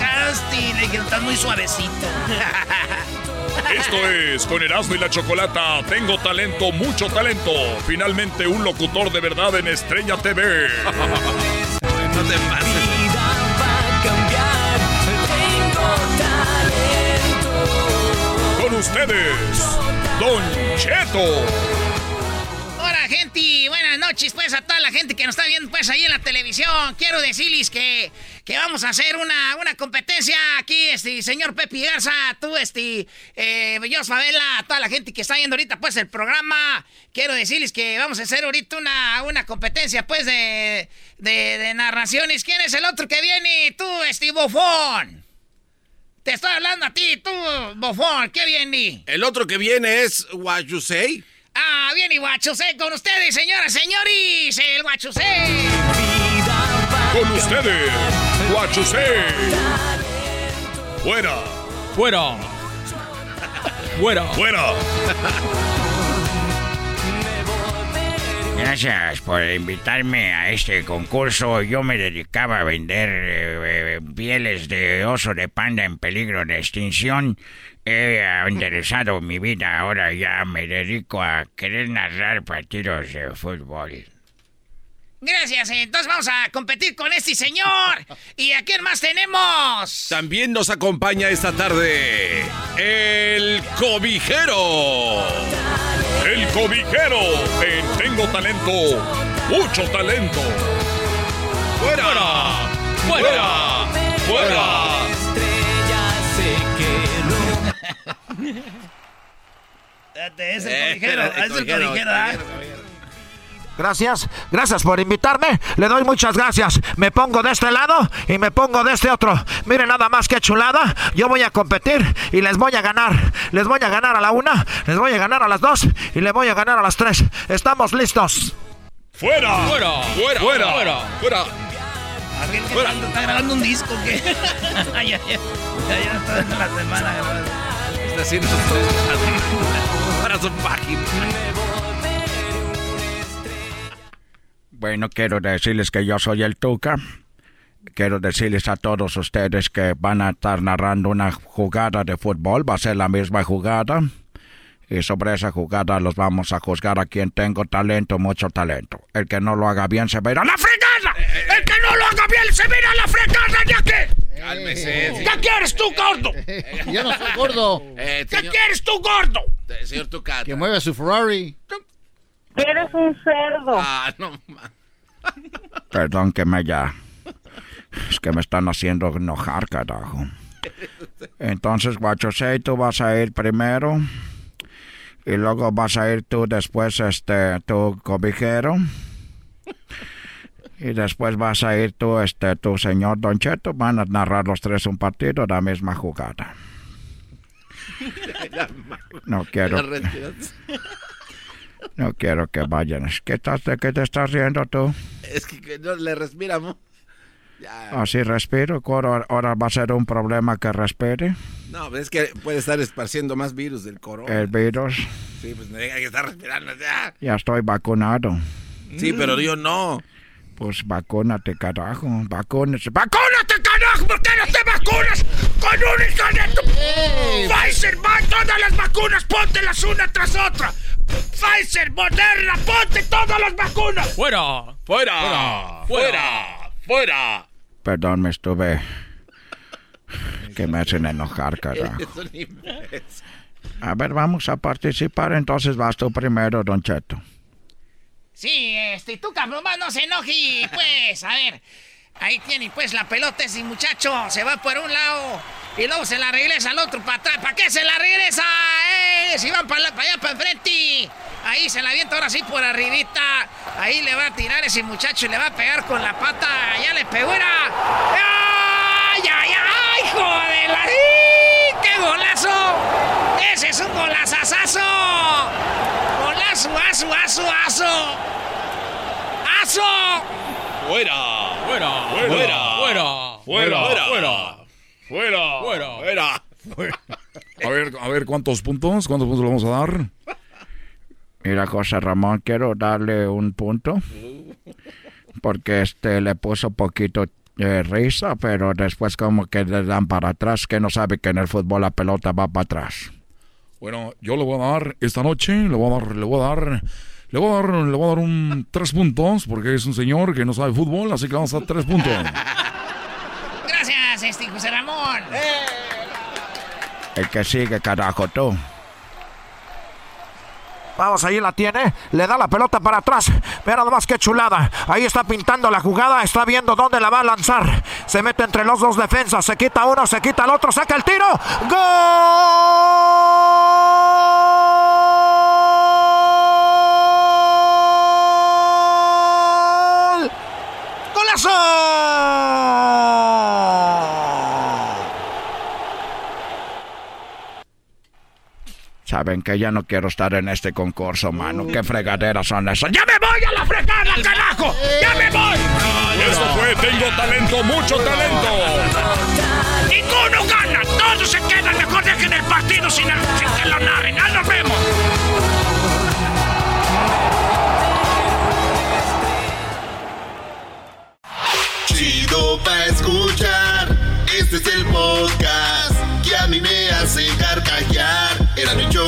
dijeron, estás muy suavecito. *laughs* Esto es con Erasmo y la Chocolata. Tengo talento, mucho talento. Finalmente un locutor de verdad en Estrella TV. No te pases. Con ustedes, Don Cheto. Gente. Buenas noches, pues, a toda la gente que nos está viendo, pues, ahí en la televisión. Quiero decirles que, que vamos a hacer una, una competencia aquí, este, señor Pepe Garza, tú, este, eh, yo, a toda la gente que está viendo ahorita, pues, el programa. Quiero decirles que vamos a hacer ahorita una, una competencia, pues, de, de, narraciones. ¿Quién es el otro que viene? Tú, este, bofón. Te estoy hablando a ti, tú, bofón. ¿Qué viene? El otro que viene es Guachusei. Ah, bien, y Guachusé con ustedes, señoras, señores, el Guachusé. Con ustedes, Guachusé. Fuera. Fuera. Fuera. Fuera. Gracias por invitarme a este concurso. Yo me dedicaba a vender eh, eh, pieles de oso de panda en peligro de extinción. He enderezado mi vida. Ahora ya me dedico a querer narrar partidos de fútbol. Gracias, entonces vamos a competir con este señor. ¿Y a quién más tenemos? También nos acompaña esta tarde el cobijero. El cobijero en Tengo Talento, Mucho Talento. ¡Fuera! ¡Fuera! ¡Fuera! Es el Eh, cobijero, espérate, es el cobijero, cobijero, ¿ah? cobijero, Gracias, gracias por invitarme. Le doy muchas gracias. Me pongo de este lado y me pongo de este otro. Miren nada más que chulada. Yo voy a competir y les voy a ganar. Les voy a ganar a la una, les voy a ganar a las dos y les voy a ganar a las tres. Estamos listos. ¡Fuera! ¡Fuera! ¡Fuera! ¡Fuera! ¡Fuera! ¡Fuera! ¿Alguien que Fuera. está, grabando un disco *laughs* ya, ya, ya, ya está en la semana. Está haciendo para su página. Bueno, quiero decirles que yo soy el Tuca. Quiero decirles a todos ustedes que van a estar narrando una jugada de fútbol. Va a ser la misma jugada. Y sobre esa jugada los vamos a juzgar a quien tengo talento, mucho talento. El que no lo haga bien se va a la fregada. El que no lo haga bien se va a la fregada, ya que. Cálmese. ¿Qué quieres tú, gordo? *laughs* Yo no soy gordo. Eh, ¿Qué señor, quieres tú, gordo? eh, señor Tucata. Que mueve su Ferrari. Eres un cerdo. Ah, no. ma- *laughs* Perdón que me ya. Es que me están haciendo enojar, carajo. Entonces, Guachosei, tú vas a ir primero. Y luego vas a ir tú después, este, tu cobijero. Y después vas a ir tú, este, tu señor Don Cheto. Van a narrar los tres un partido, la misma jugada. *laughs* No quiero, no quiero que vayan. ¿Qué, estás, ¿De qué te estás riendo tú? Es que, no le respiramos. Así respiro. Ahora, ahora va a ser un problema que respire No, es que puede estar esparciendo más virus del corona. el virus. Sí, pues no hay que estar respirando ya. Ya estoy vacunado. Sí, pero yo no. Pues vacúnate, carajo. Vacúnate. ¡Vacúnate, carajo! ¿Por qué no te vacunas con un hijo de tu... Pfizer, va, todas las vacunas, póntelas una tras otra. Pfizer, Moderna, ponte todas las vacunas. ¡Fuera! ¡Fuera! ¡Fuera! ¡Fuera! Perdón, me estuve... Que me hacen enojar, carajo. A ver, vamos a participar. Entonces vas tú primero, Don Cheto. Sí, este, tú cabrón, no se enoje, pues, a ver. Ahí tiene pues la pelota ese muchacho, se va por un lado y luego se la regresa al otro para atrás. ¿Para qué se la regresa? ¡Eh! Si van para allá, para enfrente. Ahí se la avienta ahora sí por arribita. Ahí le va a tirar ese muchacho y le va a pegar con la pata. Ya le pegó, era. ¡Ay, ay, ay! ¡Joder! la- ¡Sí! ¡Qué golazo! ¡Ese es un golazazazo! ¡Golazo, aso, aso, aso! ¡Aso! ¡Fuera! ¡Fuera! ¡Fuera! ¡Fuera! ¡Fuera! ¡Fuera! ¡Fuera! ¡Fuera! ¡Fuera! A ver, a ver, ¿cuántos puntos? ¿Cuántos puntos le vamos a dar? Mira, José Ramón, quiero darle un punto. Porque este le puso poquito eh, risa, pero después como que le dan para atrás, que no sabe que en el fútbol la pelota va para atrás. Bueno, yo le voy a dar esta noche, le voy a dar, le voy a dar, le voy a dar, le voy a dar un *laughs* tres puntos, porque es un señor que no sabe fútbol, así que vamos a dar tres puntos. Gracias, este José Ramón. El que sigue, carajo, tú. Vamos, ahí la tiene. Le da la pelota para atrás. Mira nada más que chulada. Ahí está pintando la jugada. Está viendo dónde la va a lanzar. Se mete entre los dos defensas. Se quita uno, se quita el otro. Saca el tiro. ¡Gol! ¡Golazo! Saben que ya no quiero estar en este concurso, mano. ¿Qué fregaderas son esas? ¡Ya me voy a la fregada, carajo! ¡Ya me voy! Esto fue Tengo Talento, mucho talento. ¡Ninguno gana! ¡Todos se quedan! Mejor dejen el partido sin, el- sin que lo narren. ¡Ya nos vemos! Chido pa' escuchar. Este es el podcast que a mí me hace carcajear. Era mi chocolata.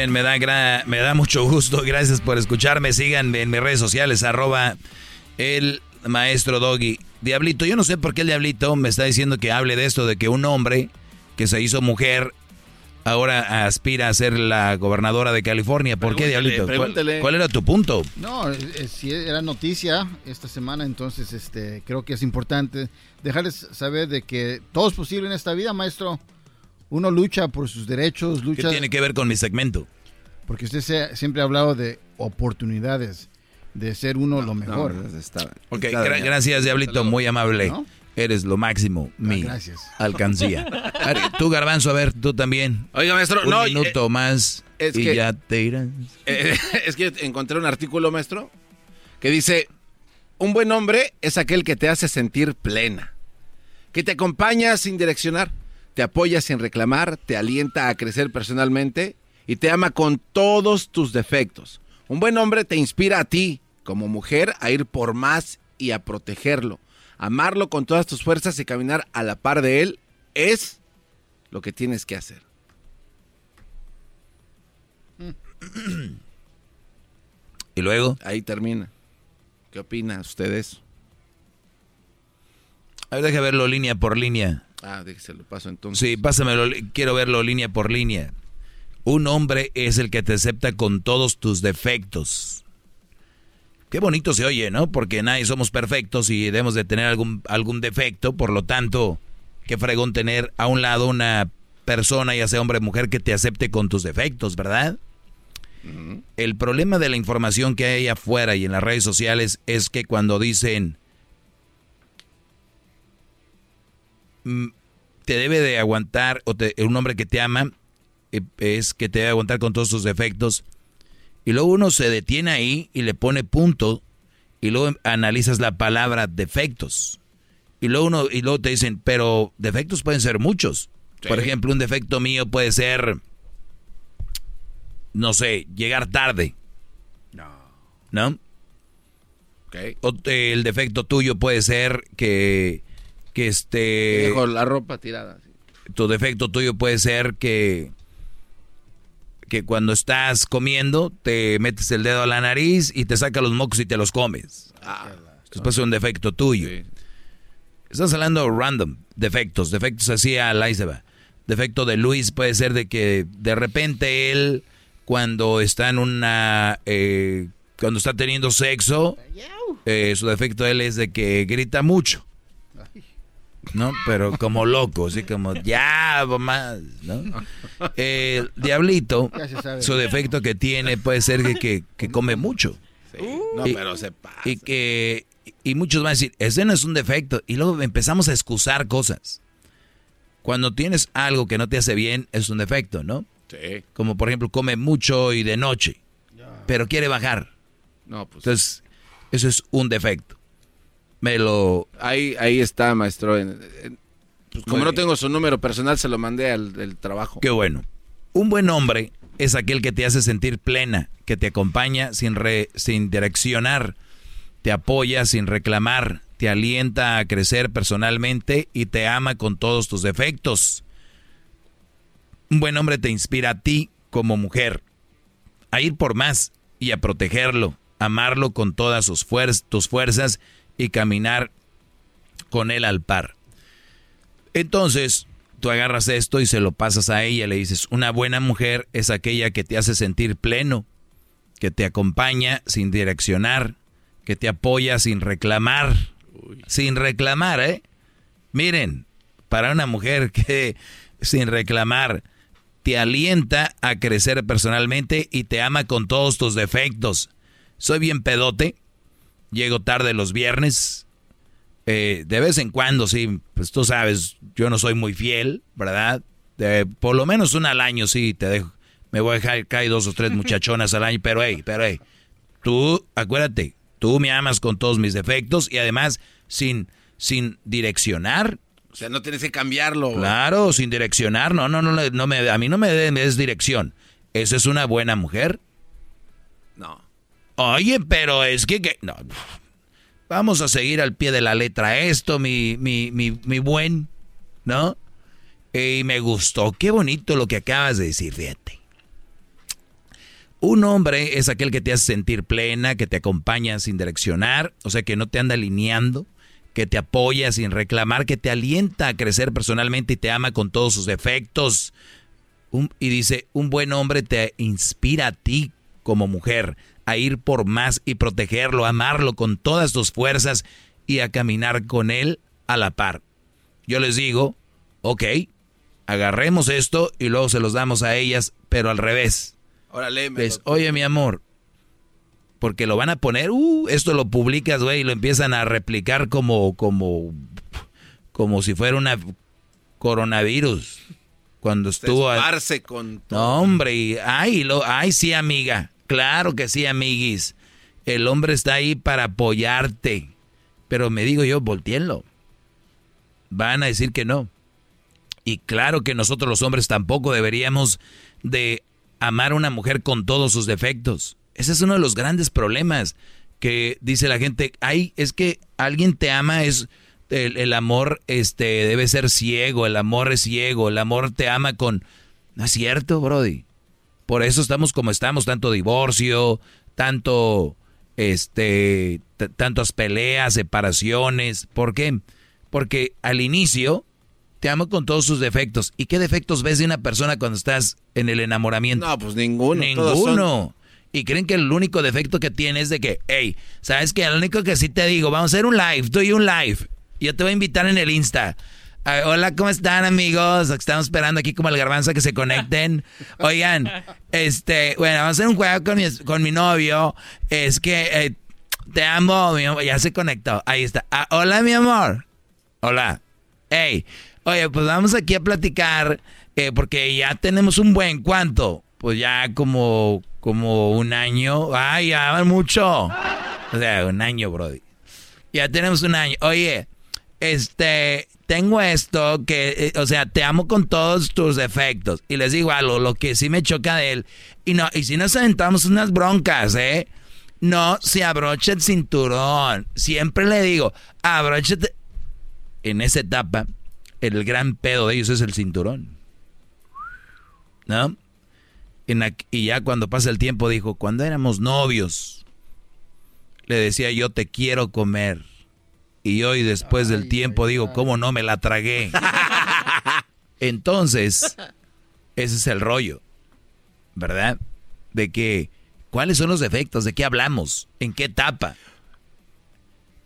bien, me da, gra- me da mucho *laughs* gusto. Gracias por escucharme. Síganme en mis redes sociales, arroba el maestro Doggy. Diablito, yo no sé por qué el Diablito me está diciendo que hable de esto, de que un hombre que se hizo mujer ahora aspira a ser la gobernadora de California. ¿Por qué, Diablito? ¿Cuál- pregúntele. ¿Cuál, era tu punto? No, eh, si era noticia esta semana, entonces este, creo que es importante dejarles saber de que todo es posible en esta vida, maestro. Uno lucha por sus derechos, ¿Qué lucha... tiene que ver con mi segmento? Porque usted se- siempre ha hablado de oportunidades, de ser uno lo mejor. Ok, gra- gracias, Diablito, muy amable. ¿No? Eres lo máximo, mi gracias. alcancía. *laughs* A ver, tú, Garbanzo, a ver, tú también. Oiga, maestro, Un no, minuto más es y que- ya te irás. *laughs* Eh, es que encontré un artículo, maestro, que dice, un buen hombre es aquel que te hace sentir plena, que te acompaña sin direccionar, te apoya sin reclamar, te alienta a crecer personalmente y te ama con todos tus defectos. Un buen hombre te inspira a ti, como mujer, a ir por más y a protegerlo. Amarlo con todas tus fuerzas y caminar a la par de él es lo que tienes que hacer. *clears throat* Y luego. Ahí termina. ¿Qué opina usted de eso? A ver, deja verlo línea por línea. Ah, déjese lo paso entonces. Sí, pásamelo, quiero verlo línea por línea. Un hombre es el que te acepta con todos tus defectos. Qué bonito se oye, ¿no? Porque nadie somos perfectos y debemos de tener algún, algún defecto, por lo tanto, qué fregón tener a un lado una persona, ya sea hombre o mujer, que te acepte con tus defectos, ¿verdad? El problema de la información que hay afuera y en las redes sociales es que cuando dicen te debe de aguantar, o te- un hombre que te ama eh, es que te debe aguantar con todos tus defectos, y luego uno se detiene ahí y le pone punto, y luego analizas la palabra defectos, y luego uno, y luego te dicen, pero defectos pueden ser muchos. Por ejemplo, un defecto mío puede ser, no sé, llegar tarde. ¿No? O, eh, el defecto tuyo puede ser que, que este... Dejo la ropa tirada. Tu defecto tuyo puede ser que, que cuando estás comiendo te metes el dedo a la nariz y te saca los mocos y te los comes. Ah, Después es un defecto tuyo. Estás hablando random, defectos, defectos así a la va. Defecto de Luis puede ser de que de repente él cuando está en una eh, cuando está teniendo sexo eh, su defecto de él es de que grita mucho. ¿No? Pero como loco, así como ya más, ¿no? El diablito, su defecto que tiene puede ser que, que, que come mucho. No, Y- pero se pasa. y que y muchos van a decir, ese no es un defecto. Y luego empezamos a excusar cosas. Cuando tienes algo que no te hace bien, es un defecto, ¿no? Sí. Como por ejemplo, come mucho y de noche, pero quiere bajar. No, pues. Entonces, eso es un defecto. Me lo... Ahí, ahí está, maestro. Pues, como Muy no tengo su número personal, se lo mandé al del trabajo. Qué bueno. Un buen hombre es aquel que te hace sentir plena, que te acompaña sin, re- sin direccionar, te apoya sin reclamar, te alienta a crecer personalmente y te ama con todos tus defectos. Un buen hombre te inspira a ti como mujer a ir por más y a protegerlo, amarlo con todas sus fuer- tus fuerzas y caminar con él al par. Entonces, tú agarras esto y se lo pasas a ella, le dices, una buena mujer es aquella que te hace sentir pleno, que te acompaña sin direccionar, que te apoya sin reclamar, sin reclamar, ¿eh? Miren, para una mujer *laughs* que sin reclamar te alienta a crecer personalmente y te ama con todos tus defectos. Soy bien pedote, llego tarde los viernes, eh, de vez en cuando, sí, pues tú sabes, yo no soy muy fiel, ¿verdad? De- por lo menos una al año, sí, te dejo. Me voy a dejar caer dos o tres *laughs* muchachonas al año, pero hey, pero hey, tú, acuérdate, tú me amas con todos mis defectos y además sin, sin direccionar. O sea, no tienes que cambiarlo. Claro, sin direccionar, no, no, no, no me, a mí no me des dirección. ¿Esa es una buena mujer? No. Oye, pero es que, que- no. Vamos a seguir al pie de la letra esto, mi, mi, mi, mi buen, ¿no? Y me gustó, qué bonito lo que acabas de decir, fíjate. Un hombre es aquel que te hace sentir plena, que te acompaña sin direccionar, o sea, que no te anda alineando, que te apoya sin reclamar, que te alienta a crecer personalmente y te ama con todos sus defectos. Y dice, un buen hombre te inspira a ti como mujer a ir por más y protegerlo, amarlo con todas tus fuerzas y a caminar con él a la par. Yo les digo, ok, agarremos esto y luego se los damos a ellas, pero al revés. Órale, me oye, mi amor, porque lo van a poner, uh, esto lo publicas, güey, y lo empiezan a replicar como, como, como si fuera una coronavirus. Cuando estuvo... a- Esparce con no, hombre, y, ay, lo, ay, sí, amiga. Claro que sí, amiguis. El hombre está ahí para apoyarte. Pero me digo yo, volteenlo. Van a decir que no. Y claro que nosotros los hombres tampoco deberíamos de amar a una mujer con todos sus defectos. Ese es uno de los grandes problemas que dice la gente, ay, es que alguien te ama, es el, el amor este debe ser ciego, el amor es ciego, el amor te ama con no es cierto, brody. Por eso estamos como estamos, tanto divorcio, tanto este tantas peleas, separaciones, ¿por qué? Porque al inicio te amo con todos sus defectos. ¿Y qué defectos ves de una persona cuando estás en el enamoramiento? No, pues ninguno. Ninguno. son- Y creen que el único defecto que tiene es de que, hey, ¿sabes qué? Lo único que sí te digo, vamos a hacer un live, tú y un live. Yo te voy a invitar en el Insta. Ah, hola, ¿cómo están amigos? Estamos esperando aquí como el garbanzo que se conecten. *laughs* Oigan, este, bueno, vamos a hacer un juego con mi, con mi novio. Es que eh, te amo, mi amor. Ya se conectó. Ahí está. Ah, hola, mi amor. Hola. Hey, oye, pues vamos aquí a platicar eh, porque ya tenemos un buen cuánto. Pues ya como, como un año. Ay, ya va mucho. O sea, un año, Brody. Ya tenemos un año. Oye, este, tengo esto que, eh, o sea, te amo con todos tus defectos. Y les digo algo, lo que sí me choca de él. Y no, y si nos aventamos unas broncas, ¿eh? No se abrocha el cinturón. Siempre le digo, abróchate. En esa etapa, el gran pedo de ellos es el cinturón. ¿No? Y ya cuando pasa el tiempo dijo, cuando éramos novios, le decía yo te quiero comer. Y hoy después del tiempo digo, ¿cómo no me la tragué? *laughs* Entonces, ese es el rollo, ¿verdad? De que, ¿cuáles son los defectos? ¿De qué hablamos? ¿En qué etapa?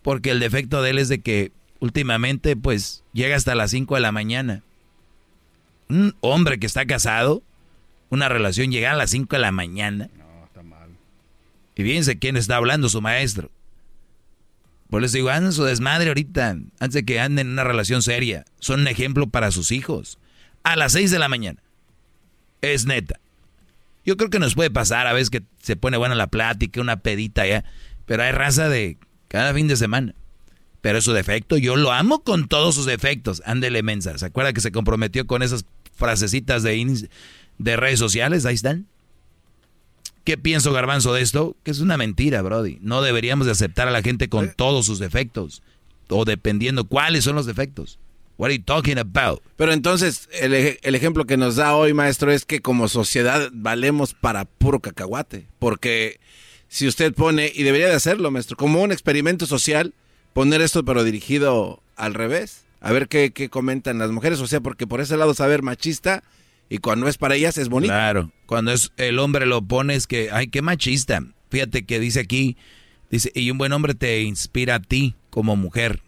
Porque el defecto de él es de que últimamente, pues, llega hasta las 5 de la mañana. Un hombre que está casado, una relación llega a las 5 de la mañana. No, está mal. Y fíjense quién está hablando, su maestro. Pues les digo, anden su desmadre ahorita, antes de que anden en una relación seria. Son un ejemplo para sus hijos. A las 6 de la mañana. Es neta. Yo creo que nos puede pasar a veces que se pone buena la plática, una pedita ya. Pero hay raza de cada fin de semana. Pero es su defecto, yo lo amo con todos sus defectos. Ándele mensa. ¿Se acuerda que se comprometió con esas frasecitas de, de redes sociales? Ahí están. ¿Qué pienso, Garbanzo, de esto? Que es una mentira, Brody. No deberíamos de aceptar a la gente con todos sus defectos. O dependiendo cuáles son los defectos. What are you talking about? Pero entonces, el, ej- el ejemplo que nos da hoy, maestro, es que como sociedad valemos para puro cacahuate. Porque si usted pone, y debería de hacerlo, maestro, como un experimento social, poner esto pero dirigido al revés. A ver qué, qué comentan las mujeres. O sea, porque por ese lado saber machista y cuando es para ellas es bonito. Claro, cuando es el hombre lo pone es que, ay, qué machista. Fíjate que dice aquí, dice, y un buen hombre te inspira a ti como mujer.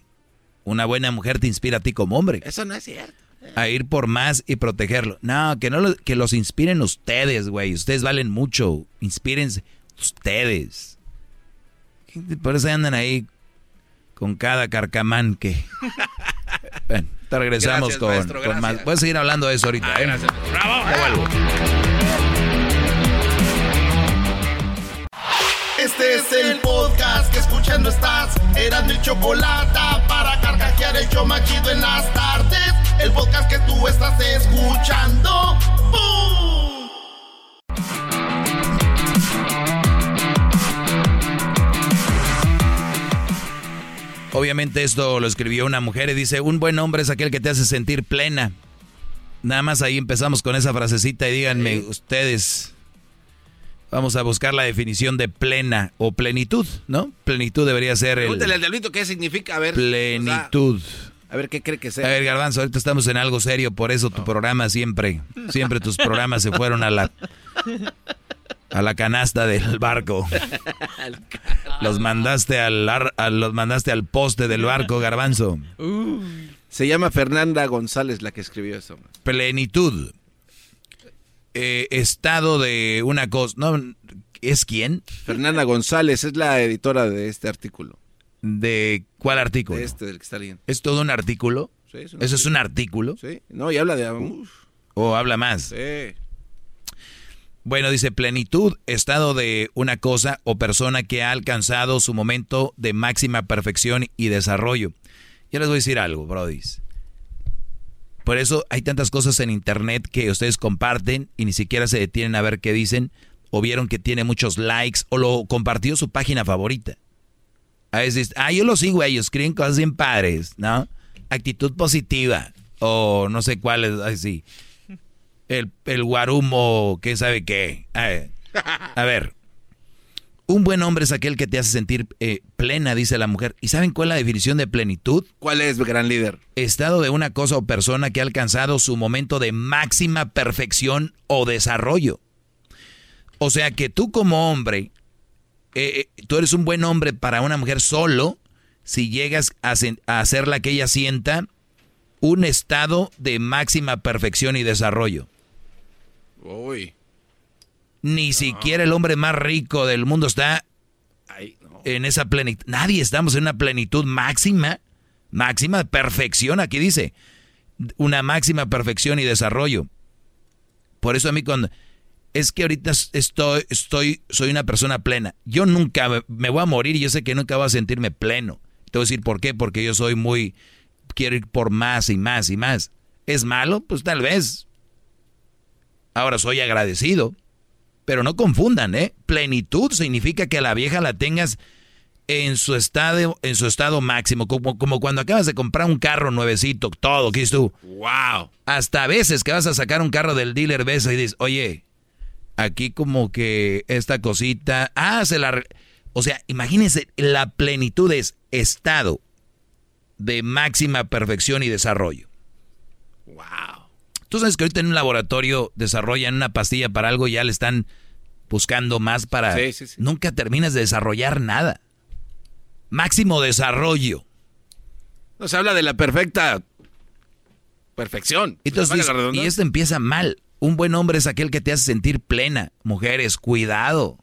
Una buena mujer te inspira a ti como hombre. Eso no es cierto. A ir por más y protegerlo. No, que no lo- que los inspiren ustedes, güey. Ustedes valen mucho. Inspírense ustedes. Por eso andan ahí con cada carcamán que. *laughs* bueno, te regresamos Gracias, con, maestro, con más. Voy a seguir hablando de eso ahorita. ¿eh? ¡Bravo! Vuelvo. Este es el podcast que escuchando estás. Eran mi chocolate para carcajear el show machido en las tardes. El podcast que tú estás escuchando. ¡Bum! Obviamente esto lo escribió una mujer y dice, un buen hombre es aquel que te hace sentir plena. Nada más ahí empezamos con esa frasecita y díganme ustedes, Vamos a buscar la definición de plena o plenitud, ¿no? Plenitud debería ser el... Pregúntale al diablito qué significa, a ver. Plenitud. o sea, a ver qué cree que sea. A ver, Garbanzo, ahorita estamos en algo serio, por eso tu programa siempre, siempre tus programas se fueron a la a la canasta del barco. *laughs* Los mandaste al ar- a- los mandaste al poste del barco, Garbanzo. Se llama Fernanda González la que escribió eso. Plenitud. Eh, estado de una cosa. ¿No? ¿Es quién? Fernanda González es la editora de este artículo. ¿De cuál artículo? De este, del que está leyendo. ¿Es todo un artículo? Sí, es un ¿Eso es un artículo? Sí. No, y habla de... uf, ¿O habla más? sí. Bueno, dice plenitud, estado de una cosa o persona que ha alcanzado su momento de máxima perfección y desarrollo. Yo les voy a decir algo, brodis. Por eso hay tantas cosas en internet que ustedes comparten y ni siquiera se detienen a ver qué dicen, o vieron que tiene muchos likes, o lo compartió su página favorita. A veces, ah, yo lo sigo ellos, creen cosas bien padres, ¿no? Actitud positiva, o no sé cuál es, así. El, el guarumo, ¿qué sabe qué? A ver, a ver, un buen hombre es aquel que te hace sentir eh, plena, dice la mujer. ¿Y saben cuál es la definición de plenitud? ¿Cuál es, gran líder? Estado de una cosa o persona que ha alcanzado su momento de máxima perfección o desarrollo. O sea que tú como hombre, eh, eh, tú eres un buen hombre para una mujer solo si llegas a, a hacerla que ella sienta un estado de máxima perfección y desarrollo. Uy. Ni siquiera el hombre más rico del mundo está en esa plenitud. Nadie estamos en una plenitud máxima, máxima perfección. Aquí dice, una máxima perfección y desarrollo. Por eso a mí cuando es que ahorita estoy, estoy, soy una persona plena. Yo nunca me- me voy a morir y yo sé que nunca voy a sentirme pleno. Te voy a decir por qué, porque yo soy muy, quiero ir por más y más y más. ¿Es malo? Pues tal vez. Ahora soy agradecido. Pero no confundan, ¿eh? Plenitud significa que a la vieja la tengas en su estado, en su estado máximo, como, como cuando acabas de comprar un carro nuevecito, todo, ¿qué dices tú? ¡Wow! Hasta a veces que vas a sacar un carro del dealer, ves y dices, oye, aquí como que esta cosita, ah, se la... re-". O sea, imagínense, la plenitud es estado de máxima perfección y desarrollo. ¡Wow! Tú sabes que ahorita en un laboratorio desarrollan una pastilla para algo y ya le están buscando más para... Sí, sí, sí. Nunca terminas de desarrollar nada. Máximo desarrollo. No se habla de la perfecta perfección. Entonces, y esto empieza mal. Un buen hombre es aquel que te hace sentir plena. Mujeres, cuidado.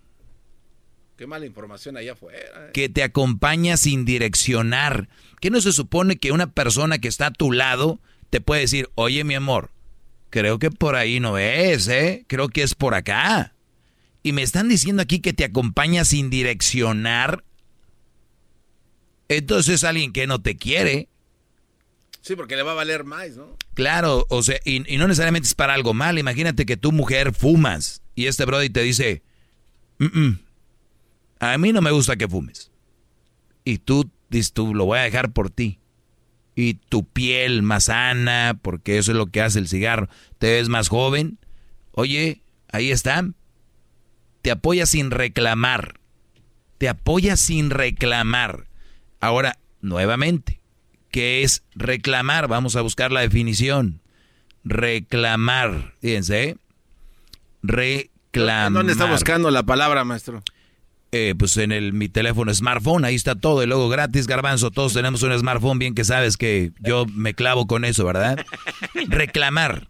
Qué mala información allá afuera. eh. Que te acompaña sin direccionar. ¿Qué no se supone que una persona que está a tu lado te puede decir, oye mi amor, creo que por ahí no es, ¿eh? Creo que es por acá. Y me están diciendo aquí que te acompaña sin direccionar. Entonces es alguien que no te quiere. Sí, porque le va a valer más, ¿no? Claro, o sea, y, y no necesariamente es para algo mal. Imagínate que tu mujer fumas y este brody te dice, "Mm, mm, a mí no me gusta que fumes. Y tú dices, tú lo voy a dejar por ti. Y tu piel más sana, porque eso es lo que hace el cigarro, te ves más joven. Oye, ahí está. Te apoya sin reclamar. Te apoya sin reclamar. Ahora, nuevamente, ¿qué es reclamar? Vamos a buscar la definición. Reclamar. Fíjense, ¿eh? Reclamar. ¿Dónde está buscando la palabra, maestro? Eh, pues en el, mi teléfono smartphone, ahí está todo, y luego gratis, garbanzo, todos tenemos un smartphone, bien que sabes que yo me clavo con eso, ¿verdad? *laughs* Reclamar.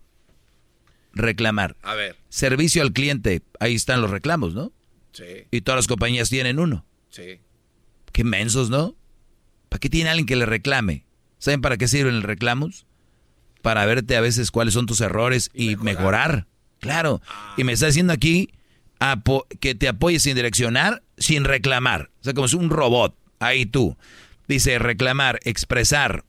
Reclamar. A ver. Servicio al cliente, ahí están los reclamos, ¿no? Sí, Y todas las compañías tienen uno. sí. Qué mensos, ¿no? ¿Para qué tiene alguien que le reclame? ¿Saben para qué sirven los reclamos? Para verte a veces cuáles son tus errores y, mejorar. Claro. Y me está diciendo aquí que te apoyes sin direccionar, sin reclamar. O sea, como si un robot. Ahí tú. Dice reclamar, expresar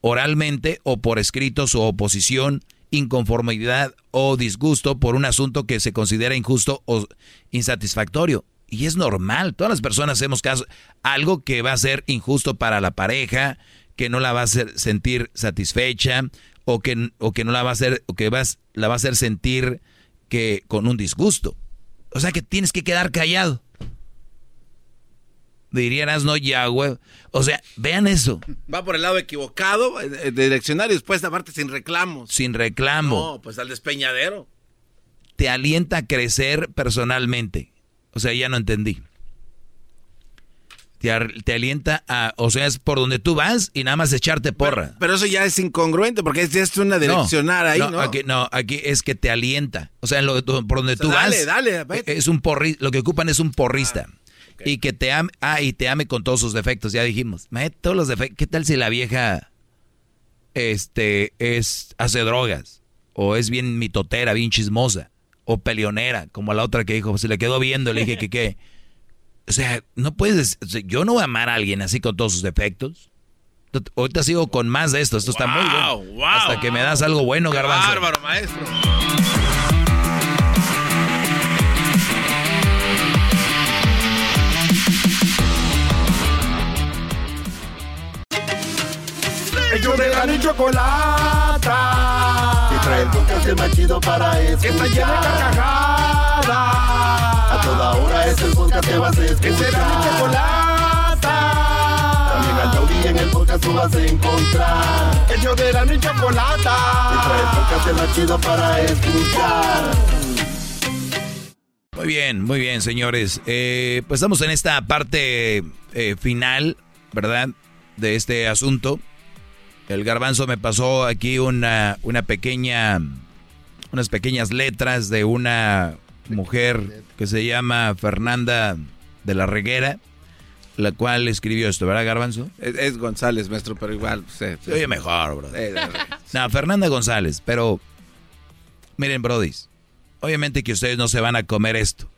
oralmente o por escrito su oposición, inconformidad o disgusto por un asunto que se considera injusto o insatisfactorio. Y es normal, todas las personas hacemos caso, algo que va a ser injusto para la pareja, que no la va a hacer sentir satisfecha o que, o que no la va a hacer, o que la va a hacer sentir que con un disgusto. O sea que tienes que quedar callado. Dirías, no, ya, güey. O sea, vean eso. Va por el lado equivocado, eh, de direccionar y después aparte sin reclamos. Sin reclamo. No, pues al despeñadero. Te alienta a crecer personalmente. O sea, ya no entendí. Te, alienta a, o sea, es por donde tú vas y nada más echarte porra. Pero eso ya es incongruente porque es, una direccionar ahí, ¿no? Aquí, no, aquí es que te alienta. O sea, lo- por donde O sea, tú dale, vas. dale, vete. Es un porri, lo que ocupan es un porrista. Y que te ame, ah, y te ame con todos sus defectos, ya dijimos. Todos los defectos. ¿Qué tal si la vieja este es hace drogas? O es bien mitotera, bien chismosa, o peleonera, como la otra que dijo, se le quedó viendo, le dije que qué. *laughs* O sea, no puedes, o sea, yo no voy a amar a alguien así con todos sus defectos. Ahorita sigo con más de esto, esto está muy bueno. wow. Hasta que me das algo bueno, garbanzo. Bárbaro, maestro. Ellos de la ni chocolata. Que trae el podcast más chido para escuchar. Que está llena de carcajadas. Toda hora es el podcast que vas a escuchar. Que será mi chocolata. También al taurí en el podcast tú vas a encontrar. Ellos de la ni chocolata. Trae el podcast más chido para escuchar. Muy bien, muy bien, señores. Eh, pues estamos en esta parte eh, final, ¿verdad? De este asunto. El garbanzo me pasó aquí una, una pequeña, unas pequeñas letras de una mujer que se llama Fernanda de la Reguera, la cual escribió esto, ¿verdad, garbanzo? Es, es González, maestro, pero igual. pues, Se oye mejor, bro. Eh, eh, *laughs* No, Fernanda González, pero miren, brodis, obviamente que ustedes no se van a comer esto.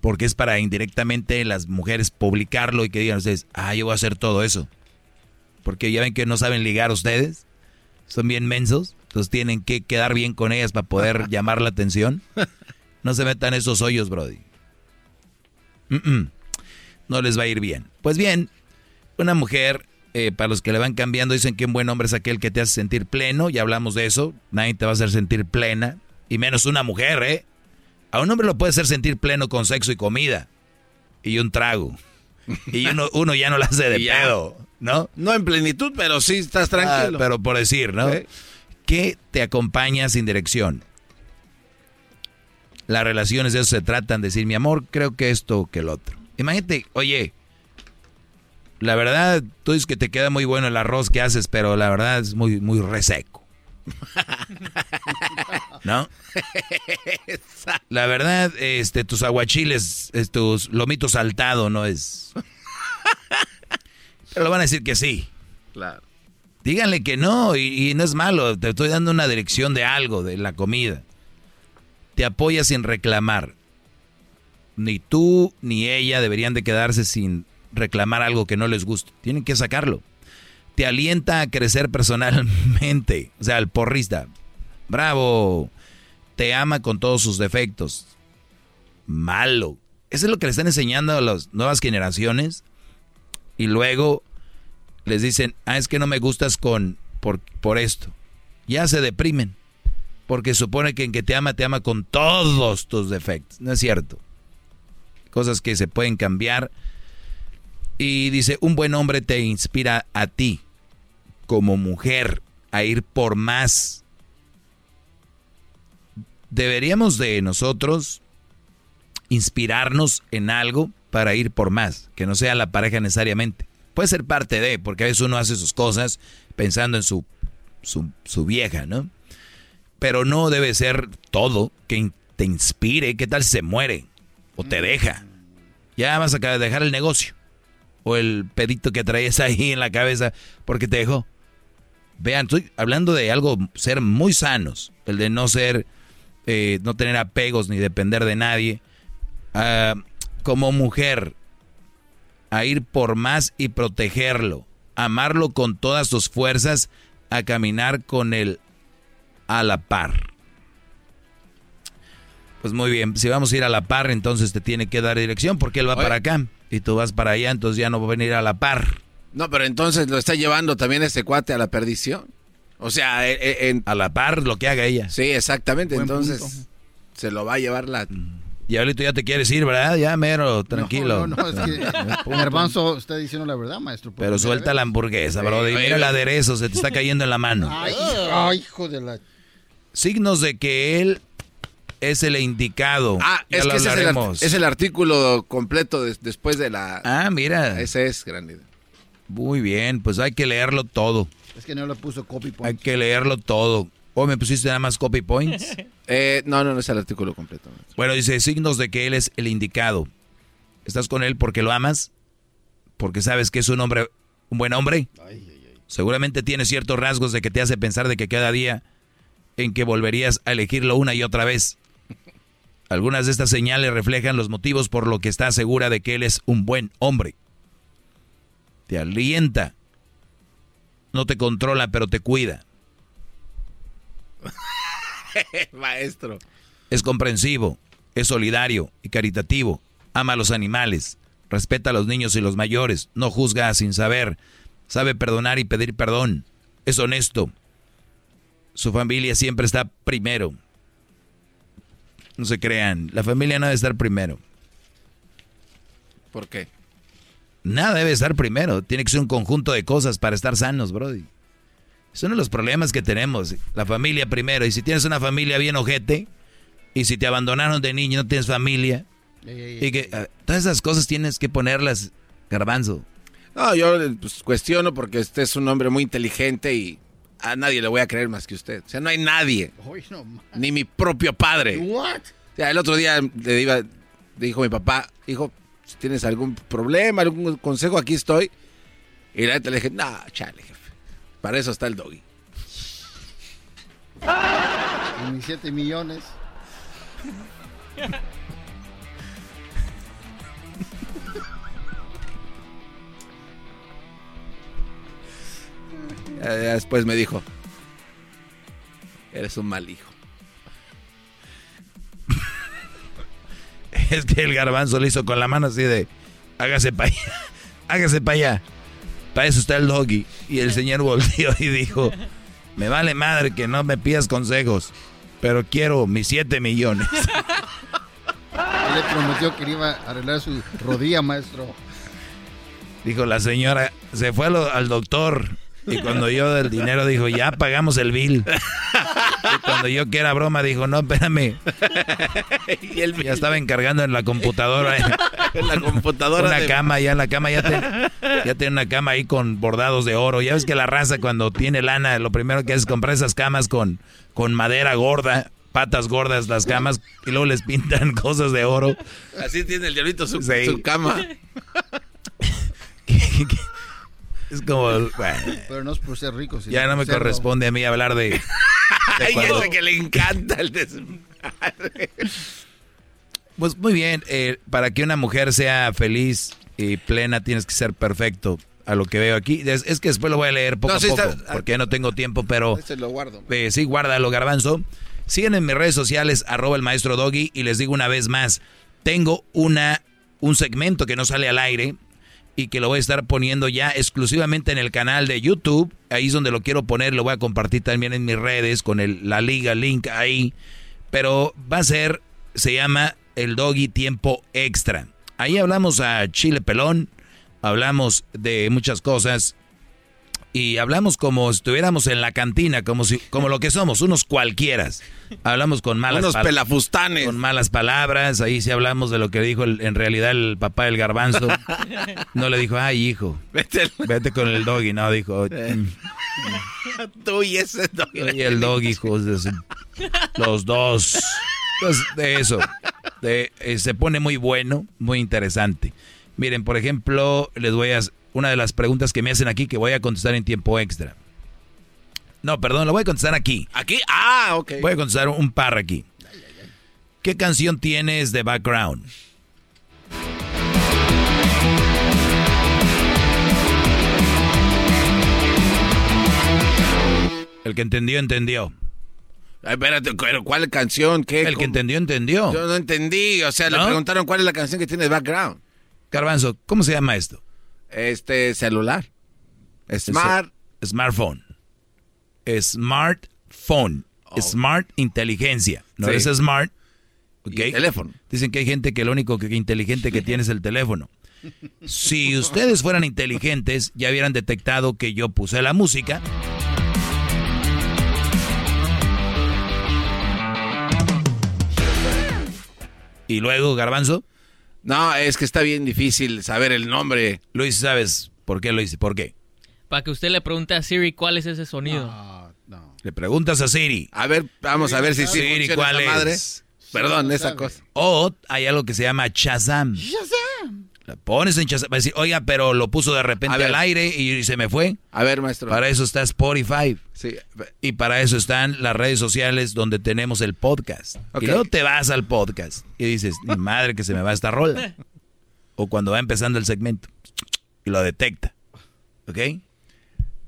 Porque es para indirectamente las mujeres publicarlo y que digan ustedes, ah, yo voy a hacer todo eso. Porque ya ven que no saben ligar ustedes. Son bien mensos. Entonces tienen que quedar bien con ellas para poder *laughs* llamar la atención. No se metan esos hoyos, Brody. No les va a ir bien. Pues bien, una mujer, eh, para los que le van cambiando, dicen que un buen hombre es aquel que te hace sentir pleno. Ya hablamos de eso. Nadie te va a hacer sentir plena. Y menos una mujer, ¿eh? A un hombre lo puede hacer sentir pleno con sexo y comida. Y un trago. Y *laughs* uno, uno ya no la hace de pedo, ¿no? No en plenitud, pero sí estás tranquilo. Ah, pero por decir, ¿no? ¿Eh? ¿Qué te acompaña sin dirección? Las relaciones de eso se tratan, decir, mi amor, creo que esto que el otro. Imagínate, oye, la verdad, tú dices que te queda muy bueno el arroz que haces, pero la verdad es muy, muy reseco. *laughs* ¿No? La verdad, este, tus aguachiles, es, tus lomitos saltado, no es. *laughs* Pero lo van a decir que sí. Claro. Díganle que no, y, no es malo, te estoy dando una dirección de algo, de la comida. Te apoya sin reclamar. Ni tú ni ella deberían de quedarse sin reclamar algo que no les guste. Tienen que sacarlo. Te alienta a crecer personalmente. *laughs* O sea, el porrista. Bravo. Te ama con todos sus defectos. Malo. Eso es lo que le están enseñando a las nuevas generaciones. Y luego les dicen, ah, es que no me gustas con por, por esto. Ya se deprimen. Porque supone que en que te ama, te ama con todos tus defectos. No es cierto. Cosas que se pueden cambiar. Y dice, un buen hombre te inspira a ti, como mujer, a ir por más. Deberíamos de nosotros inspirarnos en algo para ir por más, que no sea la pareja necesariamente. Puede ser parte de, porque a veces uno hace sus cosas pensando en su, su, su vieja, ¿no? Pero no debe ser todo que te inspire. ¿Qué tal si se muere? O te deja. Ya vas a dejar el negocio. O el pedito que traes *laughs* ahí en la cabeza porque te dejó. Vean, estoy hablando de algo, ser muy sanos. El de no ser, eh, no tener apegos ni depender de nadie. Ah, como mujer, a ir por más y protegerlo. Amarlo con todas tus fuerzas, a caminar con él a la par. Pues muy bien, si vamos a ir a la par, entonces te tiene que dar dirección porque él va Oye. para acá y tú vas para allá, entonces ya no va a venir a la par. No, pero entonces lo está llevando también este cuate a la perdición. O sea, eh, eh, en... A la par lo que haga ella. Sí, exactamente. Buen entonces punto. se lo va a llevar la... Y ahorita ya te quieres ir, ¿verdad? Ya, mero, tranquilo. No, no, es que *laughs* Garbanzo está diciendo la verdad, maestro. Pero suelta la hamburguesa, bro. Y mira el aderezo, se te está cayendo en la mano. *laughs* Ay, ay, hijo de la... Signos de que él es el indicado. Ah, Ya es lo que ese es el, es artículo completo des- después de la... Ah, mira. Ese es grande. Muy bien, pues hay que leerlo todo. Es que no le puso copy Hay point. que leerlo todo. ¿O me pusiste nada más copy points? *laughs* Eh, no, no, no es el artículo completo. Bueno, dice signos de que él es el indicado. ¿Estás con él porque lo amas? ¿Porque sabes que es un hombre, un buen hombre? Seguramente tiene ciertos rasgos de que te hace pensar de que cada día en que volverías a elegirlo una y otra vez. Algunas de estas señales reflejan los motivos por lo que estás segura de que él es un buen hombre. Te alienta. No te controla, pero te cuida. *laughs* Maestro. Es comprensivo, es solidario y caritativo, ama a los animales, respeta a los niños y los mayores, no juzga sin saber, sabe perdonar y pedir perdón, es honesto. Su familia siempre está primero. No se crean, la familia no debe estar primero. ¿Por qué? Nada debe estar primero, tiene que ser un conjunto de cosas para estar sanos, Brody. Es uno de los problemas que tenemos, la familia primero. Y si tienes una familia bien ojete, y si te abandonaron de niño y no tienes familia, y que ah, todas esas cosas tienes que ponerlas garbanzo. No, yo pues, cuestiono porque usted es un hombre muy inteligente y a nadie le voy a creer más que usted. O sea, no hay nadie, no, ni mi propio padre. What? O sea, el otro día le, iba, le dijo mi papá, hijo, si tienes algún problema, algún consejo, aquí estoy. Y la neta le dije, no, chale, jefe. Para eso está el doggy. Y mis 7 millones. Después me dijo, eres un mal hijo. *laughs* Es que el garbanzo le hizo con la mano así de, hágase para allá, hágase para allá. Para eso está el doggy. Y el señor volteó y dijo, me vale madre que no me pidas consejos, pero quiero mis 7 millones. *laughs* Él le prometió que le iba a arreglar su rodilla, maestro. Dijo la señora, se fue al, al doctor. Y cuando yo del dinero dijo, ya pagamos el bill. *laughs* Cuando yo que era broma dijo, no, espérame. *laughs* y él Ya estaba encargando en la computadora. *laughs* en la computadora Una de- cama, ya en la cama ya, te- ya tiene una cama ahí con bordados de oro. Ya ves que la raza cuando tiene lana, lo primero que hace es comprar esas camas con, con madera gorda, patas gordas las camas, y luego les pintan *laughs* cosas de oro. Así tiene el diablito su, Sí. su cama. Es como, bueno, Pero no es por ser rico. ya no me corresponde a mí hablar de... *laughs* Ay, ese que le encanta el desmadre. Pues muy bien, eh, para que una mujer sea feliz y plena tienes que ser perfecto. A lo que veo aquí, es, es que después lo voy a leer poco No, a poco, está- porque no tengo tiempo, pero Ese lo guardo. eh, sí, guárdalo, garbanzo. Siguen en mis redes sociales, arroba el maestro Doggy, y les digo una vez más, tengo una, un segmento que no sale al aire y que lo voy a estar poniendo ya exclusivamente en el canal de YouTube. Ahí es donde lo quiero poner, lo voy a compartir también en mis redes con el, la liga, link ahí. Pero va a ser, se llama el Doggy Tiempo Extra. Ahí hablamos a Chile Pelón, hablamos de muchas cosas y hablamos como si estuviéramos en la cantina, como si, como lo que somos, unos cualquieras. Hablamos con malas Unos pal- pelafustanes. con malas palabras, ahí sí hablamos de lo que dijo el- en realidad el papá del garbanzo. *laughs* No le dijo, ay hijo, Vete *laughs* vete con el doggy, no, dijo. "Mm, *laughs* Tú y ese doggy. y el doggy, hijos de su- los dos. Entonces, de eso, de, eh, se pone muy bueno, muy interesante. Miren, por ejemplo, les voy a una de las preguntas que me hacen aquí que voy a contestar en tiempo extra. No, perdón, lo voy a contestar aquí. ¿Aquí? Ah, ok. Voy a contestar un par aquí. ¿Qué canción tienes de background? El que entendió, entendió. Ay, espérate, pero ¿cuál canción? ¿Qué? El que entendió, entendió. Yo no entendí. O sea, le preguntaron cuál es la canción que tiene de background. Garbanzo, ¿cómo se llama esto? Este celular. Smart. Es- Smartphone. Smartphone. Smart inteligencia. No Sí. es smart ¿ok? teléfono. Dicen que hay gente que lo único que inteligente que tiene es el teléfono. *laughs* Si ustedes fueran inteligentes, ya hubieran detectado que yo puse la música. Y luego, Garbanzo. No, es que está bien difícil saber el nombre. Luis, ¿sabes por qué lo hice? ¿Por qué? Para que usted le pregunte a Siri cuál es ese sonido. Le preguntas a Siri. A ver, vamos a ver si Siri, funciona ¿cuál es? madre. Perdón, esa cosa. O hay algo que se llama Shazam. La pones en Shazam. Va a decir, oiga, pero lo puso de repente ver. al aire y se me fue. A ver, maestro. Para eso está Spotify. Sí. Y para eso están las redes sociales donde tenemos el podcast. Ok. Y luego te vas al podcast y dices, mi *laughs* madre que se me va esta rola. O cuando va empezando el segmento. Y lo detecta. ¿Ok?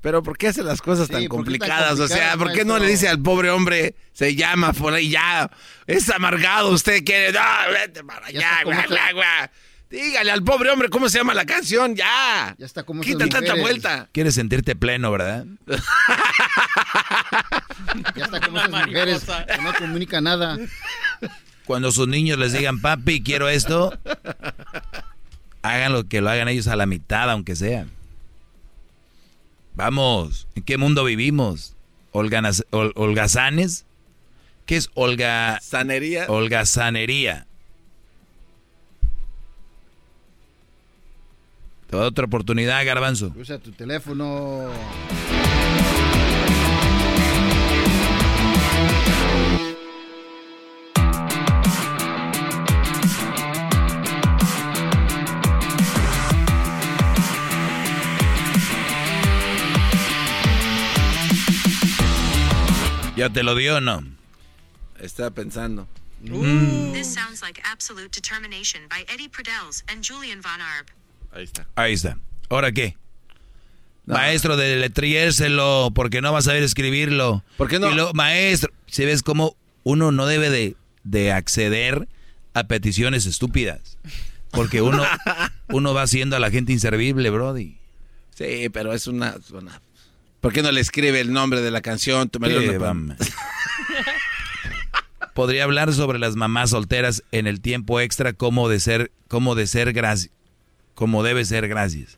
Pero ¿por qué hace las cosas Sí, tan ¿por qué tan complicadas? O sea, ¿por qué no le dice al pobre hombre, se llama por ahí ya, es amargado, usted quiere, no, vete para allá. Dígale al pobre hombre cómo se llama la canción, ya. Ya está como Quita tanta vuelta. Quieres sentirte pleno, ¿verdad? Ya está como esas mujeres que no comunica nada. Cuando sus niños les digan, papi, quiero esto, hagan lo que lo hagan ellos a la mitad, aunque sea. Vamos, ¿en qué mundo vivimos? ¿Holganas- hol- ¿Holgazanes? ¿Qué es Olga? Sanería. Holgazanería. Otra oportunidad, Garbanzo. Usa tu teléfono. ¿Ya te lo dio o no? Estaba pensando. This sounds like absolute determination by Eddie Prudels and Julian Von Arb. Ahí está. Ahí está. ¿Ahora qué? Maestro de letriérselo, porque no vas a saber escribirlo. ¿Por qué no? Y maestro, si ves cómo uno no debe de, de acceder a peticiones estúpidas. Porque uno, *laughs* uno va haciendo a la gente inservible, Brody. Sí, pero es una, una- ¿Por qué no le escribe el nombre de la canción? Tú me lo- Qué bam. *laughs* Podría hablar sobre las mamás solteras en el tiempo extra, como de ser, como de ser gracias, como debe ser gracias.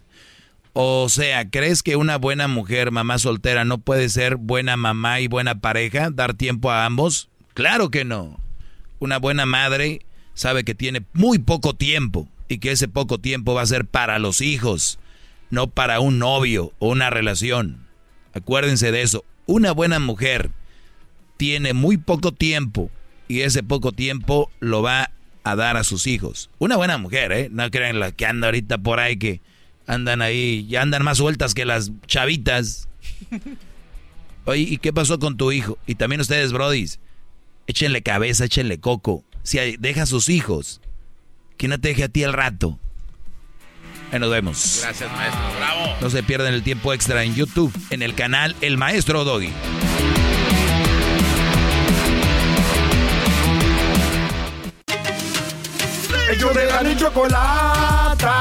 O sea, ¿crees que una buena mujer, mamá soltera, no puede ser buena mamá y buena pareja? ¿Dar tiempo a ambos? Claro que no. Una buena madre sabe que tiene muy poco tiempo y que ese poco tiempo va a ser para los hijos, no para un novio o una relación. Acuérdense de eso. Una buena mujer tiene muy poco tiempo y ese poco tiempo lo va a dar a sus hijos. Una buena mujer, ¿eh? No crean la que anda ahorita por ahí que andan ahí, ya andan más sueltas que las chavitas. *laughs* Oye, ¿y qué pasó con tu hijo? Y también ustedes, brodis, échenle cabeza, échenle coco. Si hay- deja a sus hijos, que no te deje a ti el rato. Ahí nos vemos. Gracias, maestro. Bravo. No se pierdan el tiempo extra en YouTube, en el canal El Maestro Doggy. Ellos de la y chocolata.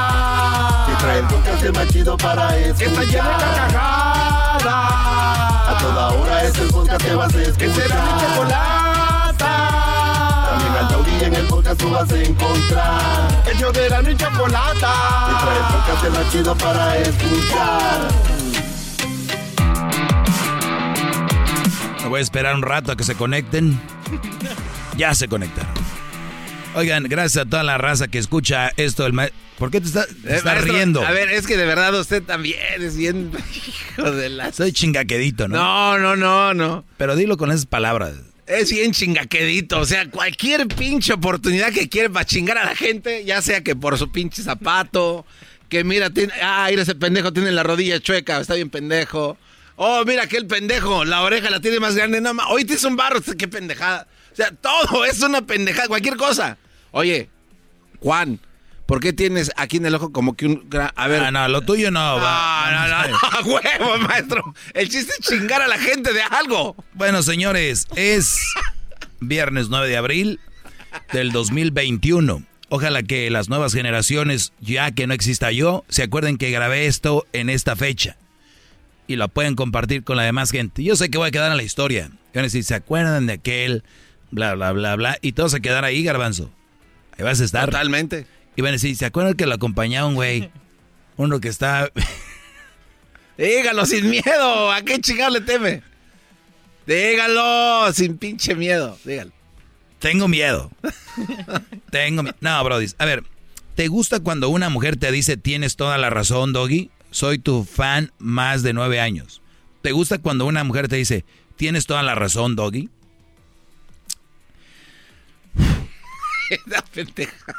Que trae el podcast el más chido para escuchar. Que está llena de carcajadas. A toda hora es el podcast que vas a escuchar. Que será mi chocolata. También al taurí en el podcast tú vas a encontrar. Ellos de la y chocolata. Que trae el podcast el más chido para escuchar. Me voy a esperar un rato a que se conecten. Ya se conectaron. Oigan, gracias a toda la raza que escucha esto. El ma- ¿Por qué te estás, Eh, riendo? A ver, es que de verdad usted también es bien. *laughs* Hijo de la. Soy chingaquedito, ¿no? No, no, no, no. Pero dilo con esas palabras. Es bien chingaquedito. O sea, cualquier pinche oportunidad que quiere para chingar a la gente, ya sea que por su pinche zapato, que mira, tiene, ah, mira ese pendejo tiene la rodilla chueca, está bien pendejo. Oh, mira aquel pendejo, la oreja la tiene más grande. No, hoy te hizo un barro, qué pendejada. O sea, todo es una pendejada, cualquier cosa. Oye, Juan, ¿por qué tienes aquí en el ojo como que un... gra- A ver... Ah, no, lo tuyo no. va. no, no, no, a *laughs* huevo, maestro. El chiste es chingar a la gente de algo. Bueno, señores, es viernes 9 de abril del 2021. Ojalá que las nuevas generaciones, ya que no exista yo, se acuerden que grabé esto en esta fecha. Y lo pueden compartir con la demás gente. Yo sé que voy a quedar en la historia. Van a decir, ¿se acuerdan de aquel bla, bla, bla, bla, y todo se quedará ahí, garbanzo. Ahí vas a estar. Totalmente. Y van a decir, ¿se acuerdan que lo acompañaba un güey? Uno que está... *laughs* Dígalo sin miedo. ¿A qué chingado le teme? Dígalo sin pinche miedo. Dígalo. Tengo miedo. Tengo miedo. No, Brody. A ver, ¿te gusta cuando una mujer te dice tienes toda la razón, Doggy? Soy tu fan más de nueve años. ¿Te gusta cuando una mujer te dice tienes toda la razón, Doggy? La pendeja.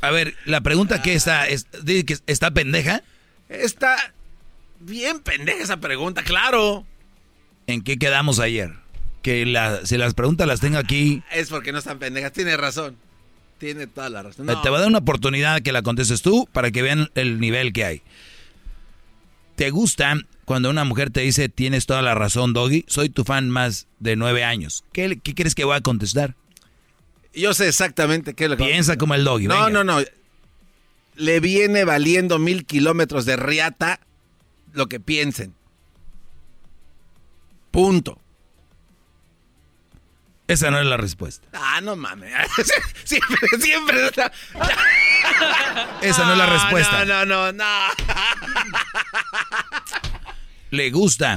A ver, la pregunta que está, es, que está pendeja. Está bien pendeja esa pregunta, claro. ¿En qué quedamos ayer? Que la, si las preguntas las tengo aquí. Es porque no están pendejas, tiene razón. Tiene toda la razón. Eh, Te voy a dar una oportunidad que la contestes tú para que vean el nivel que hay. ¿Te gusta cuando una mujer te dice tienes toda la razón, Doggy? Soy tu fan más de nueve años. ¿Qué, qué crees que voy a contestar? Yo sé exactamente qué es lo que... Piensa como el Doggy. No, venga. no, no. Le viene valiendo mil kilómetros de riata lo que piensen. Punto. Esa no es la respuesta. Ah, no mames. *laughs* siempre, siempre. Esa no es la respuesta. No, no, no, no. ¿Le gusta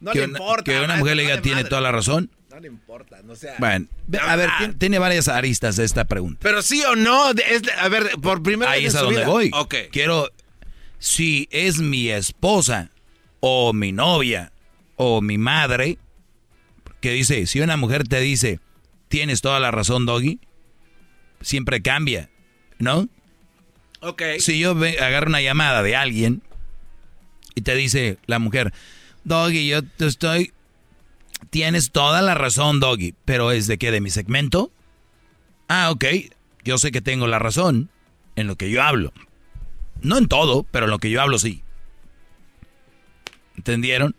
No que, le una, importa. que una mujer le diga tiene madre. toda la razón? No le importa, no sea. Bueno, a ver, tiene, tiene varias aristas de esta pregunta. Pero sí o no, es a ver, por primera Ahí vez es en a donde vida. voy. Ok. Quiero, si es mi esposa o mi novia o mi madre, que dice, si una mujer te dice, tienes toda la razón, Doggy, siempre cambia, ¿no? Ok. Si yo agarro una llamada de alguien y te dice la mujer, Doggy, yo te estoy... Tienes toda la razón, Doggy, pero ¿es de qué? ¿De mi segmento? Ah, ok. Yo sé que tengo la razón en lo que yo hablo. No en todo, pero en lo que yo hablo sí. ¿Entendieron?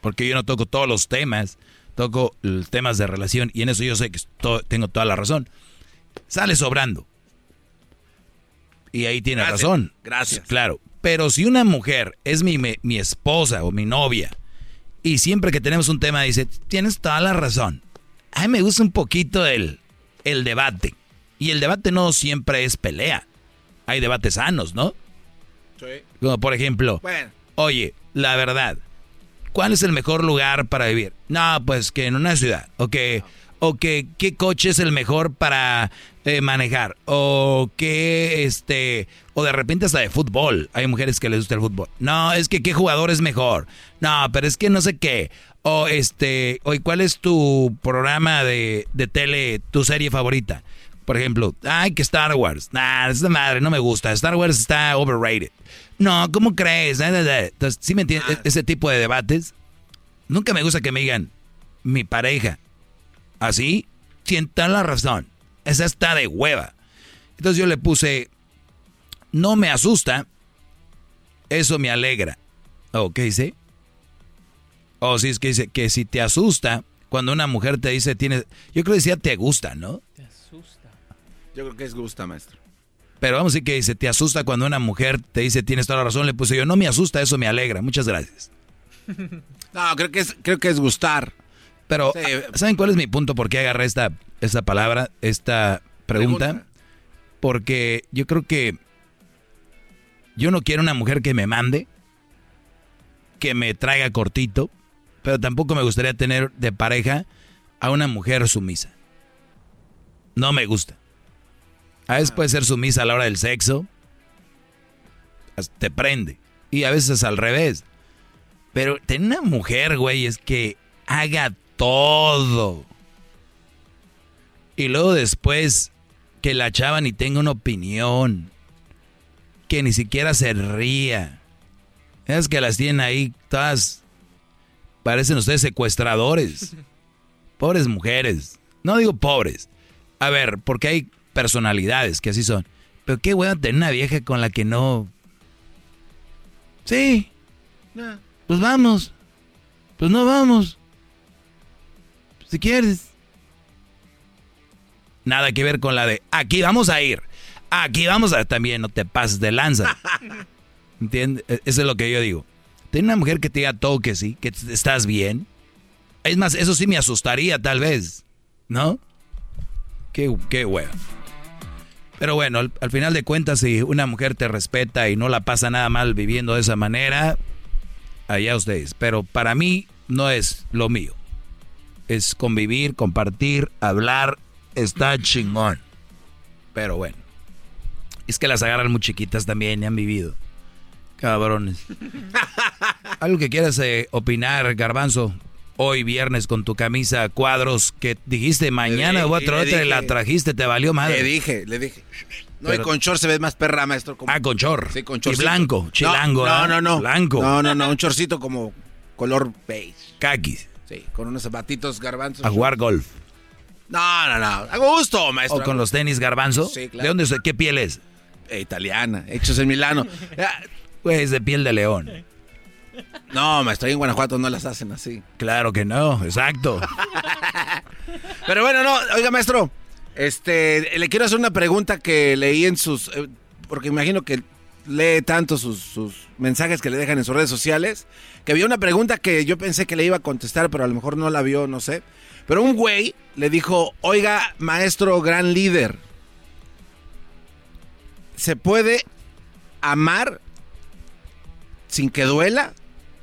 Porque yo no toco todos los temas, toco temas de relación y en eso yo sé que to- tengo toda la razón. Sale sobrando. Y ahí tiene Gracias, razón. gracias. Claro. Pero si una mujer es mi, me- mi esposa o mi novia y siempre que tenemos un tema dice, tienes toda la razón. A mí me gusta un poquito el, el debate. Y el debate no siempre es pelea. Hay debates sanos, ¿no? Sí. Como por ejemplo, Bueno. oye, la verdad, ¿cuál es el mejor lugar para vivir? No, pues que en una ciudad. O que, o que qué coche es el mejor para eh, manejar. O que este, o de repente hasta de fútbol. Hay mujeres que les gusta el fútbol. No, es que qué jugador es mejor. No, pero es que no sé qué. O este, oye, ¿cuál es tu programa de, de tele, tu serie favorita? Por ejemplo, ay, que Star Wars. Nah, esa madre no me gusta. Star Wars está overrated. No, ¿cómo crees? Entonces, ¿sí me entiendes? Ese tipo de debates. Nunca me gusta que me digan, mi pareja. Así, sientan la razón. Esa está de hueva. Entonces yo le puse, no me asusta, eso me alegra. ¿O qué dice? O si es que dice que si te asusta, cuando una mujer te dice, tienes, yo creo que decía te gusta, ¿no? Yo creo que es gusta, maestro. Pero vamos a decir que dice, te asusta cuando una mujer te dice, tienes toda la razón, le puse yo, no me asusta, eso me alegra. Muchas gracias. *laughs* No, creo que es, creo que es gustar. Pero, Sí. ¿saben cuál es mi punto? ¿Por qué agarré esta, esta palabra, esta pregunta? Pregunta. Porque yo creo que yo no quiero una mujer que me mande, que me traiga cortito, pero tampoco me gustaría tener de pareja a una mujer sumisa. No me gusta. A veces puede ser sumisa a la hora del sexo, te prende. Y a veces al revés. Pero tener una mujer, güey, es que haga todo. Y luego después que la chava ni tenga una opinión. Que ni siquiera se ría. Es que las tienen ahí todas. Parecen ustedes secuestradores. *laughs* Pobres mujeres. No digo pobres. A ver, porque hay personalidades que así son. Pero qué hueva tener una vieja con la que no. Sí. Pues vamos. Pues no vamos. Si quieres. Nada que ver con la de aquí vamos a ir. Aquí vamos a también no te pases de lanza. *laughs* ¿Entiendes? E- Eso es lo que yo digo. Tener una mujer que te diga todo que sí, que estás bien. Es más, eso sí me asustaría tal vez, ¿no? Qué, qué. Pero bueno, al, al, final de cuentas, si una mujer te respeta y no la pasa nada mal viviendo de esa manera, allá ustedes. Pero para mí no es lo mío. Es convivir, compartir, hablar, está chingón. Pero bueno. Es que las agarran muy chiquitas también y han vivido. Cabrones. *laughs* Algo que quieras eh, opinar, Garbanzo. Hoy viernes con tu camisa a cuadros que dijiste mañana o otra vez la trajiste, te valió madre. Le dije, le dije. No, y con short se ve más perra, maestro. Como... Ah, con short. Sí, con Y blanco, chilango. No, no, no. Blanco. No, no, no, un chorcito como color beige. Kakis. Sí, con unos zapatitos garbanzos. A jugar golf. No, no, no. A gusto, maestro. ¿O con los tenis garbanzo? Sí, claro. ¿De dónde es? ¿Qué piel es? Eh, italiana, hechos en Milano. *laughs* Pues de piel de león. No, maestro, ahí en Guanajuato no las hacen así. Claro que no, exacto. *laughs* Pero bueno, no, oiga, maestro, este, le quiero hacer una pregunta que leí en sus, eh, porque imagino que lee tanto sus, sus, mensajes que le dejan en sus redes sociales, que había una pregunta que yo pensé que le iba a contestar, pero a lo mejor no la vio, no sé. Pero un güey le dijo, oiga, maestro gran líder, ¿se puede amar sin que duela?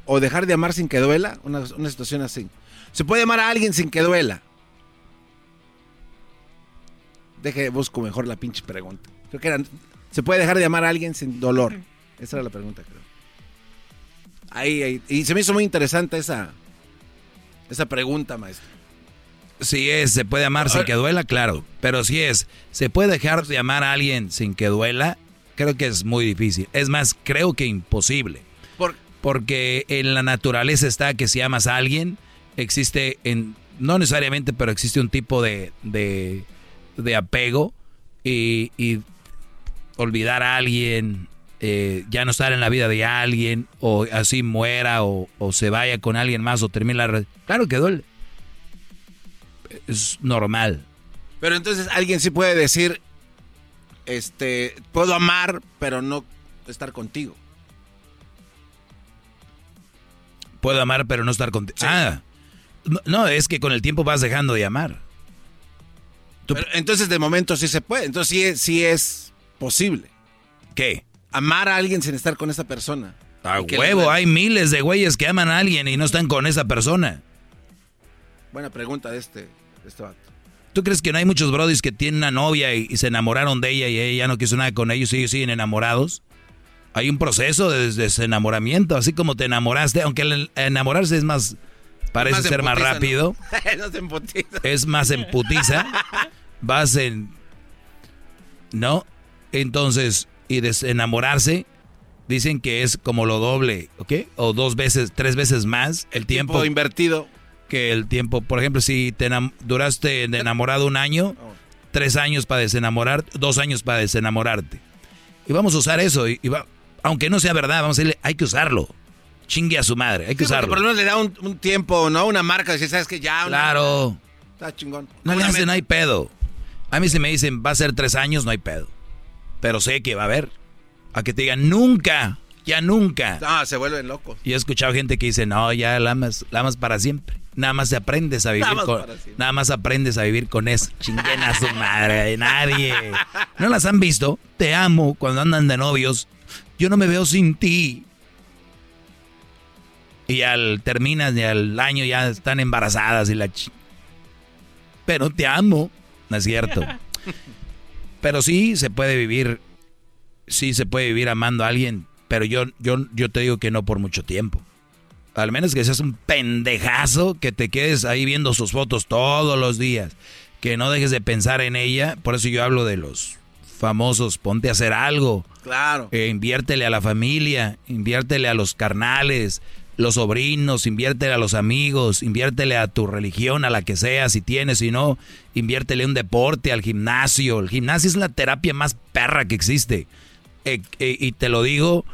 ¿O dejar de amar sin que duela? Una, una situación así. ¿Se puede amar a alguien sin que duela? Deje, busco mejor la pinche pregunta. Creo que era, ¿se puede dejar de amar a alguien sin dolor? Esa era la pregunta, creo. Ahí, ahí. Y se me hizo muy interesante esa, esa pregunta, maestro. Si es, se puede amar sin que duela, claro. Pero si es, se puede dejar de amar a alguien sin que duela, creo que es muy difícil. Es más, creo que imposible. ¿Por? Porque en la naturaleza está que si amas a alguien, existe, en, no necesariamente, pero existe un tipo de, de, apego y, y, olvidar a alguien, eh, ya no estar en la vida de alguien, o así muera, o, se vaya con alguien más, o termine la... Claro que duele. Es normal. Pero entonces alguien sí puede decir, este, puedo amar, pero no estar contigo. Puedo amar, pero no estar contigo. Sí. Ah, no, es que con el tiempo vas dejando de amar. Pero entonces de momento sí se puede, entonces sí es, sí es posible. ¿Qué? Amar a alguien sin estar con esa persona. A huevo, hay miles de güeyes que aman a alguien y no están con esa persona. Buena pregunta de este, de este vato. ¿Tú crees que no hay muchos brodis que tienen una novia y, y, se enamoraron de ella y ella no quiso nada con ellos y ellos siguen enamorados? Hay un proceso de desenamoramiento, así como te enamoraste, aunque el enamorarse es más, parece más ser emputiza, más rápido. *laughs* ¿no? no emputiza. Es más en putiza. Vas en... ¿No? Entonces, y desenamorarse, dicen que es como lo doble, ¿ok? O dos veces, tres veces más el, el tiempo, tiempo invertido que el tiempo. Por ejemplo, si te duraste enamorado un año, tres años para desenamorar, dos años para desenamorarte. Y vamos a usar eso. Y, y va, aunque no sea verdad, vamos a decirle, hay que usarlo. Chingue a su madre, hay que sí, usarlo. Por lo menos le da un, un, tiempo, ¿no? Una marca, si sabes que ya. Una... Claro. Está chingón. No le hacen, no hay pedo. A mí si me dicen, va a ser tres años, no hay pedo. Pero sé que va a haber. A que te digan, nunca, ya nunca. No, se vuelven locos. Y he escuchado gente que dice, no, ya la amas, la amas para siempre. Nada más aprendes a vivir nada con. Nada más aprendes a vivir con eso. Chinguen a su madre, nadie. ¿No las han visto? Te amo cuando andan de novios. Yo no me veo sin ti. Y al terminas y al año ya están embarazadas y la ch... Pero te amo. No es cierto. *laughs* Pero sí se puede vivir. Sí se puede vivir amando a alguien. Pero yo, yo, yo te digo que no por mucho tiempo. Al menos que seas un pendejazo, que te quedes ahí viendo sus fotos todos los días. Que no dejes de pensar en ella. Por eso yo hablo de los famosos. Ponte a hacer algo. Claro. Eh, inviértele a la familia. Inviértele a los carnales, los sobrinos. Inviértele a los amigos. Inviértele a tu religión, a la que sea, si tienes, si no. Inviértele un deporte, al gimnasio. El gimnasio es la terapia más perra que existe. Eh, eh, y te lo digo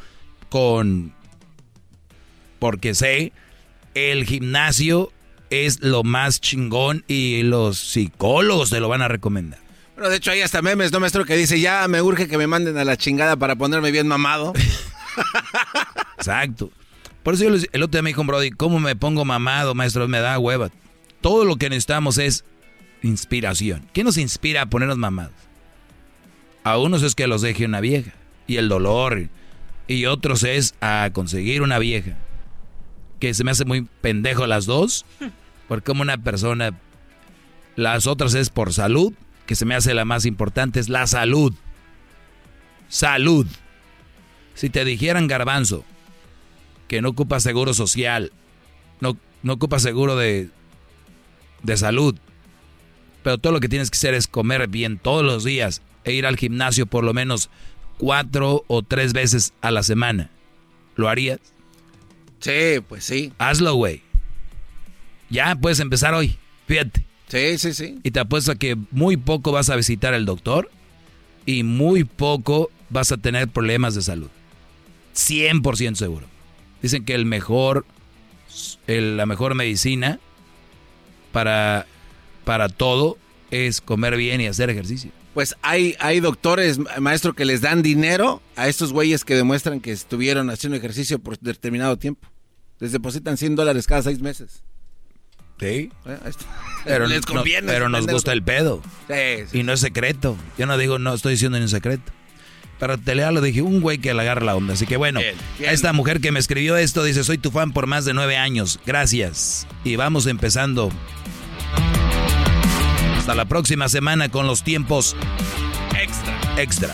con porque sé, el gimnasio es lo más chingón y los psicólogos te lo van a recomendar. Bueno, de hecho hay hasta memes, ¿no, maestro? Que dice, ya me urge que me manden a la chingada para ponerme bien mamado. *laughs* Exacto. Por eso yo les- el otro día me dijo Brody, ¿cómo me pongo mamado, maestro? Me da hueva. Todo lo que necesitamos es inspiración. ¿Qué nos inspira a ponernos mamados? A unos es que los deje una vieja y el dolor. Y otros es a conseguir una vieja. Que se me hace muy pendejo las dos. *laughs* Porque como una persona... Las otras es por salud. Que se me hace la más importante es la salud. Salud. Si te dijeran garbanzo que no ocupa seguro social, no, no ocupa seguro de, de salud, pero todo lo que tienes que hacer es comer bien todos los días e ir al gimnasio por lo menos cuatro o tres veces a la semana. ¿Lo harías? Sí, pues sí. Hazlo, güey. Ya puedes empezar hoy. Fíjate. Sí, sí, sí. Y te apuesto a que muy poco vas a visitar al doctor y muy poco vas a tener problemas de salud. 100% seguro. Dicen que el mejor, el- la mejor medicina para, para todo es comer bien y hacer ejercicio. Pues hay, hay doctores, ma- maestro, que les dan dinero a estos güeyes que demuestran que estuvieron haciendo ejercicio por determinado tiempo. Les depositan 100 dólares cada seis meses. Sí. Eh. *laughs* Pero, les no- conviene. pero nos gusta el pedo. Sí, sí. Y no es secreto. Yo no digo, no estoy diciendo ni un secreto. Para telear lo dije, un güey que le agarra la onda. Así que bueno, bien. a esta mujer que me escribió esto dice, soy tu fan por más de nueve años. Gracias. Y vamos empezando. Hasta la próxima semana con los tiempos extra. Extra.